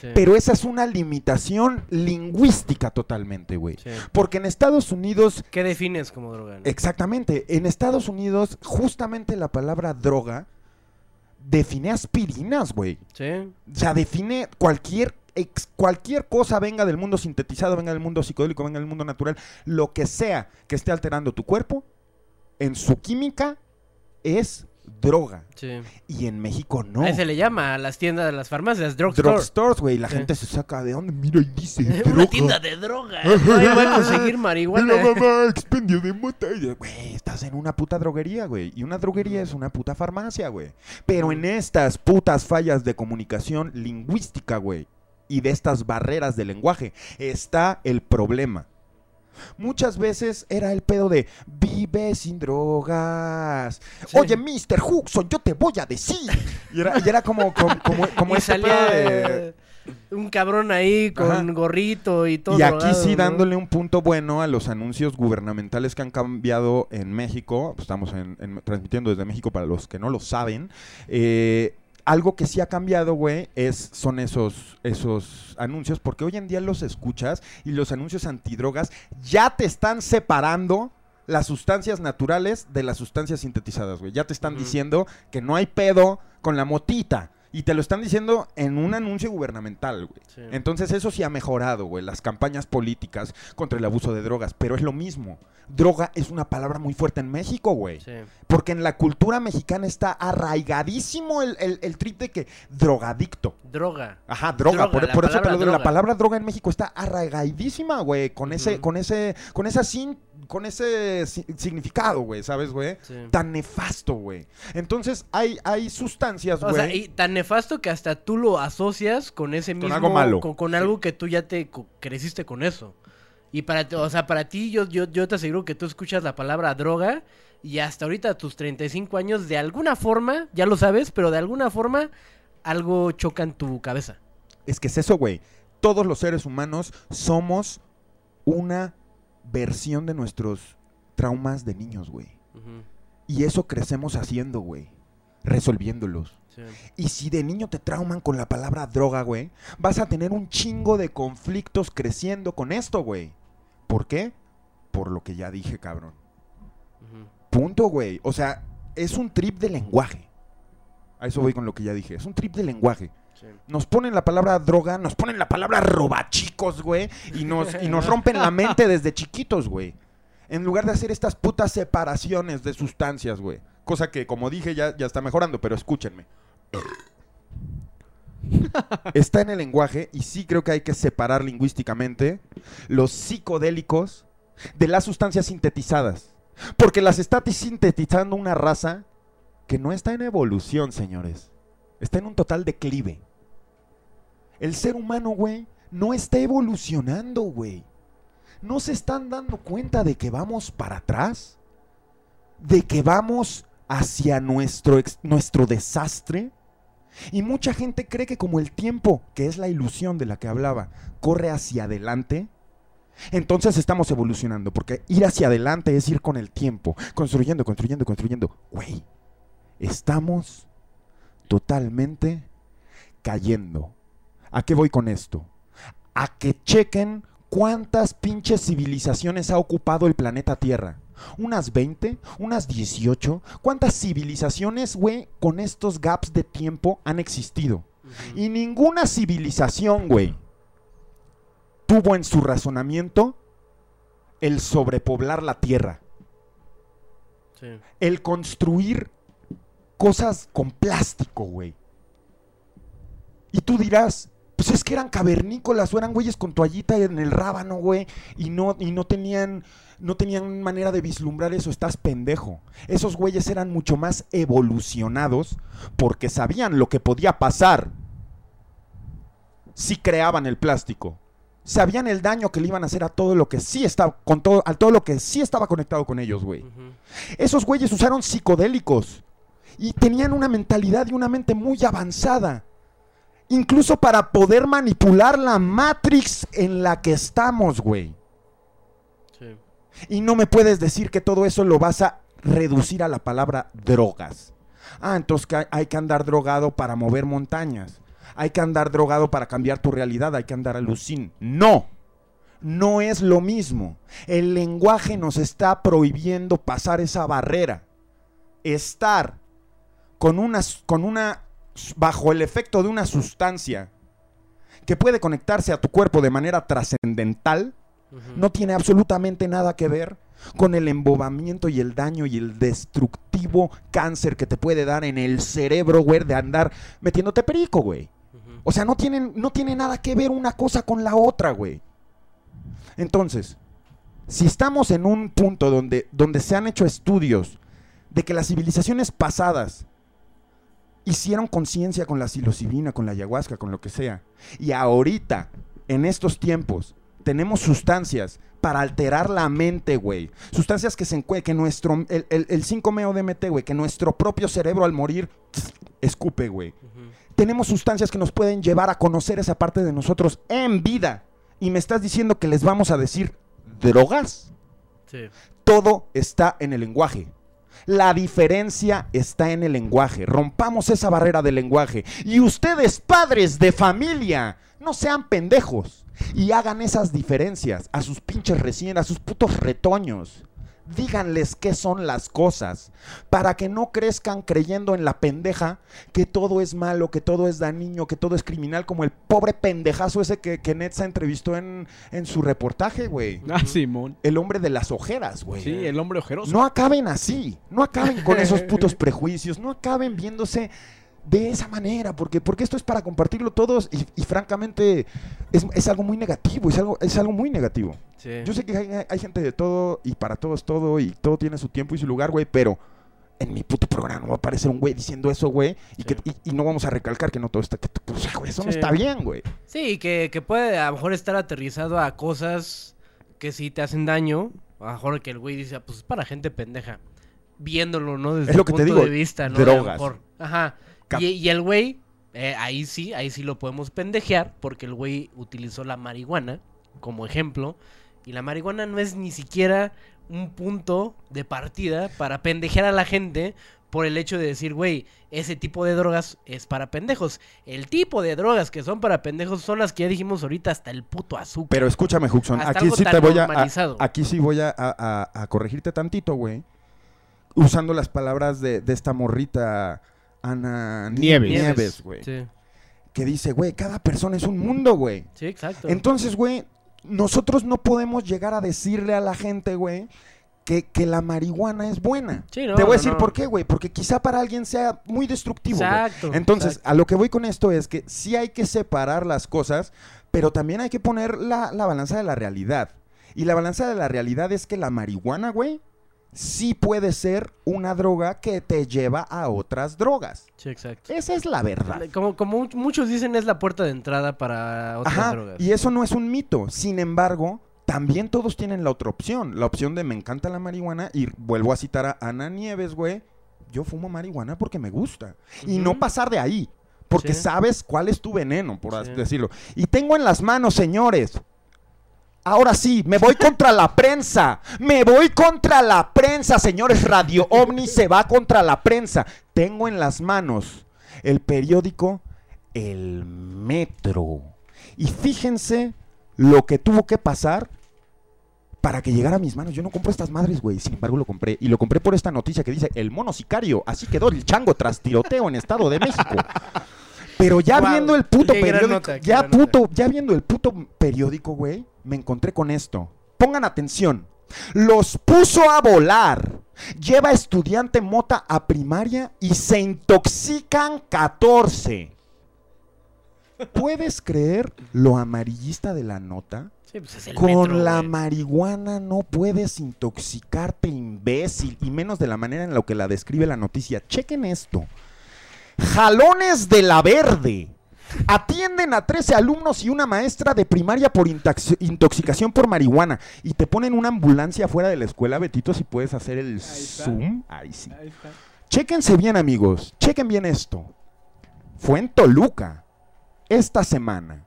Sí. Pero esa es una limitación lingüística totalmente, güey. Sí. Porque en Estados Unidos ¿Qué defines como droga? no? Exactamente. En Estados Unidos, justamente la palabra droga define aspirinas, güey. Sí. O sea, define cualquier ex- cualquier cosa venga del mundo sintetizado, venga del mundo psicodélico, venga del mundo natural, lo que sea que esté alterando tu cuerpo, en su química es droga. Sí. Y en México no. Ahí se le llama a las tiendas de las farmacias, drugstore. Drugstores, güey. La Sí. gente se saca de dónde. Mira, y dice. Una droga. tienda de droga. Ahí voy a conseguir marihuana. Mira, mamá, expendio de mota. Güey, estás en una puta droguería, güey. Y una droguería es una puta farmacia, güey. Pero en estas putas fallas de comunicación lingüística, güey, y de estas barreras de lenguaje, está el problema. Muchas veces era el pedo de vive sin drogas. Oye, Mr. Huxon, yo te voy a decir. Y era, y era como, como, como, como Y este salía pedo de- un cabrón ahí con Ajá. gorrito y todo. Y aquí drogado, sí ¿no? dándole un punto bueno a los anuncios gubernamentales que han cambiado en México. Pues estamos en- en- transmitiendo desde México para los que no lo saben. Eh, algo que sí ha cambiado, güey, es, son esos, esos anuncios, porque hoy en día los escuchas y los anuncios antidrogas ya te están separando las sustancias naturales de las sustancias sintetizadas, güey. Ya te están diciendo que no hay pedo con la motita. Y te lo están diciendo en un anuncio gubernamental, güey. Sí. Entonces eso sí ha mejorado, güey. Las campañas políticas contra el abuso de drogas. Pero es lo mismo. Droga es una palabra muy fuerte en México, güey. Sí. Porque en la cultura mexicana está arraigadísimo el, el, el trip de que drogadicto. Droga. Aja, droga, Droga, por, eso te lo digo, la palabra droga en México está arraigadísima, güey, con ese, con ese, con esa sin, con ese si- significado, güey, ¿sabes, güey? Sí. Tan nefasto, güey. Entonces, hay, hay sustancias, O güey. sea, y tan nefasto que hasta tú lo asocias con ese mismo... algo malo. Con, con algo que tú ya te creciste con eso. Y para, ti- o sea, para ti, yo, yo, yo te aseguro que tú escuchas la palabra droga y hasta ahorita a tus 35 años, de alguna forma, ya lo sabes, pero de alguna forma algo choca en tu cabeza. Es que es eso, güey. Todos los seres humanos somos una versión de nuestros traumas de niños, güey. Y eso crecemos haciendo, güey. Resolviéndolos. Sí. Y si de niño te trauman con la palabra droga, güey, vas a tener un chingo de conflictos creciendo con esto, güey. ¿Por qué? Por lo que ya dije, cabrón. Punto, güey. O sea, es un trip de lenguaje. A eso voy con lo que ya dije. Es un trip de lenguaje. Nos ponen la palabra droga, nos ponen la palabra robachicos, güey, y nos, y nos rompen la mente desde chiquitos, güey. En lugar de hacer estas putas separaciones de sustancias, güey. Cosa que, como dije, ya, ya está mejorando, pero escúchenme. Está en el lenguaje y sí creo que hay que separar lingüísticamente los psicodélicos de las sustancias sintetizadas. Porque las está sintetizando una raza que no está en evolución, señores. Está en un total declive. El ser humano, güey, no está evolucionando, güey. ¿No se están dando cuenta de que vamos para atrás? ¿De que vamos hacia nuestro, nuestro desastre? Y mucha gente cree que como el tiempo, que es la ilusión de la que hablaba, corre hacia adelante, entonces estamos evolucionando, porque ir hacia adelante es ir con el tiempo, construyendo, construyendo, construyendo. Güey, estamos totalmente cayendo. ¿A qué voy con esto? A que chequen cuántas pinches civilizaciones ha ocupado el planeta Tierra. ¿Unas 20? ¿Unas 18? ¿Cuántas civilizaciones, güey, con estos gaps de tiempo han existido? Y ninguna civilización, güey, tuvo en su razonamiento el sobrepoblar la Tierra. Sí. El construir cosas con plástico, güey. Y tú dirás, pues es que eran cavernícolas o eran güeyes con toallita en el rábano, güey, y no, y no tenían, no tenían manera de vislumbrar eso, estás pendejo. Esos güeyes eran mucho más evolucionados porque sabían lo que podía pasar si creaban el plástico. Sabían el daño que le iban a hacer a todo lo que sí estaba, con todo, a todo lo que sí estaba conectado con ellos, güey. Esos güeyes usaron psicodélicos y tenían una mentalidad y una mente muy avanzada. Incluso para poder manipular la Matrix en la que estamos, güey. Sí. Y no me puedes decir que todo eso lo vas a reducir a la palabra drogas. Ah, entonces hay que andar drogado para mover montañas. Hay que andar drogado para cambiar tu realidad. Hay que andar alucin. No. No es lo mismo. El lenguaje nos está prohibiendo pasar esa barrera. Estar con una, con una bajo el efecto de una sustancia que puede conectarse a tu cuerpo de manera trascendental, no tiene absolutamente nada que ver con el embobamiento y el daño y el destructivo cáncer que te puede dar en el cerebro, güey, de andar metiéndote perico, güey. O sea, no, tienen, no tiene nada que ver una cosa con la otra, güey. Entonces, si estamos en un punto donde, donde se han hecho estudios de que las civilizaciones pasadas hicieron conciencia con la psilocibina, con la ayahuasca, con lo que sea, y ahorita, en estos tiempos, tenemos sustancias para alterar la mente, güey. Sustancias que se que nuestro, el, el, el 5-MeO-DMT, güey, que nuestro propio cerebro al morir escupe, güey. Tenemos sustancias que nos pueden llevar a conocer esa parte de nosotros en vida. Y me estás diciendo que les vamos a decir drogas. Sí. Todo está en el lenguaje. La diferencia está en el lenguaje. Rompamos esa barrera del lenguaje. Y ustedes, padres de familia, no sean pendejos. Y hagan esas diferencias a sus pinches recién, a sus putos retoños. Díganles qué son las cosas. Para que no crezcan creyendo en la pendeja que todo es malo, que todo es dañino, que todo es criminal, como el pobre pendejazo ese que, que Netza entrevistó en, en su reportaje, güey. Ah, Simón. El hombre de las ojeras, güey. Sí, el hombre ojeroso. No acaben así. No acaben con esos putos prejuicios. No acaben viéndose de esa manera. Porque, porque esto es para compartirlo todos. Y, y francamente, es, es algo muy negativo. Es algo, es algo muy negativo. Sí. Yo sé que hay, hay gente de todo. Y para todos todo. Y todo tiene su tiempo y su lugar, güey. Pero en mi puto programa va a aparecer un güey diciendo eso, güey. Y, que, y, y no vamos a recalcar que no todo está. Que, sea, güey, eso no está bien, güey. Sí, que, que puede a lo mejor estar aterrizado a cosas que sí te hacen daño. A lo mejor que el güey dice, "Ah, pues es para gente pendeja. Viéndolo, ¿no? Desde Es lo te punto digo, de vista, ¿no? A lo drogas. mejor. Ajá. Y, y el güey, eh, ahí sí, ahí sí lo podemos pendejear, porque el güey utilizó la marihuana como ejemplo. Y la marihuana no es ni siquiera un punto de partida para pendejear a la gente por el hecho de decir, güey, ese tipo de drogas es para pendejos. El tipo de drogas que son para pendejos son las que ya dijimos ahorita, hasta el puto azúcar. Pero escúchame, Huxon, aquí sí te voy a, aquí sí voy a, a- a- a corregirte tantito, güey. Usando las palabras de, de esta morrita Ana Nieves. Nieves, güey. Sí. Que dice, güey, cada persona es un mundo, güey. Sí, exacto. Entonces, güey, nosotros no podemos llegar a decirle a la gente, güey, que, que la marihuana es buena. Sí, no, Te voy no, a decir no. por qué, güey. Porque quizá para alguien sea muy destructivo. Exacto, Entonces, exacto. a lo que voy con esto es que sí hay que separar las cosas, pero también hay que poner la, la balanza de la realidad. Y la balanza de la realidad es que la marihuana, güey, sí puede ser una droga que te lleva a otras drogas. Sí, exacto. Esa es la verdad. Como, como much- muchos dicen, es la puerta de entrada para otras Ajá, drogas. y eso no es un mito. Sin embargo, también todos tienen la otra opción. La opción de me encanta la marihuana y vuelvo a citar a Ana Nieves, güey. Yo fumo marihuana porque me gusta. Y no pasar de ahí. Porque Sí. sabes cuál es tu veneno, por así Sí. decirlo. Y tengo en las manos, señores. Ahora sí, me voy contra la prensa. Me voy contra la prensa, señores. Radio OVNI se va contra la prensa. Tengo en las manos el periódico El Metro. Y fíjense lo que tuvo que pasar para que llegara a mis manos. Yo no compro estas madres, güey. Sin embargo, lo compré. Y lo compré por esta noticia que dice: El mono sicario. Así quedó el chango tras tiroteo en Estado de México. Pero ya viendo el puto qué periódico, nota, ya nota. puto, ya viendo el puto periódico, güey, me encontré con esto. Pongan atención. Los puso a volar. Lleva estudiante mota a primaria y se intoxican 14. ¿Puedes creer lo amarillista de la nota? Sí, pues es el Con metro, la güey. marihuana no puedes intoxicarte, imbécil, y menos de la manera en la que la describe la noticia. Chequen esto. Jalones de la verde. Atienden a 13 alumnos y una maestra de primaria por intox- intoxicación por marihuana. Y te ponen una ambulancia fuera de la escuela, Betito, si puedes hacer el zoom. Ahí sí. Chéquense bien, amigos. Chequen bien esto. Fue en Toluca. Esta semana.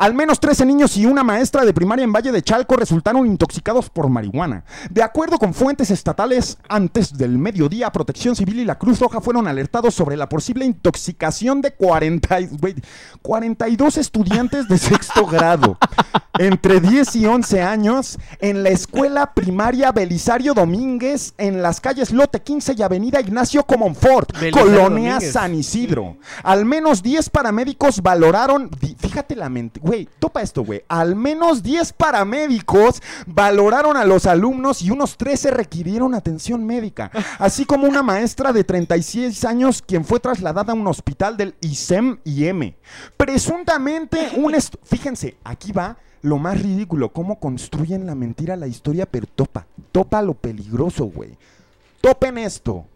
Al menos 13 niños y una maestra de primaria en Valle de Chalco resultaron intoxicados por marihuana. De acuerdo con fuentes estatales, antes del mediodía, Protección Civil y la Cruz Roja fueron alertados sobre la posible intoxicación de 40 y- güey, 42 estudiantes de sexto grado entre 10 y 11 años en la escuela primaria Belisario Domínguez en las calles Lote 15 y Avenida Ignacio Comonfort, Belisario Colonia Domínguez. San Isidro. Al menos 10 paramédicos valoraron, fíjate la mente, güey, topa esto, güey. Al menos 10 paramédicos valoraron a los alumnos y unos 13 requirieron atención médica, así como una maestra de 36 años quien fue trasladada a un hospital del ISEM IM. Presuntamente un fíjense, aquí va lo más ridículo, cómo construyen la mentira la historia, pero topa, topa lo peligroso, güey. Topen esto.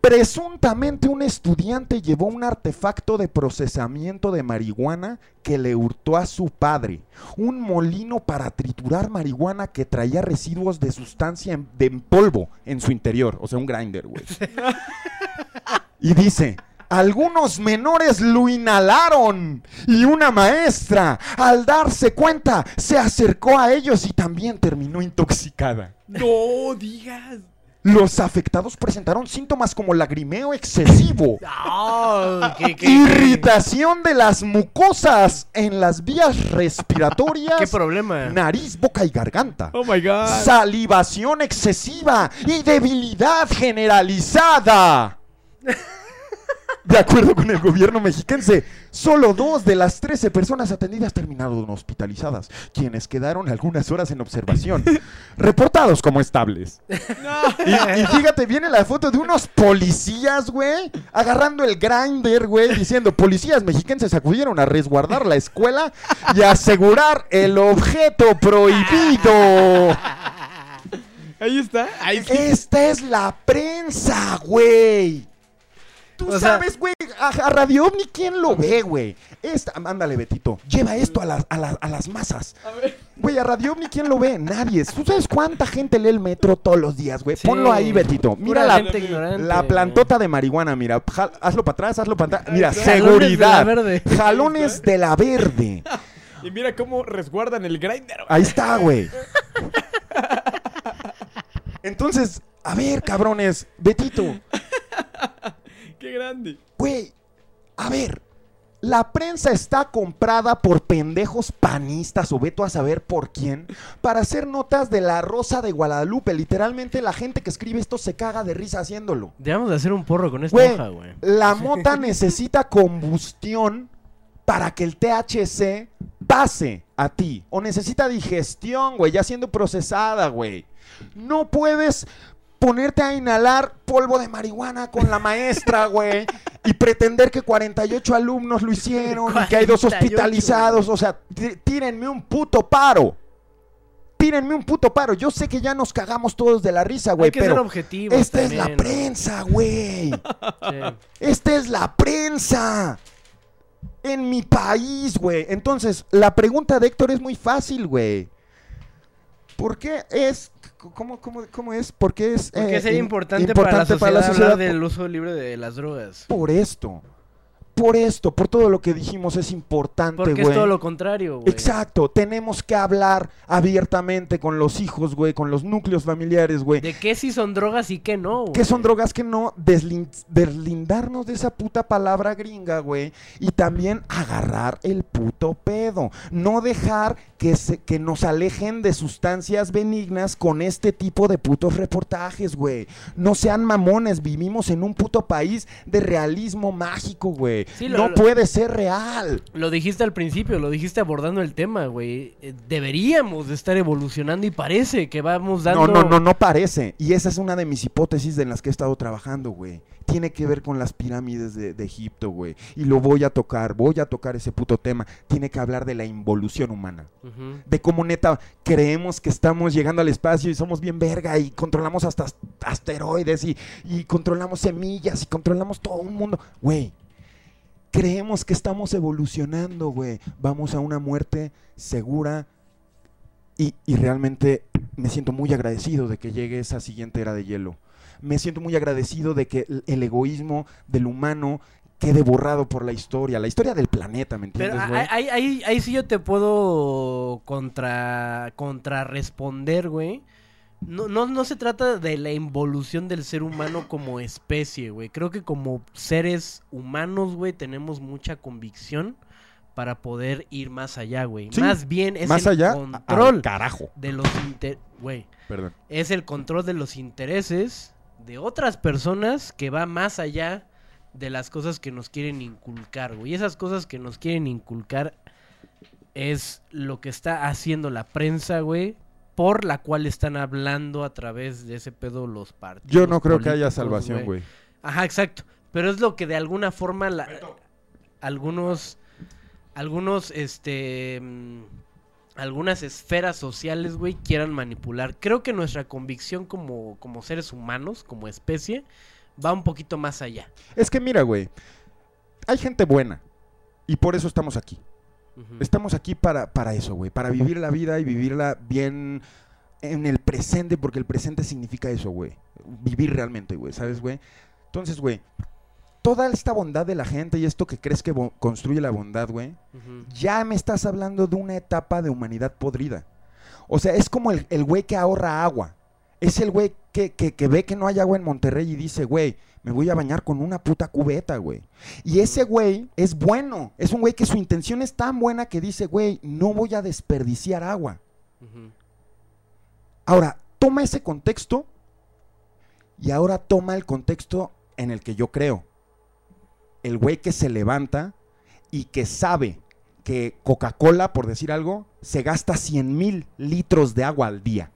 Presuntamente un estudiante llevó un artefacto de procesamiento de marihuana que le hurtó a su padre. Un molino para triturar marihuana que traía residuos de sustancia en, de en polvo en su interior. O sea, un grinder, güey. Y dice, algunos menores lo inhalaron y una maestra, al darse cuenta, se acercó a ellos y también terminó intoxicada. No digas. Los afectados presentaron síntomas como lagrimeo excesivo, qué- qué- irritación de las mucosas en las vías respiratorias, ¿Qué problema? nariz, boca y garganta, Oh my god. salivación excesiva y debilidad generalizada. De acuerdo con el gobierno mexiquense, solo dos de las 13 personas atendidas terminaron hospitalizadas, quienes quedaron algunas horas en observación, reportados como estables. Y, y fíjate, viene la foto de unos policías, güey, agarrando el grinder, güey, diciendo, policías mexiquenses acudieron a resguardar la escuela y asegurar el objeto prohibido. Ahí está. Ahí sí. Esta es la prensa, güey. Tú O sea- sabes, güey, a, a Radio OVNI, ¿quién lo ve, güey? Esta, ándale, Betito, lleva esto a las, a las, a las masas. Güey, a Radio OVNI, ¿quién lo ve? Nadie. ¿Tú sabes cuánta gente lee el metro todos los días, güey? Ponlo ahí, Betito. Mira la, la plantota de marihuana, mira. Jal- hazlo para atrás, hazlo para atrás. Mira, está. Jalones de la seguridad. verde. Jalones de la verde. Y mira cómo resguardan el grinder. Ahí está, güey. Entonces, a ver, cabrones, Betito. Qué grande. Güey, a ver, la prensa está comprada por pendejos panistas o veto a saber por quién para hacer notas de la Rosa de Guadalupe. Literalmente la gente que escribe esto se caga de risa haciéndolo. Debemos de hacer un porro con esta Güey, hoja, güey. la mota necesita combustión para que el THC pase a ti. O necesita digestión, güey, ya siendo procesada, güey. No puedes ponerte a inhalar polvo de marihuana con la maestra, güey, y pretender que 48 alumnos lo hicieron y que hay dos 48, hospitalizados. O sea, tí- tírenme un puto paro. Tírenme un puto paro. Yo sé que ya nos cagamos todos de la risa, güey, Hay que ser pero objetivos esta es la prensa, güey. Sí. Esta es la prensa. En mi país, güey. Entonces, la pregunta de Héctor es muy fácil, güey. ¿Por qué es... ¿Cómo, cómo, cómo es? ¿Por qué es... Eh, sería importante, para la sociedad, hablar del uso libre de las drogas. Por esto. Por esto, por todo lo que dijimos es importante, Porque güey. es todo lo contrario, güey. Exacto, tenemos que hablar abiertamente con los hijos, güey, con los núcleos familiares, güey. De qué sí son drogas y qué no, güey. ¿Qué son drogas que no? Deslin- deslindarnos de esa puta palabra gringa, güey. Y también agarrar el puto pedo. No dejar que, se, que nos alejen de sustancias benignas con este tipo de putos reportajes, güey. No sean mamones, vivimos en un puto país de realismo mágico, güey. Sí, lo- no lo- puede ser real. Lo dijiste al principio, lo dijiste abordando el tema, güey. Eh, Deberíamos de estar evolucionando y parece que vamos dando... No, no, no, no parece. Y esa es una de mis hipótesis en las que he estado trabajando, güey. Tiene que ver con las pirámides de, de Egipto, güey. Y lo voy a tocar, voy a tocar ese puto tema. Tiene que hablar de la involución humana. De cómo neta creemos que estamos llegando al espacio y somos bien verga y controlamos hasta ast- asteroides y, y controlamos semillas y controlamos todo un mundo. Güey, creemos que estamos evolucionando, güey. Vamos a una muerte segura y, y realmente me siento muy agradecido de que llegue esa siguiente era de hielo. Me siento muy agradecido de que el- el egoísmo del humano quede borrado por la historia, la historia del planeta, ¿me Pero entiendes, güey? ahí, ahí, ahí sí yo te puedo contra contrarresponder, güey. No, no, no se trata de la involución del ser humano como especie, güey. Creo que como seres humanos, güey, tenemos mucha convicción para poder ir más allá, güey. Sí, más bien es más el allá, control carajo. de los inter- güey. Perdón. Es el control de los intereses de otras personas que va más allá de las cosas que nos quieren inculcar, güey. Y esas cosas que nos quieren inculcar es lo que está haciendo la prensa, güey, por la cual están hablando a través de ese pedo los partidos. Yo no creo que haya salvación, güey. Ajá, exacto. Pero es lo que de alguna forma la- algunos, algunos, este, mm, algunas esferas sociales, güey, quieran manipular. Creo que nuestra convicción como, como seres humanos, como especie, va un poquito más allá. Es que mira, güey, hay gente buena y por eso estamos aquí. Estamos aquí para, para eso, güey, para vivir la vida y vivirla bien en el presente, porque el presente significa eso, güey. Vivir realmente, güey, ¿sabes, güey? Entonces, güey, toda esta bondad de la gente y esto que crees que construye la bondad, güey, ya me estás hablando de una etapa de humanidad podrida. O sea, es como el el güey que ahorra agua. Es el güey que, que- que ve que no hay agua en Monterrey y dice, güey, me voy a bañar con una puta cubeta, güey. Y ese güey es bueno. Es un güey que su intención es tan buena que dice, güey, no voy a desperdiciar agua. Ahora, toma ese contexto y ahora toma el contexto en el que yo creo. El güey que se levanta y que sabe que Coca-Cola, por decir algo, se gasta 100 mil litros de agua al día.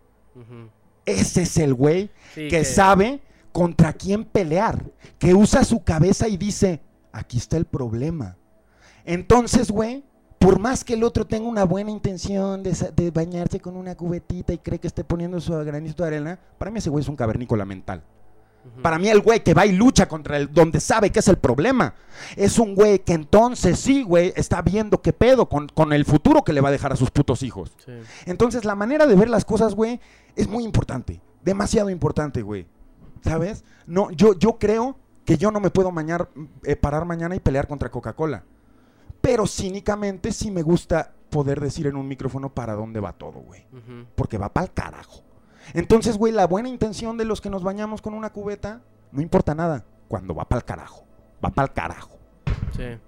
Ese es el güey Sí, que, que- sabe contra quién pelear, que usa su cabeza y dice, aquí está el problema. Entonces, güey, por más que el otro tenga una buena intención de bañarse con una cubetita y cree que esté poniendo su granito de arena, para mí ese güey es un cavernícola mental. Para mí el güey que va y lucha contra el donde sabe que es el problema, es un güey que entonces sí, güey, está viendo qué pedo con, con el futuro que le va a dejar a sus putos hijos. Entonces la manera de ver las cosas, güey, es muy importante, demasiado importante, güey. ¿Sabes? No, yo, yo creo que yo no me puedo mañar, eh, parar mañana y pelear contra Coca-Cola. Pero cínicamente sí me gusta poder decir en un micrófono para dónde va todo, güey. Porque va para el carajo. Entonces, güey, la buena intención de los que nos bañamos con una cubeta, no importa nada. Cuando va para el carajo. Va para el carajo. Sí.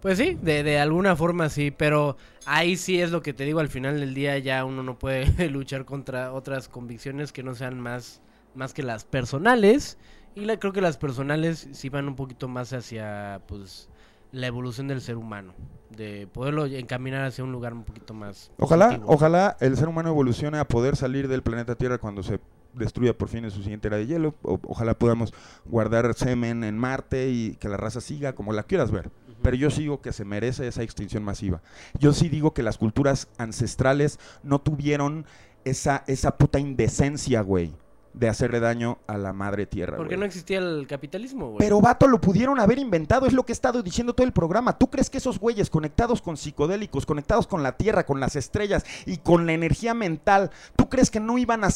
Pues sí, de, de alguna forma sí, pero ahí sí es lo que te digo, al final del día ya uno no puede luchar contra otras convicciones que no sean más, más que las personales. Y la, creo que las personales sí van un poquito más hacia pues la evolución del ser humano, de poderlo encaminar hacia un lugar un poquito más Ojalá, positivo. ojalá el ser humano evolucione a poder salir del planeta Tierra cuando se destruya por fin en su siguiente era de hielo. O- ojalá podamos guardar semen en Marte y que la raza siga como la quieras ver. Pero yo sigo que se merece esa extinción masiva. Yo sí digo que las culturas ancestrales no tuvieron esa, esa puta indecencia, güey, de hacerle daño a la madre tierra. Porque no existía el capitalismo, güey. Pero vato, lo pudieron haber inventado, es lo que he estado diciendo todo el programa. ¿Tú crees que esos güeyes conectados con psicodélicos, conectados con la tierra, con las estrellas y con la energía mental, ¿tú crees que no iban a,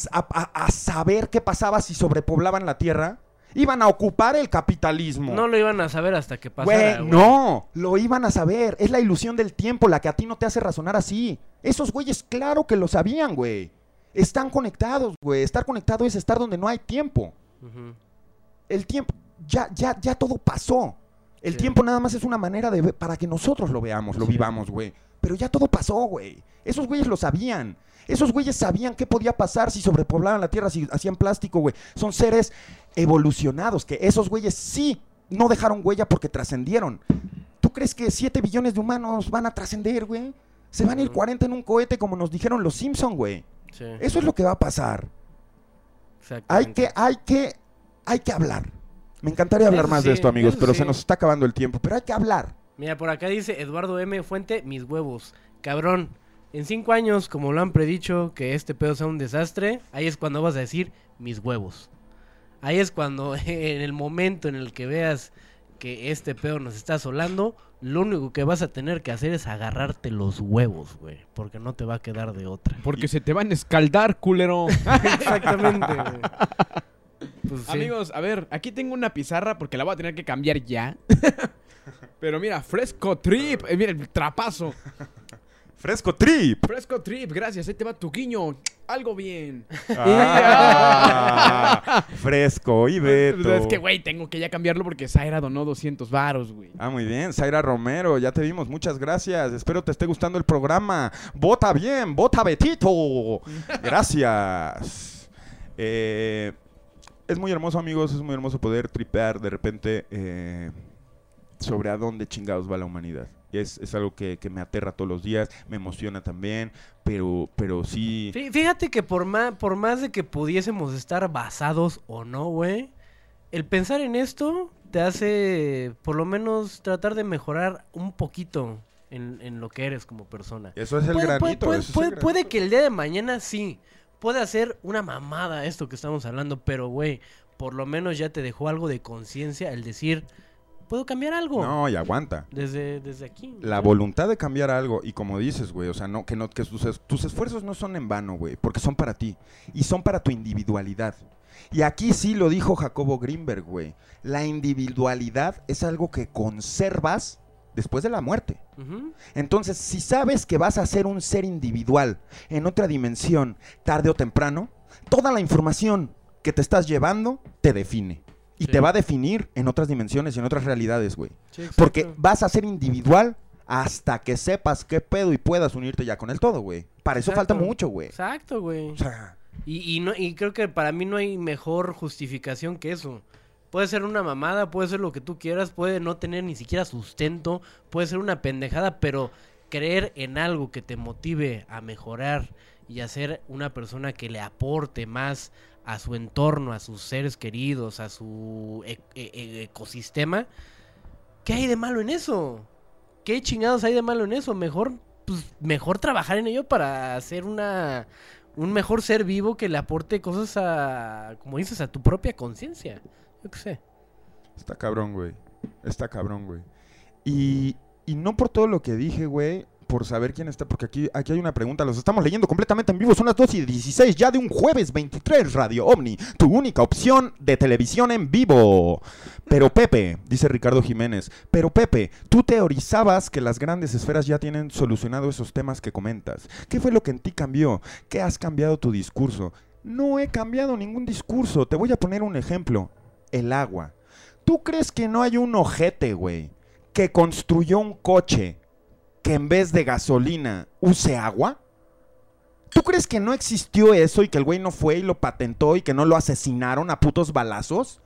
saber qué pasaba si sobrepoblaban la tierra? Iban a ocupar el capitalismo. No lo iban a saber hasta que pasara. Güey. no, lo iban a saber. Es la ilusión del tiempo la que a ti no te hace razonar así. Esos güeyes, claro que lo sabían, güey. Están conectados, güey. Estar conectado es estar donde no hay tiempo. El tiempo, ya, ya, ya todo pasó. El tiempo nada más es una manera de para que nosotros lo veamos, lo vivamos, güey. Pero ya todo pasó, güey. Esos güeyes lo sabían. Esos güeyes sabían qué podía pasar si sobrepoblaban la Tierra, si hacían plástico, güey. Son seres evolucionados, que esos güeyes sí no dejaron huella porque trascendieron. ¿Tú crees que 7 billones de humanos van a trascender, güey? Se van a ir 40 en un cohete como nos dijeron los Simpson, güey. Sí. Eso es lo que va a pasar. Hay que, hay que, hay que hablar. Me encantaría hablar Eso más de esto, amigos, pero sí. se nos está acabando el tiempo. Pero hay que hablar. Mira, por acá dice Eduardo M. Fuente, mis huevos. Cabrón, en cinco años, como lo han predicho, que este pedo sea un desastre, ahí es cuando vas a decir mis huevos. Ahí es cuando, en el momento en el que veas que este pedo nos está asolando, lo único que vas a tener que hacer es agarrarte los huevos, güey. Porque no te va a quedar de otra. Porque se te van a escaldar, culero. Exactamente, güey. Pues sí. Amigos, a ver, aquí tengo una pizarra porque la voy a tener que cambiar ya. Pero mira, Fresco Trip. eh, mira el trapazo. Fresco Trip. Fresco Trip, gracias. Ahí te va tu guiño. Algo bien. Ah, fresco y Beto. Es que, güey, tengo que ya cambiarlo porque Zaira donó 200 varos, güey. Ah, muy bien. Zaira Romero, ya te vimos. Muchas gracias. Espero te esté gustando el programa. Vota bien, vota Betito. Gracias. Eh, es muy hermoso, amigos. Es muy hermoso poder tripear de repente eh, sobre a dónde chingados va la humanidad. Es, es algo que, que me aterra todos los días, me emociona también, pero, pero sí... Fí- Fíjate que por más, por más de que pudiésemos estar basados o no, güey, el pensar en esto te hace por lo menos tratar de mejorar un poquito en, en lo que eres como persona. Eso es el Puede- puede- granito, puede- eso es el puede- granito. puede que el día de mañana sí, puede hacer una mamada esto que estamos hablando, pero güey, por lo menos ya te dejó algo de conciencia el decir, puedo cambiar algo. No, y aguanta. Desde, desde aquí. La voluntad de cambiar algo, y como dices, güey, o sea, no, que no, que tus, tus esfuerzos no son en vano, güey, porque son para ti, y son para tu individualidad. Y aquí sí lo dijo Jacobo Greenberg, güey. La individualidad es algo que conservas después de la muerte. Entonces, si sabes que vas a ser un ser individual en otra dimensión, tarde o temprano, toda la información que te estás llevando te define. Y Sí. te va a definir en otras dimensiones y en otras realidades, güey. Sí. Porque vas a ser individual hasta que sepas qué pedo y puedas unirte ya con el todo, güey. Para eso falta mucho, güey. Exacto, güey. O sea, Y, y, no, y creo que para mí no hay mejor justificación que eso. Puede ser una mamada, puede ser lo que tú quieras, puede no tener ni siquiera sustento, puede ser una pendejada, pero creer en algo que te motive a mejorar y a ser una persona que le aporte más a su entorno, a sus seres queridos, a su e- e- e- ecosistema, ¿qué hay de malo en eso? ¿Qué chingados hay de malo en eso? Mejor, pues, mejor trabajar en ello para hacer una un mejor ser vivo que le aporte cosas a, como dices, a tu propia conciencia. Yo qué sé. está cabrón, güey. Está cabrón, güey. Y, y no por todo lo que dije, güey, por saber quién está, porque aquí, aquí hay una pregunta, los estamos leyendo completamente en vivo, son las 2 y 16 ya de un jueves 23, Radio OVNI, tu única opción de televisión en vivo. Pero Pepe, dice Ricardo Jiménez, pero Pepe, tú teorizabas que las grandes esferas ya tienen solucionado esos temas que comentas. ¿Qué fue lo que en ti cambió? ¿Qué has cambiado tu discurso? No he cambiado ningún discurso, te voy a poner un ejemplo, el agua. ¿Tú crees que no hay un ojete, güey, que construyó un coche que en vez de gasolina use agua? ¿Tú crees que no existió eso y que el güey no fue y lo patentó y que no lo asesinaron a putos balazos?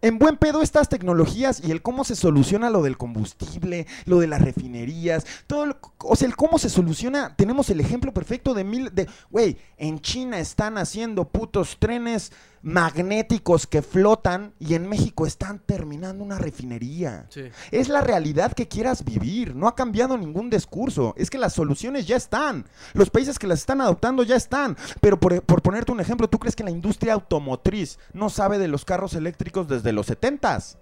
En buen pedo estas tecnologías y el cómo se soluciona lo del combustible, lo de las refinerías, todo, o sea, el cómo se soluciona, tenemos el ejemplo perfecto de mil, de, güey, en China están haciendo putos trenes magnéticos que flotan y en México están terminando una refinería. Sí. Es la realidad que quieras vivir, no ha cambiado ningún discurso, es que las soluciones ya están, los países que las están adoptando ya están, pero por, por ponerte un ejemplo, ¿tú crees que la industria automotriz no sabe de los carros eléctricos desde los 70s?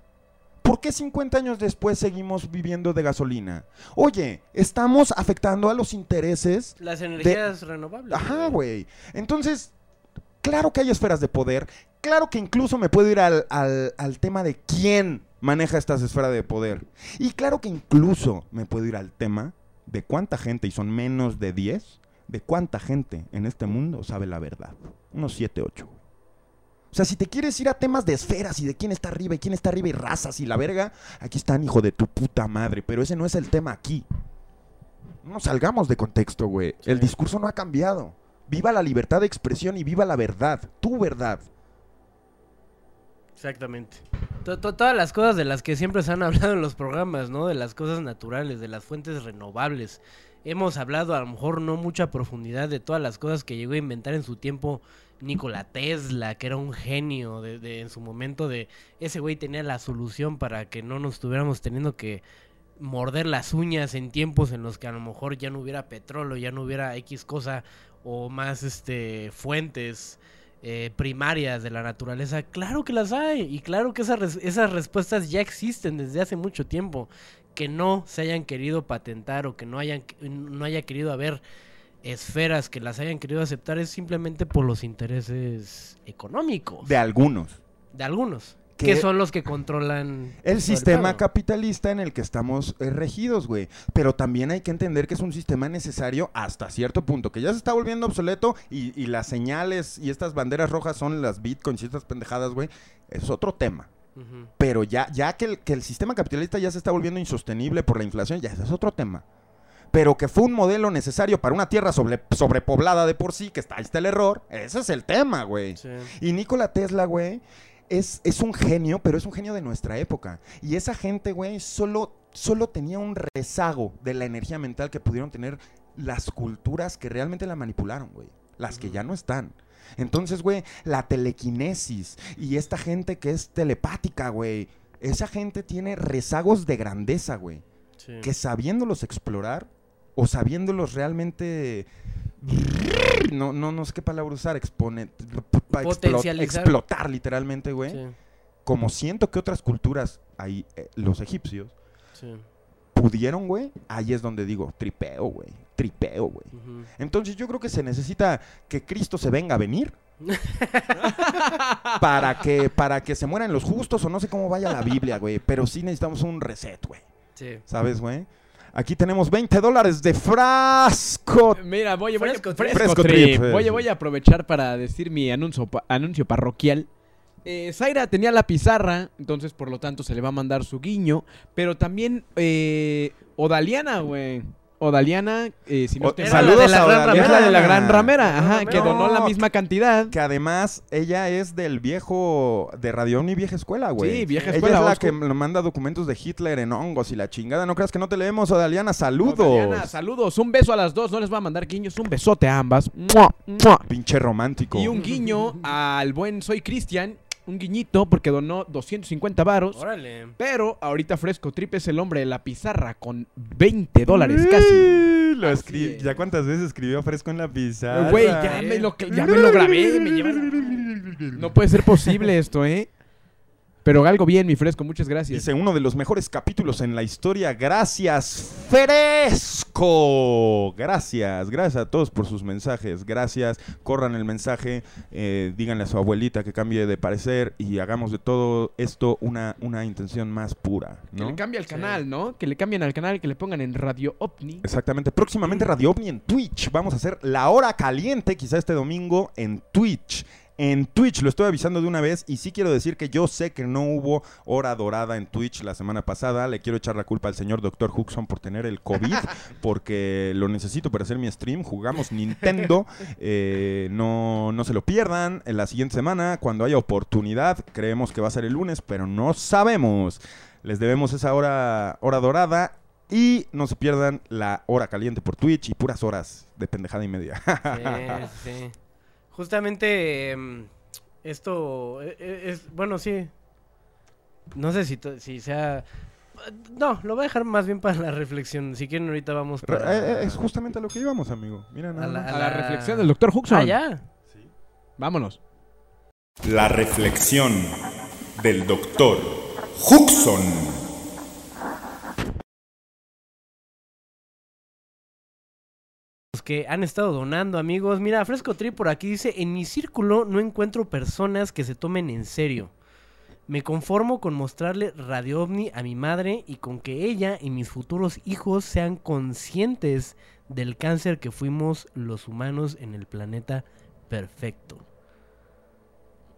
¿Por qué 50 años después seguimos viviendo de gasolina? Oye, estamos afectando a los intereses. Las de- energías renovables. Ajá, güey. Entonces, claro que hay esferas de poder. Claro que incluso me puedo ir al, al- al tema de quién maneja estas esferas de poder. Y claro que incluso me puedo ir al tema de cuánta gente, y son menos de 10, de cuánta gente en este mundo sabe la verdad. Unos 7, 8. O sea, si te quieres ir a temas de esferas y de quién está arriba y quién está arriba y razas y la verga, aquí están, hijo de tu puta madre. Pero ese no es el tema aquí. No salgamos de contexto, güey. El discurso no ha cambiado. Viva la libertad de expresión y viva la verdad. Tu verdad. Exactamente. To- to- todas las cosas de las que siempre se han hablado en los programas, ¿no? De las cosas naturales, de las fuentes renovables. Hemos hablado a lo mejor no mucha profundidad de todas las cosas que llegó a inventar en su tiempo Nikola Tesla, que era un genio de, de- en su momento de ese güey tenía la solución para que no nos estuviéramos teniendo que morder las uñas en tiempos en los que a lo mejor ya no hubiera petróleo, ya no hubiera X cosa o más este fuentes eh, primarias de la naturaleza, claro que las hay y claro que esas, res- esas respuestas ya existen desde hace mucho tiempo, que no se hayan querido patentar o que no hayan no haya querido haber esferas que las hayan querido aceptar es simplemente por los intereses económicos. De algunos. De algunos. Que- Que son los que controlan El sistema capitalista en el que estamos eh, regidos, güey. Pero también hay que entender que es un sistema necesario hasta cierto punto, que ya se está volviendo obsoleto y, y las señales y estas banderas rojas son las bitcoins y estas pendejadas, güey. Es otro tema. Pero ya, ya que, el, que el sistema capitalista ya se está volviendo insostenible por la inflación, ya ese es otro tema. Pero que fue un modelo necesario para una tierra sobre, sobrepoblada de por sí, que está, ahí está el error, ese es el tema, güey. Y Nikola Tesla, güey, es, es un genio, pero es un genio de nuestra época. Y esa gente, güey, solo, solo tenía un rezago de la energía mental que pudieron tener las culturas que realmente la manipularon, güey. Las que ya no están. Entonces, güey, la telequinesis y esta gente que es telepática, güey. Esa gente tiene rezagos de grandeza, güey. Sí. Que sabiéndolos explorar o sabiéndolos realmente... No, no, no sé qué palabra usar, expone, Potencializar. explotar literalmente, güey. Sí. Como siento que otras culturas, ahí, eh, los egipcios, Sí. pudieron, güey, ahí es donde digo, tripeo, güey, tripeo, güey. Entonces yo creo que se necesita que Cristo se venga a venir para que para que se mueran los justos o no sé cómo vaya la Biblia, güey, pero sí necesitamos un reset, güey. Sí. ¿Sabes, güey? Aquí tenemos 20 dólares de frasco. Mira, voy, voy, Fresco fresco, trip. Fresco trip. trip. Voy, voy a aprovechar para decir mi anuncio, pa- anuncio parroquial. Eh, Zaira tenía la pizarra, entonces por lo tanto se le va a mandar su guiño. Pero también eh, Odaliana, güey. Odaliana, eh, si no O- mal, saludos a de la gran Odaliana. ramera. Es la de la gran ramera, ajá, No, que donó la misma cantidad. Que además ella es del viejo, de Radio Omni Vieja Escuela, güey. Sí, vieja Ella escuela, es la Oscar. que me manda documentos de Hitler en hongos y la chingada. No creas que no te leemos, Odaliana. Saludos. Odaliana, saludos. Un beso a las dos, no les voy a mandar guiños. Un besote a ambas. ¡Mua! ¡Mua! Pinche romántico. Y un guiño al buen Soy Cristian. Un guiñito porque donó 250 varos. Órale. Pero ahorita Fresco Trip es el hombre de la pizarra con 20 dólares casi. Lo escri- ¿Ya cuántas veces escribió Fresco en la pizarra? Güey, ya me lo, ya me lo grabé. me lleva- No puede ser posible esto, ¿eh? Pero algo bien, mi Fresco. Muchas gracias. Dice uno de los mejores capítulos en la historia. Gracias, Fresco. Gracias, gracias a todos por sus mensajes. Gracias. Corran el mensaje. eh, díganle a su abuelita que cambie de parecer y hagamos de todo esto una, una intención más pura. Que ¿no? le cambie al canal, ¿no? Que le cambien al canal, que le pongan en Radio OVNI. Exactamente. Próximamente Radio OVNI en Twitch. Vamos a hacer la hora caliente, quizá este domingo, en Twitch. En Twitch, lo estoy avisando de una vez y sí quiero decir que yo sé que no hubo hora dorada en Twitch la semana pasada. Le quiero echar la culpa al señor Dr. Huxon por tener el COVID, porque lo necesito para hacer mi stream. Jugamos Nintendo. Eh, no, no se lo pierdan. En la siguiente semana, cuando haya oportunidad, creemos que va a ser el lunes, pero no sabemos. Les debemos esa hora, hora dorada. Y no se pierdan la hora caliente por Twitch y puras horas de pendejada y media. Sí, sí. Justamente em, esto eh, eh, es, bueno, sí. No sé si, si sea... No, lo voy a dejar más bien para la reflexión. Si quieren ahorita vamos para... eh, eh, es justamente a lo que íbamos, amigo. Mira, nada A la-. A la reflexión del Dr. Huxon. Ah, ya. Vámonos. La reflexión del doctor Huxon. Que han estado donando, amigos. Mira, Fresco Trip por aquí dice, en mi círculo no encuentro personas que se tomen en serio. Me conformo con mostrarle Radio OVNI a mi madre y con que ella y mis futuros hijos sean conscientes del cáncer que fuimos los humanos en el planeta perfecto.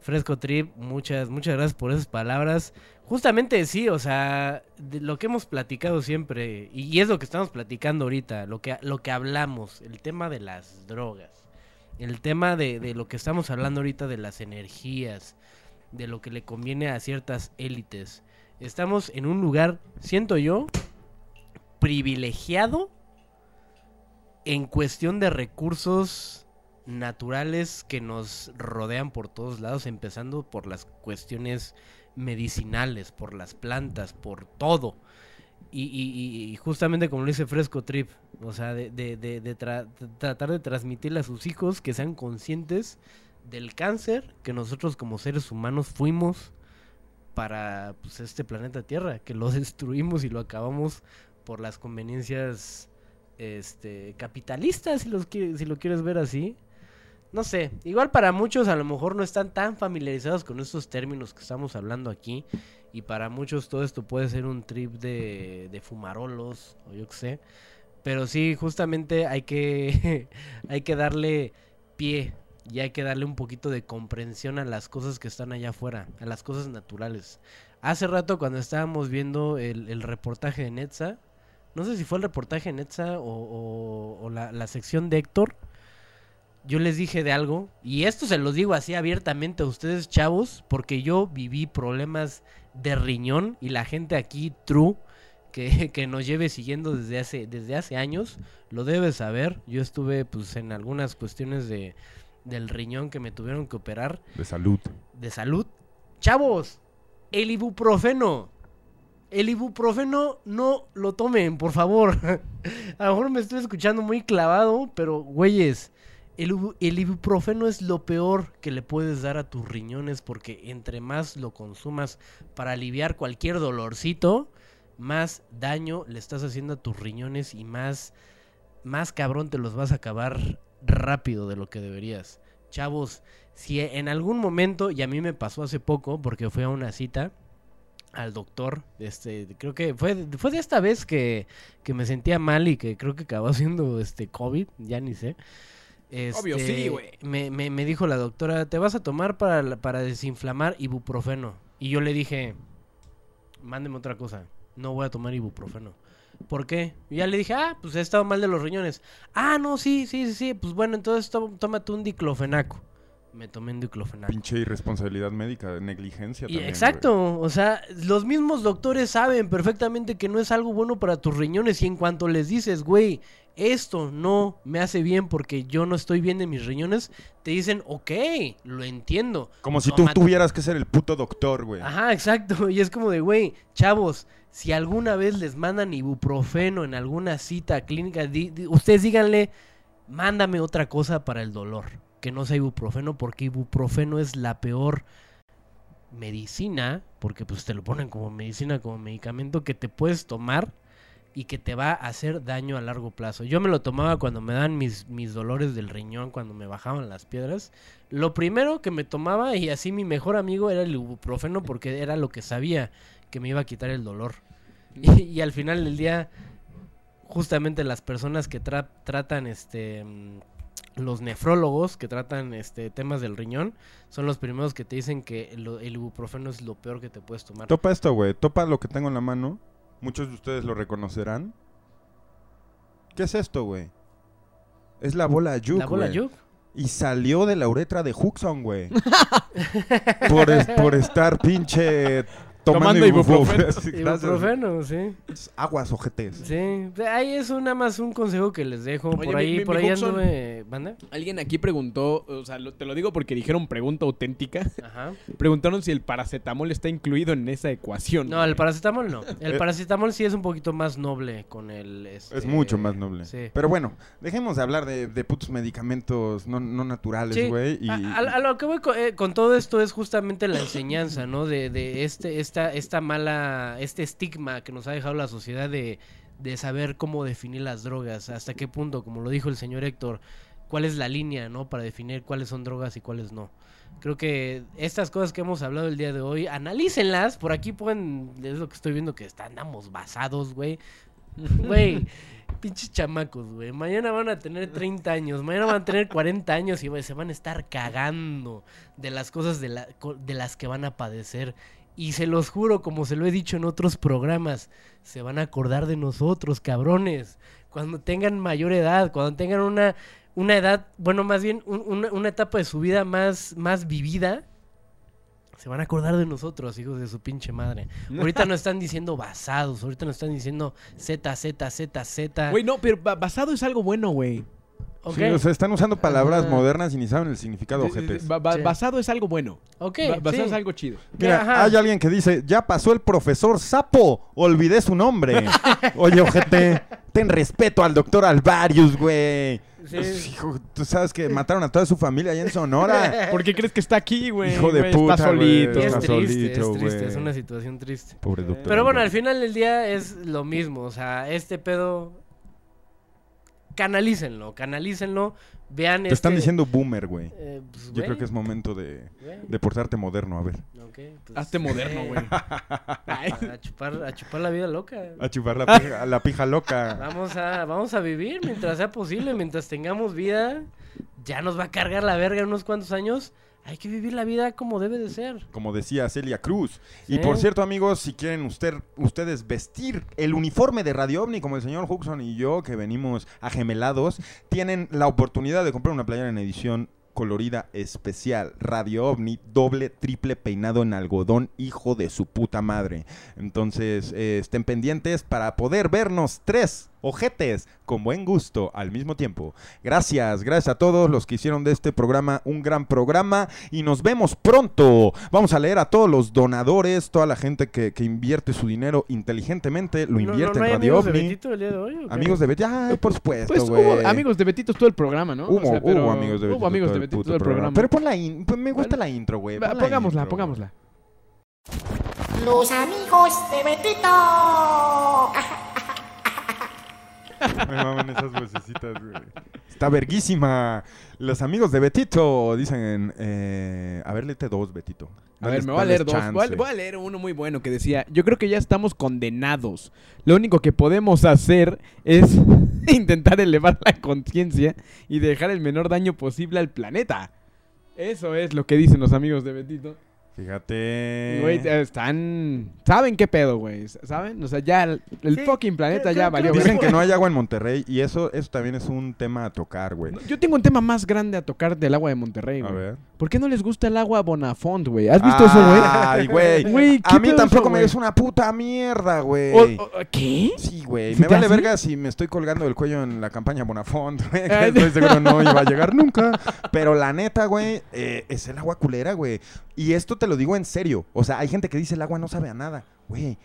Fresco Trip, muchas, muchas gracias por esas palabras. Justamente sí, o sea, de lo que hemos platicado siempre, y, y es lo que estamos platicando ahorita, lo que, lo que hablamos, el tema de las drogas, el tema de, de lo que estamos hablando ahorita de las energías, de lo que le conviene a ciertas élites. Estamos en un lugar, siento yo, privilegiado en cuestión de recursos naturales que nos rodean por todos lados, empezando por las cuestiones medicinales, por las plantas, por todo. Y, justamente como lo dice Fresco Trip, o sea, de, de- de- de tra- de tratar de transmitirle a sus hijos que sean conscientes del cáncer que nosotros como seres humanos fuimos para pues, este planeta Tierra, que lo destruimos y lo acabamos por las conveniencias este capitalista, si, los si lo quieres ver así. No sé, igual para muchos a lo mejor no están tan familiarizados con estos términos que estamos hablando aquí. Y para muchos todo esto puede ser un trip de, de fumarolos o yo qué sé. Pero sí, justamente hay que, hay que darle pie y hay que darle un poquito de comprensión a las cosas que están allá afuera, a las cosas naturales. Hace rato cuando estábamos viendo el, reportaje de Netza, no sé si fue el reportaje de Netza o, o- o la, la sección de Héctor, yo les dije de algo, y esto se los digo así abiertamente a ustedes chavos, porque yo viví problemas de riñón y la gente aquí, true, que, que nos lleve siguiendo desde hace, desde hace años, lo debe saber. Yo estuve pues en algunas cuestiones de, del riñón que me tuvieron que operar De salud. de salud. Chavos, el ibuprofeno. El ibuprofeno no lo tomen, por favor. A lo mejor me estoy escuchando muy clavado, pero güeyes, el, ibu- el ibuprofeno es lo peor que le puedes dar a tus riñones porque entre más lo consumas para aliviar cualquier dolorcito, más daño le estás haciendo a tus riñones y más, más cabrón te los vas a acabar rápido de lo que deberías. Chavos, si en algún momento, y a mí me pasó hace poco, porque fui a una cita al doctor, este, creo que fue, fue de esta vez que, que me sentía mal y que creo que acabó siendo este COVID, ya ni sé. Obvio, Este, sí, güey. Me, me, me dijo la doctora, te vas a tomar para, para desinflamar ibuprofeno. Y yo le dije, mándeme otra cosa, no voy a tomar ibuprofeno. ¿Por qué? Y ya le dije, ah, pues he estado mal de los riñones. Ah, no, sí, sí, sí, sí, pues bueno, entonces tó- tómate un diclofenaco. Me tomé un diclofenaco. Pinche irresponsabilidad médica, negligencia Y también. exacto, o sea, los mismos doctores saben perfectamente que no es algo bueno para tus riñones y en cuanto les dices, güey, esto no me hace bien porque yo no estoy bien de mis riñones, te dicen, ok, lo entiendo. Como si tú tuvieras que ser el puto doctor, güey. Ajá, exacto, y es como de, güey, chavos, si alguna vez les mandan ibuprofeno en alguna cita clínica, di- di- ustedes díganle, mándame otra cosa para el dolor, que no sea ibuprofeno, porque ibuprofeno es la peor medicina, porque pues te lo ponen como medicina, como medicamento que te puedes tomar y que te va a hacer daño a largo plazo. Yo me lo tomaba cuando me dan mis, mis dolores del riñón, cuando me bajaban las piedras. Lo primero que me tomaba, y así mi mejor amigo, era el ibuprofeno, porque era lo que sabía que me iba a quitar el dolor. Y, al final del día, justamente las personas que tra- tratan este mm, los nefrólogos que tratan este temas del riñón son los primeros que te dicen que lo- el ibuprofeno es lo peor que te puedes tomar. Topa esto, güey. Topa lo que tengo en la mano. Muchos de ustedes lo reconocerán. ¿Qué es esto, güey? Es la bola Yuk, ¿La bola. Yuk? Y salió de la uretra de Huxon, güey. por, es- por estar pinche tomando, Tomando ibuprofeno. ibuprofeno. Sí, sí. Aguas, ojetes. Sí, ahí es un- nada más un consejo que les dejo. Oye, por mi- ahí, mi- por mi ahí Huxon, anduve. ¿Manda? Alguien aquí preguntó, o sea, lo- te lo digo porque dijeron pregunta auténtica. Ajá. Preguntaron si el paracetamol está incluido en esa ecuación. No, el paracetamol no. El paracetamol sí es un poquito más noble con el. Es este, mucho más noble. Sí. Pero bueno, dejemos de hablar de, de putos medicamentos no, no naturales, Sí, güey. Y... a, a- a lo que voy eh, con, todo esto es justamente la enseñanza, ¿no? De, de este, esta, esta mala, este estigma que nos ha dejado la sociedad de, de saber cómo definir las drogas, hasta qué punto, como lo dijo el señor Héctor, cuál es la línea, ¿no? Para definir cuáles son drogas y cuáles no. Creo que estas cosas que hemos hablado el día de hoy, analícenlas, por aquí pueden, es lo que estoy viendo que está- andamos basados, güey. Güey, pinches chamacos, güey. Mañana van a tener 30 años, mañana van a tener 40 años y güey, se van a estar cagando de las cosas de, la- de las que van a padecer. Y se los juro, como se lo he dicho en otros programas, se van a acordar de nosotros, cabrones. Cuando tengan mayor edad, cuando tengan una, una edad, bueno, más bien un- una, una etapa de su vida más, más vivida, se van a acordar de nosotros, hijos de su pinche madre. Ahorita no están diciendo basados, ahorita no están diciendo Z, Z, Z, Z. Güey, no, pero ba- basado es algo bueno, güey. Ok. Sí, o sea, están usando palabras Ajá. modernas y ni saben el significado, ojetes. ba- ba- Sí. Basado es algo bueno. Ok, Ba- basado sí. es algo chido. Mira, Ajá. hay alguien que dice, ya pasó el profesor Sapo, olvidé su nombre. Oye, ojete, ten respeto al doctor Alvarius, güey. Sí. Pues, hijo, tú sabes que mataron a toda su familia allá en Sonora. ¿Por qué crees que está aquí, güey? Hijo de puta, Está solito. Es Está triste, solito, es triste, es una situación triste. Pobre doctor. Pero bueno, al final del día es lo mismo, o sea, este pedo canalícenlo, canalícenlo, vean Te están este- diciendo boomer, güey. Eh, pues, Yo creo que es momento de, de portarte moderno, a ver. Ok, pues, Hazte moderno, güey. A chupar, a chupar la vida loca. A chupar la pija, la pija loca. Vamos a, vamos a vivir mientras sea posible, mientras tengamos vida. Ya nos va a cargar la verga en unos cuantos años. Hay que vivir la vida como debe de ser. Como decía Celia Cruz. Y por cierto, amigos, si quieren usted, ustedes vestir el uniforme de Radio OVNI, como el señor Huxon y yo, que venimos agemelados, tienen la oportunidad de comprar una playera en edición colorida especial. Radio OVNI, doble, triple peinado en algodón, hijo de su puta madre. Entonces, eh, estén pendientes para poder vernos tres ojetes con buen gusto al mismo tiempo. Gracias, gracias a todos los que hicieron de este programa un gran programa y nos vemos pronto. Vamos a leer a todos los donadores, toda la gente que, que invierte su dinero inteligentemente, lo No- invierte no, no hay en Radio amigos de OVNI. Betito el día de hoy, ¿o qué? Amigos de Betito, ay, por supuesto, Pues hubo amigos de Betitos todo el programa, ¿no? O Hubo, sea, pero- hubo amigos de Betito. Hubo amigos todo de el Betito puto todo el programa. Pero pon la in- pues me gusta la intro, güey. Pongámosla, intro, pongámosla. Los amigos de Betito. Me maman esas vocecitas, güey. Está verguísima. Los amigos de Betito dicen, eh, a ver, léete dos, Betito. A ver, me voy a leer dos. Voy a, chance. voy a leer uno muy bueno que decía, yo creo que ya estamos condenados. Lo único que podemos hacer es intentar elevar la conciencia y dejar el menor daño posible al planeta. Eso es lo que dicen los amigos de Betito. Fíjate. Güey, eh, están... ¿Saben qué pedo, güey? ¿Saben? O sea, ya el, el fucking planeta ya valió. Dicen que no hay agua en Monterrey y eso, eso también es un tema a tocar, güey. Yo tengo un tema más grande a tocar del agua de Monterrey, A güey. ver. ¿Por qué no les gusta el agua Bonafont, güey? ¿Has visto eso, güey? Ay, güey. Güey, ¿qué A mí tampoco eso, me es una puta mierda, güey. O- o- ¿Qué? Sí, güey. ¿Sí Me vale hace? verga si me estoy colgando del cuello en la campaña Bonafont, güey. Estoy seguro no iba a llegar nunca. Pero la neta, güey, eh, es el agua culera, güey. Y esto te lo digo en serio. O sea, hay gente que dice el agua no sabe a nada. Güey,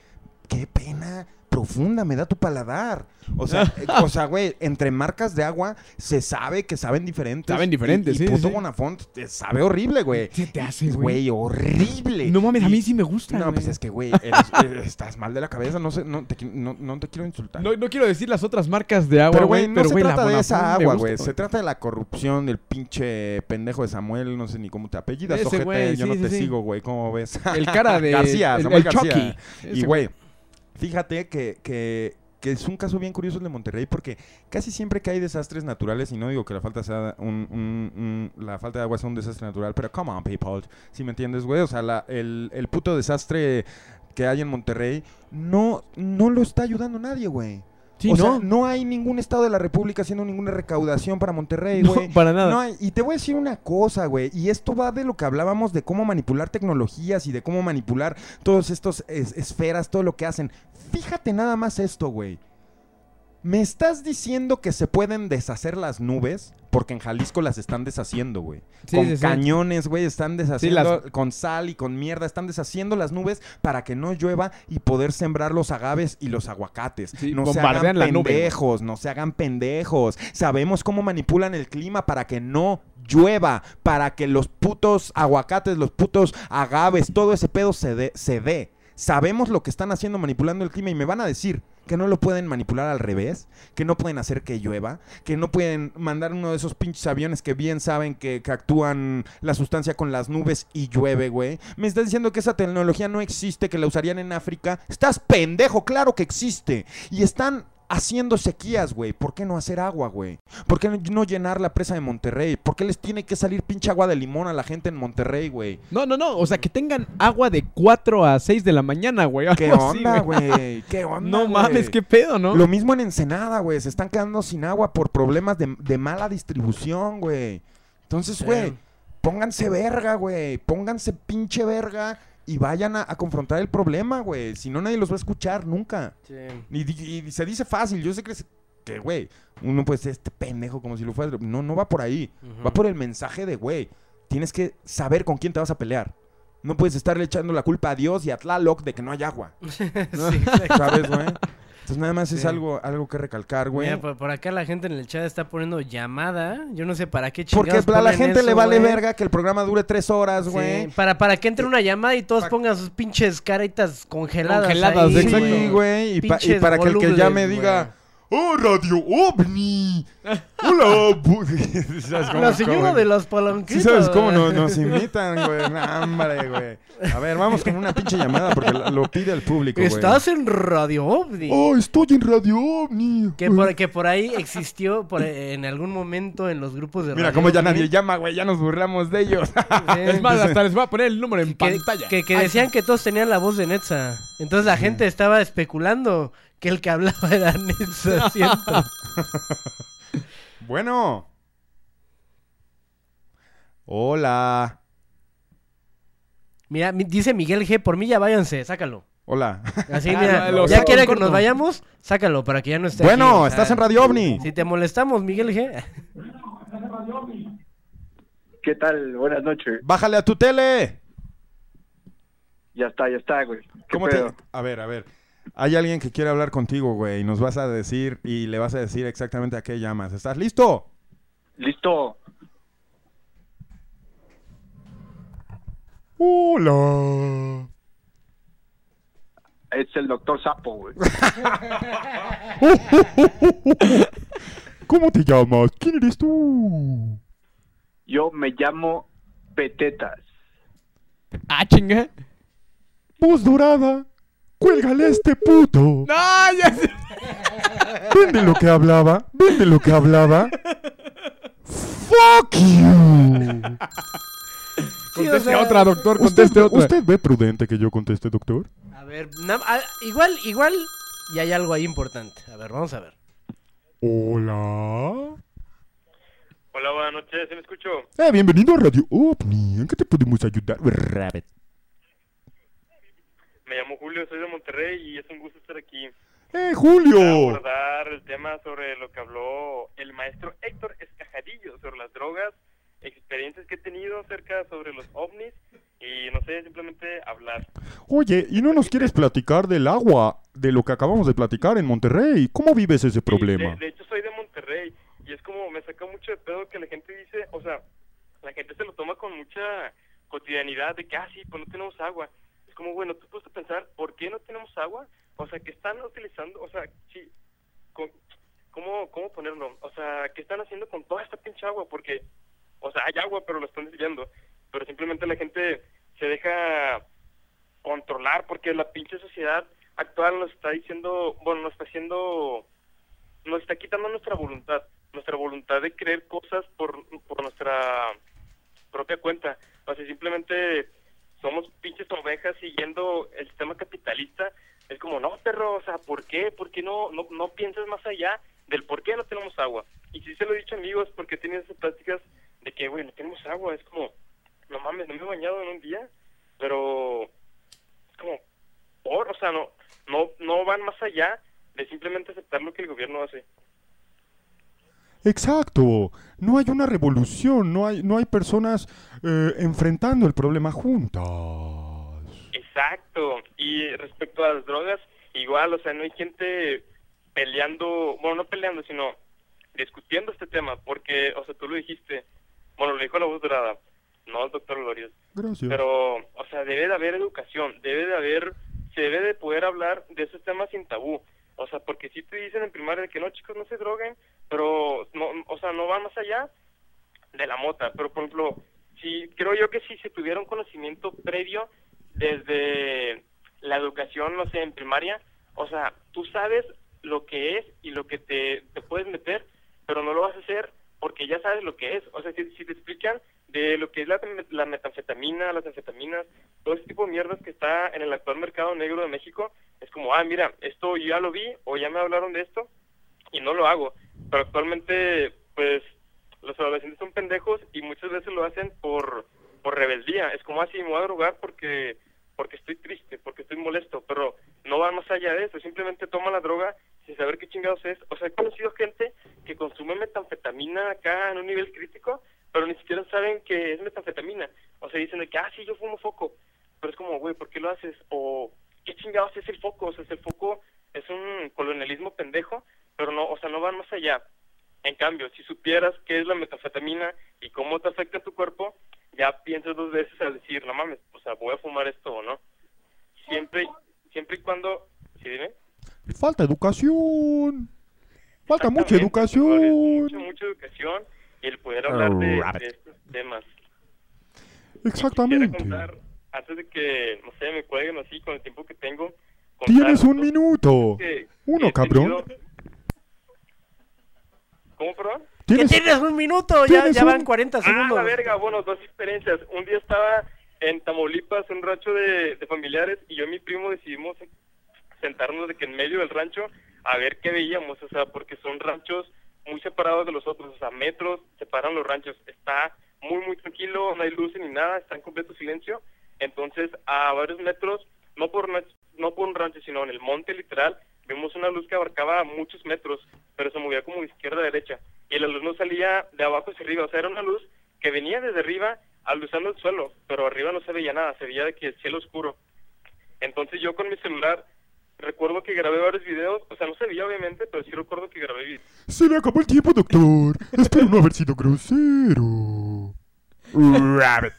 qué pena profunda me da tu paladar. O sea, eh, o sea, güey, entre marcas de agua se sabe que saben diferentes. Saben diferentes, y, sí, y sí, puto sí. Bonafont sabe horrible, güey. ¿Qué te hace, güey? Horrible. No mames, a mí sí me gusta, No, güey. pues es que, güey, eh, estás mal de la cabeza. No, sé, no, te, no, no te quiero insultar. No, no quiero decir las otras marcas de agua, Pero, güey. no se güey, la trata de esa agua, güey. Se trata de la corrupción del pinche pendejo de Samuel. No sé ni cómo te apellidas, ojete. Yo sí, no te sigo, güey. ¿Cómo ves? El cara de- García, el- Samuel el García. Chucky. Y, güey, fíjate que, que, que es un caso bien curioso el de Monterrey porque casi siempre que hay desastres naturales, y no digo que la falta sea un, la falta de agua sea un desastre natural, pero come on, people. Si me entiendes, güey? O sea, la- el, el puto desastre que hay en Monterrey no, no lo está ayudando nadie, güey. Sí, o no. sea, no hay ningún estado de la República haciendo ninguna recaudación para Monterrey, No, güey. para nada. No hay- y te voy a decir una cosa, güey. Y esto va de lo que hablábamos de cómo manipular tecnologías y de cómo manipular todos estos es- esferas, todo lo que hacen. Fíjate nada más esto, güey. ¿Me estás diciendo que se pueden deshacer las nubes? Porque en Jalisco las están deshaciendo, güey. Sí, con sí, cañones, güey, están deshaciendo las- con sal y con mierda, están deshaciendo las nubes para que no llueva y poder sembrar los agaves y los aguacates. No se hagan nube, pendejos, no se hagan pendejos. Sabemos cómo manipulan el clima para que no llueva, para que los putos aguacates, los putos agaves, todo ese pedo se dé. Se dé. Sabemos lo que están haciendo manipulando el clima y me van a decir que no lo pueden manipular al revés, que no pueden hacer que llueva, que no pueden mandar uno de esos pinches aviones que bien saben que, actúan la sustancia con las nubes y llueve, güey. Me estás diciendo que esa tecnología no existe, que la usarían en África. Estás pendejo, claro que existe. Y están haciendo sequías, güey. ¿Por qué no hacer agua, güey? ¿Por qué no- llenar la presa de Monterrey? ¿Por qué les tiene que salir pinche agua de limón a la gente en Monterrey, güey? No, no, no. O sea, que tengan agua de 4 a 6 de la mañana, güey. ¿Qué onda, güey? ¿Qué onda? No mames, qué pedo, ¿no? Lo mismo en Ensenada, güey. Se están quedando sin agua por problemas de, de mala distribución, güey. Entonces, güey, pónganse verga, güey. Pónganse pinche verga y vayan a, a confrontar el problema, güey. Si no, nadie los va a escuchar nunca. Sí. Y, se dice fácil. Yo sé que, se- que, güey, uno puede ser este pendejo como si lo fuera. No, no va por ahí. Va por el mensaje de, güey, tienes que saber con quién te vas a pelear. No puedes estarle echando la culpa a Dios y a Tlaloc de que no hay agua. ¿No? exacto. ¿Sabes, güey? Entonces nada más es algo, algo que recalcar, güey. Mira, por, por acá la gente en el chat está poniendo llamada. Yo no sé para qué Porque chingados a la gente le vale güey. verga que el programa dure tres horas, Sí, güey. Para, para que entre una llamada y todos pongan sus pinches caritas congeladas. Congeladas, ahí, exacto. Sí, güey. Y, pa- y para que el que llame güey. diga, ¡Oh, Radio OVNI! ¡Hola! ¿Sabes cómo- La señora cómo- de las Sí palanquitas. sabes cómo nos, nos imitan, güey. No, hombre, güey. A ver, vamos con una pinche llamada porque lo pide el público, güey. Estás en Radio OVNI. ¡Oh, estoy en Radio OVNI! Que por, que por ahí existió por, en algún momento en los grupos de Mira Radio cómo ya OVNI, nadie llama, güey. Ya nos burlamos de ellos. Es más, hasta les voy a poner el número en que, pantalla. que, que Ay, decían que todos tenían la voz de Netza. Entonces la gente estaba especulando que el que hablaba era Netza siempre. Bueno. Hola. Mira, mi- dice Miguel G, por mí ya váyanse, sácalo. Hola. Así, Ah, mira, lo ya quiere que nos vayamos, sácalo para que ya no esté Bueno, aquí, o sea, estás en Radio OVNI. Si te molestamos, Miguel G. ¿Qué tal? Buenas noches. Bájale a tu tele. Ya está, ya está, güey. ¿Qué ¿Cómo te... A ver, a ver. Hay alguien que quiere hablar contigo, güey. Y nos vas a decir y le vas a decir exactamente a qué llamas. ¿Estás listo? Listo. Hola. Es el doctor Sapo, güey. ¿Cómo te llamas? ¿Quién eres tú? Yo me llamo Petetas. Ah, chinga. Voz dorada. Cuélgale a este puto. No, ya sé. ¿Ven de lo que hablaba? ¿Ven de lo que hablaba? ¡Fuck you! Conteste otra, doctor, ¿Usted, conteste ve- otra. ¿Usted ve prudente que yo conteste, doctor? A ver, na- ah, igual, igual, y hay algo ahí importante. A ver, vamos a ver. Hola. Hola, buenas noches, ¿se me escucho? Eh, bienvenido a Radio OVNI. ¿En qué te podemos ayudar, Rabbit? Me llamo Julio, soy de Monterrey y es un gusto estar aquí. ¡Eh, Julio! abordar el tema sobre lo que habló el maestro Héctor Escajadillo sobre las drogas, experiencias que he tenido acerca sobre los ovnis y no sé, simplemente hablar. Oye, ¿y no nos quieres platicar del agua? De lo que acabamos de platicar en Monterrey. ¿Cómo vives ese problema? De, de hecho, soy de Monterrey y es como me saca mucho de pedo que la gente dice, o sea, la gente se lo toma con mucha cotidianidad de que, ah, sí, pues no tenemos agua. Como, bueno, tú puedes pensar, ¿por qué no tenemos agua? O sea, que están utilizando, o sea, sí, con- ¿cómo, ¿cómo ponerlo? O sea, ¿qué están haciendo con toda esta pinche agua? Porque, o sea, hay agua, pero lo están desviando. Pero simplemente la gente se deja controlar porque la pinche sociedad actual nos está diciendo, bueno, nos está haciendo, nos está quitando nuestra voluntad, nuestra voluntad de creer cosas por, por nuestra propia cuenta. O sea, simplemente somos pinches ovejas siguiendo el sistema capitalista. Es como, no, perro, o sea, ¿por qué? ¿Por qué no, no, no piensas más allá del por qué no tenemos agua? Y si se lo he dicho amigos, porque tenido esas pláticas de que, güey, no tenemos agua. Es como, no mames, no me he bañado en un día, pero es como, por, o sea, no, no, no van más allá de simplemente aceptar lo que el gobierno hace. Exacto. No hay una revolución, no hay, no hay personas eh, enfrentando el problema juntas. Exacto. Y respecto a las drogas, igual, o sea, no hay gente peleando, bueno, no peleando, sino discutiendo este tema, porque, o sea, tú lo dijiste, bueno, lo dijo la voz dorada, no el doctor Glorios. Gracias. Pero, o sea, debe de haber educación, debe de haber, se debe de poder hablar de esos temas sin tabú. O sea, porque si te dicen en primaria que no, chicos, no se droguen, pero, no, o sea, no va más allá de la mota. Pero, por ejemplo, si creo yo que si se tuviera un conocimiento previo desde la educación, no sé, en primaria, o sea, tú sabes lo que es y lo que te, te puedes meter, pero no lo vas a hacer porque ya sabes lo que es. O sea, si, si te explican de lo que es la, metanfetamina, las anfetaminas, todo ese tipo de mierdas que está en el actual mercado negro de México, es como, ah, mira, esto yo ya lo vi o ya me hablaron de esto y no lo hago. Pero actualmente, pues, los adolescentes son pendejos y muchas veces lo hacen por, por rebeldía. Es como así, me voy a drogar porque, porque estoy triste, porque estoy molesto, pero no van más allá de eso. Simplemente toman la droga sin saber qué chingados es. O sea, he conocido gente que consume metanfetamina acá en un nivel crítico, pero ni siquiera saben que es metanfetamina. O sea, dicen de que, ah, sí, yo fumo foco. Pero es como, güey, ¿por qué lo haces? O, ¿qué chingados es el foco? O sea, el foco es un colonialismo pendejo, pero no, o sea, no van más allá. En cambio, si supieras qué es la metanfetamina y cómo te afecta a tu cuerpo, ya piensas dos veces al decir, no mames, o sea, voy a fumar esto o no. Siempre, siempre y cuando, ¿sí dime? Falta educación. Falta mucha educación. Mucha, mucha educación y el poder hablar de, Rabbit. de estos temas. Exactamente. Contar, antes de que, no sé, me cuelguen así con el tiempo que tengo. contar Tienes un minuto. que- Uno, he cabrón. tenido- ¿Cómo, perdón? Que ¿Tienes- tienes un minuto, ya, tienes ya van un- 40 Ah, segundos. la verga, bueno, dos experiencias. Un día estaba en Tamaulipas, un rancho de, de familiares, y yo y mi primo decidimos sentarnos de que en medio del rancho a ver qué veíamos, o sea, porque son ranchos muy separados de los otros, o sea, metros separan los ranchos. Está muy, muy tranquilo, no hay luces ni nada, está en completo silencio. Entonces, a varios metros, no por, no por un rancho, sino en el monte literal, vimos una luz que abarcaba muchos metros, pero se movía como de izquierda a derecha. Y la luz no salía de abajo hacia arriba, o sea, era una luz que venía desde arriba aluzando el suelo, pero arriba no se veía nada, se veía de que el cielo oscuro. Entonces yo con mi celular recuerdo que grabé varios videos, o sea, no se veía obviamente, pero sí recuerdo que grabé videos. Se le acabó el tiempo, doctor. Espero no haber sido grosero. Rabbit.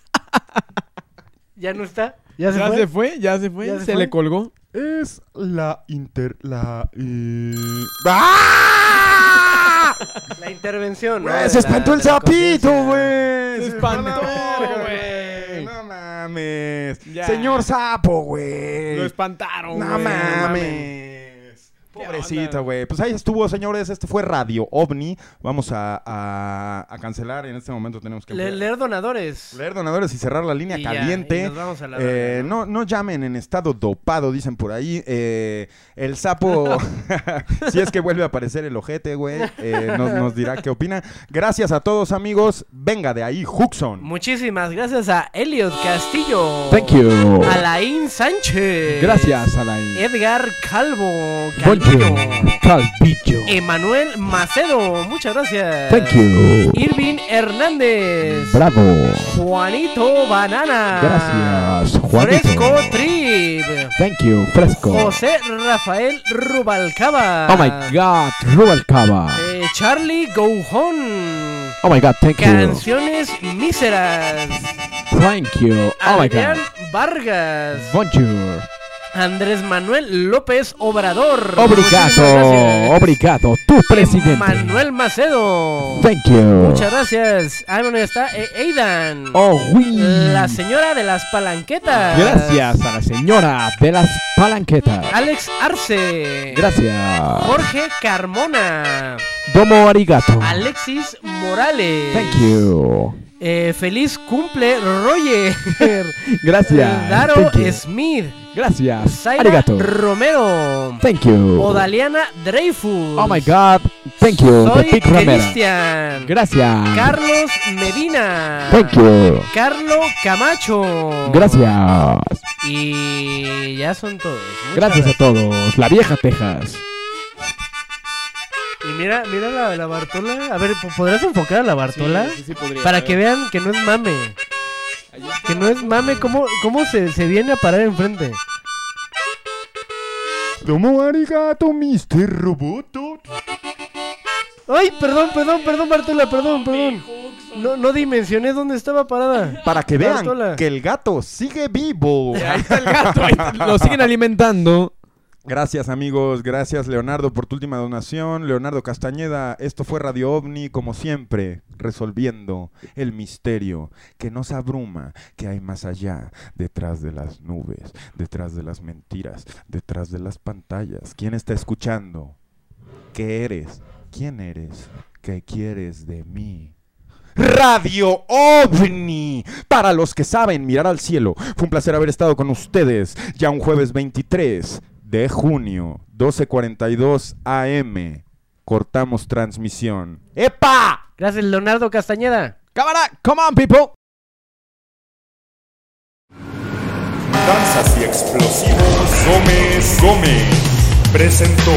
¿Ya no está? ¿Ya se ¿Ya fue? se fue? ¿Ya se fue? ¿Ya se ¿Se, fue? le colgó? Es la inter... la... eh, La intervención. ¿no? Güey, de se espantó la- el sapito, güey. Se espantó, güey. Mames. Ya. Señor sapo, güey. Lo espantaron, No güey, mames. Pobrecito, güey. Pues ahí estuvo, señores. Este fue Radio OVNI. Vamos a, a- a cancelar. En este momento tenemos que... Le- leer donadores. Leer donadores y cerrar la línea Y ya, caliente. y nos vamos a la Eh, no, no llamen en estado dopado, dicen por ahí. Eh, el sapo, si es que vuelve a aparecer el ojete, güey, eh, nos, nos dirá qué opina. Gracias a todos, amigos. Venga de ahí, Huxon. Muchísimas gracias a Elliot Castillo. Thank you. Alain Sánchez. Gracias, Alain. Edgar Calvo. Bonjour. Calvillo. Emanuel Macedo. Muchas gracias. Thank you. Irving Hernández. Bravo. Juanito Banana. Gracias, Juanito. Fresco Trip. Thank you, fresco. José Rafael Rubalcaba. Oh my God, Rubalcaba. Eh, Charlie Goujon. Oh my God, thank you. Canciones míseras. Thank you. Oh my Adrián God. Vargas. Bonjour. Andrés Manuel López Obrador. Obrigado. Obrigado. Tu presidente. Manuel Macedo. Thank you. Muchas gracias. Ah, bueno, ya está. Eh, Aidan. Oh, oui. La señora de las palanquetas. Gracias a la señora de las palanquetas. Alex Arce. Gracias. Jorge Carmona. Domo arigato. Alexis Morales. Thank you. Eh, feliz cumple, Roger. Gracias. Daro. Smith. Gracias. Zaira Arigato. Romero. Thank you. Odaliana Dreyfus. Oh my God. Thank you. Soy. Cristian. Gracias. Carlos Medina. Thank you. Carlo Camacho. Gracias. Y ya son todos. Muchas Gracias a todos. La vieja Texas. Y mira, mira la, la Bartola. A ver, ¿podrás enfocar a la Bartola? Sí, sí, sí podría. Para que vean que no es mame. Que no es mame, ¿cómo, cómo se, se viene a parar enfrente? Domo arigato, Mr. Roboto. Ay, perdón, perdón, perdón, Bartola, perdón, perdón. No, no dimensioné dónde estaba parada. Para que vean Bartola. que el gato sigue vivo. Ahí está el gato. ahí Lo siguen alimentando. Gracias amigos, gracias Leonardo por tu última donación. Leonardo Castañeda, esto fue Radio OVNI como siempre, resolviendo el misterio que nos abruma, que hay más allá, detrás de las nubes, detrás de las mentiras, detrás de las pantallas. ¿Quién está escuchando? ¿Qué eres? ¿Quién eres? ¿Qué quieres de mí? Radio OVNI. Para los que saben mirar al cielo, fue un placer haber estado con ustedes ya un jueves 23 de junio, 12.42 AM. Cortamos transmisión. ¡Epa! Gracias, Leonardo Castañeda. Cámara, come on, people. Danzas y explosivos Gómez Gómez presentó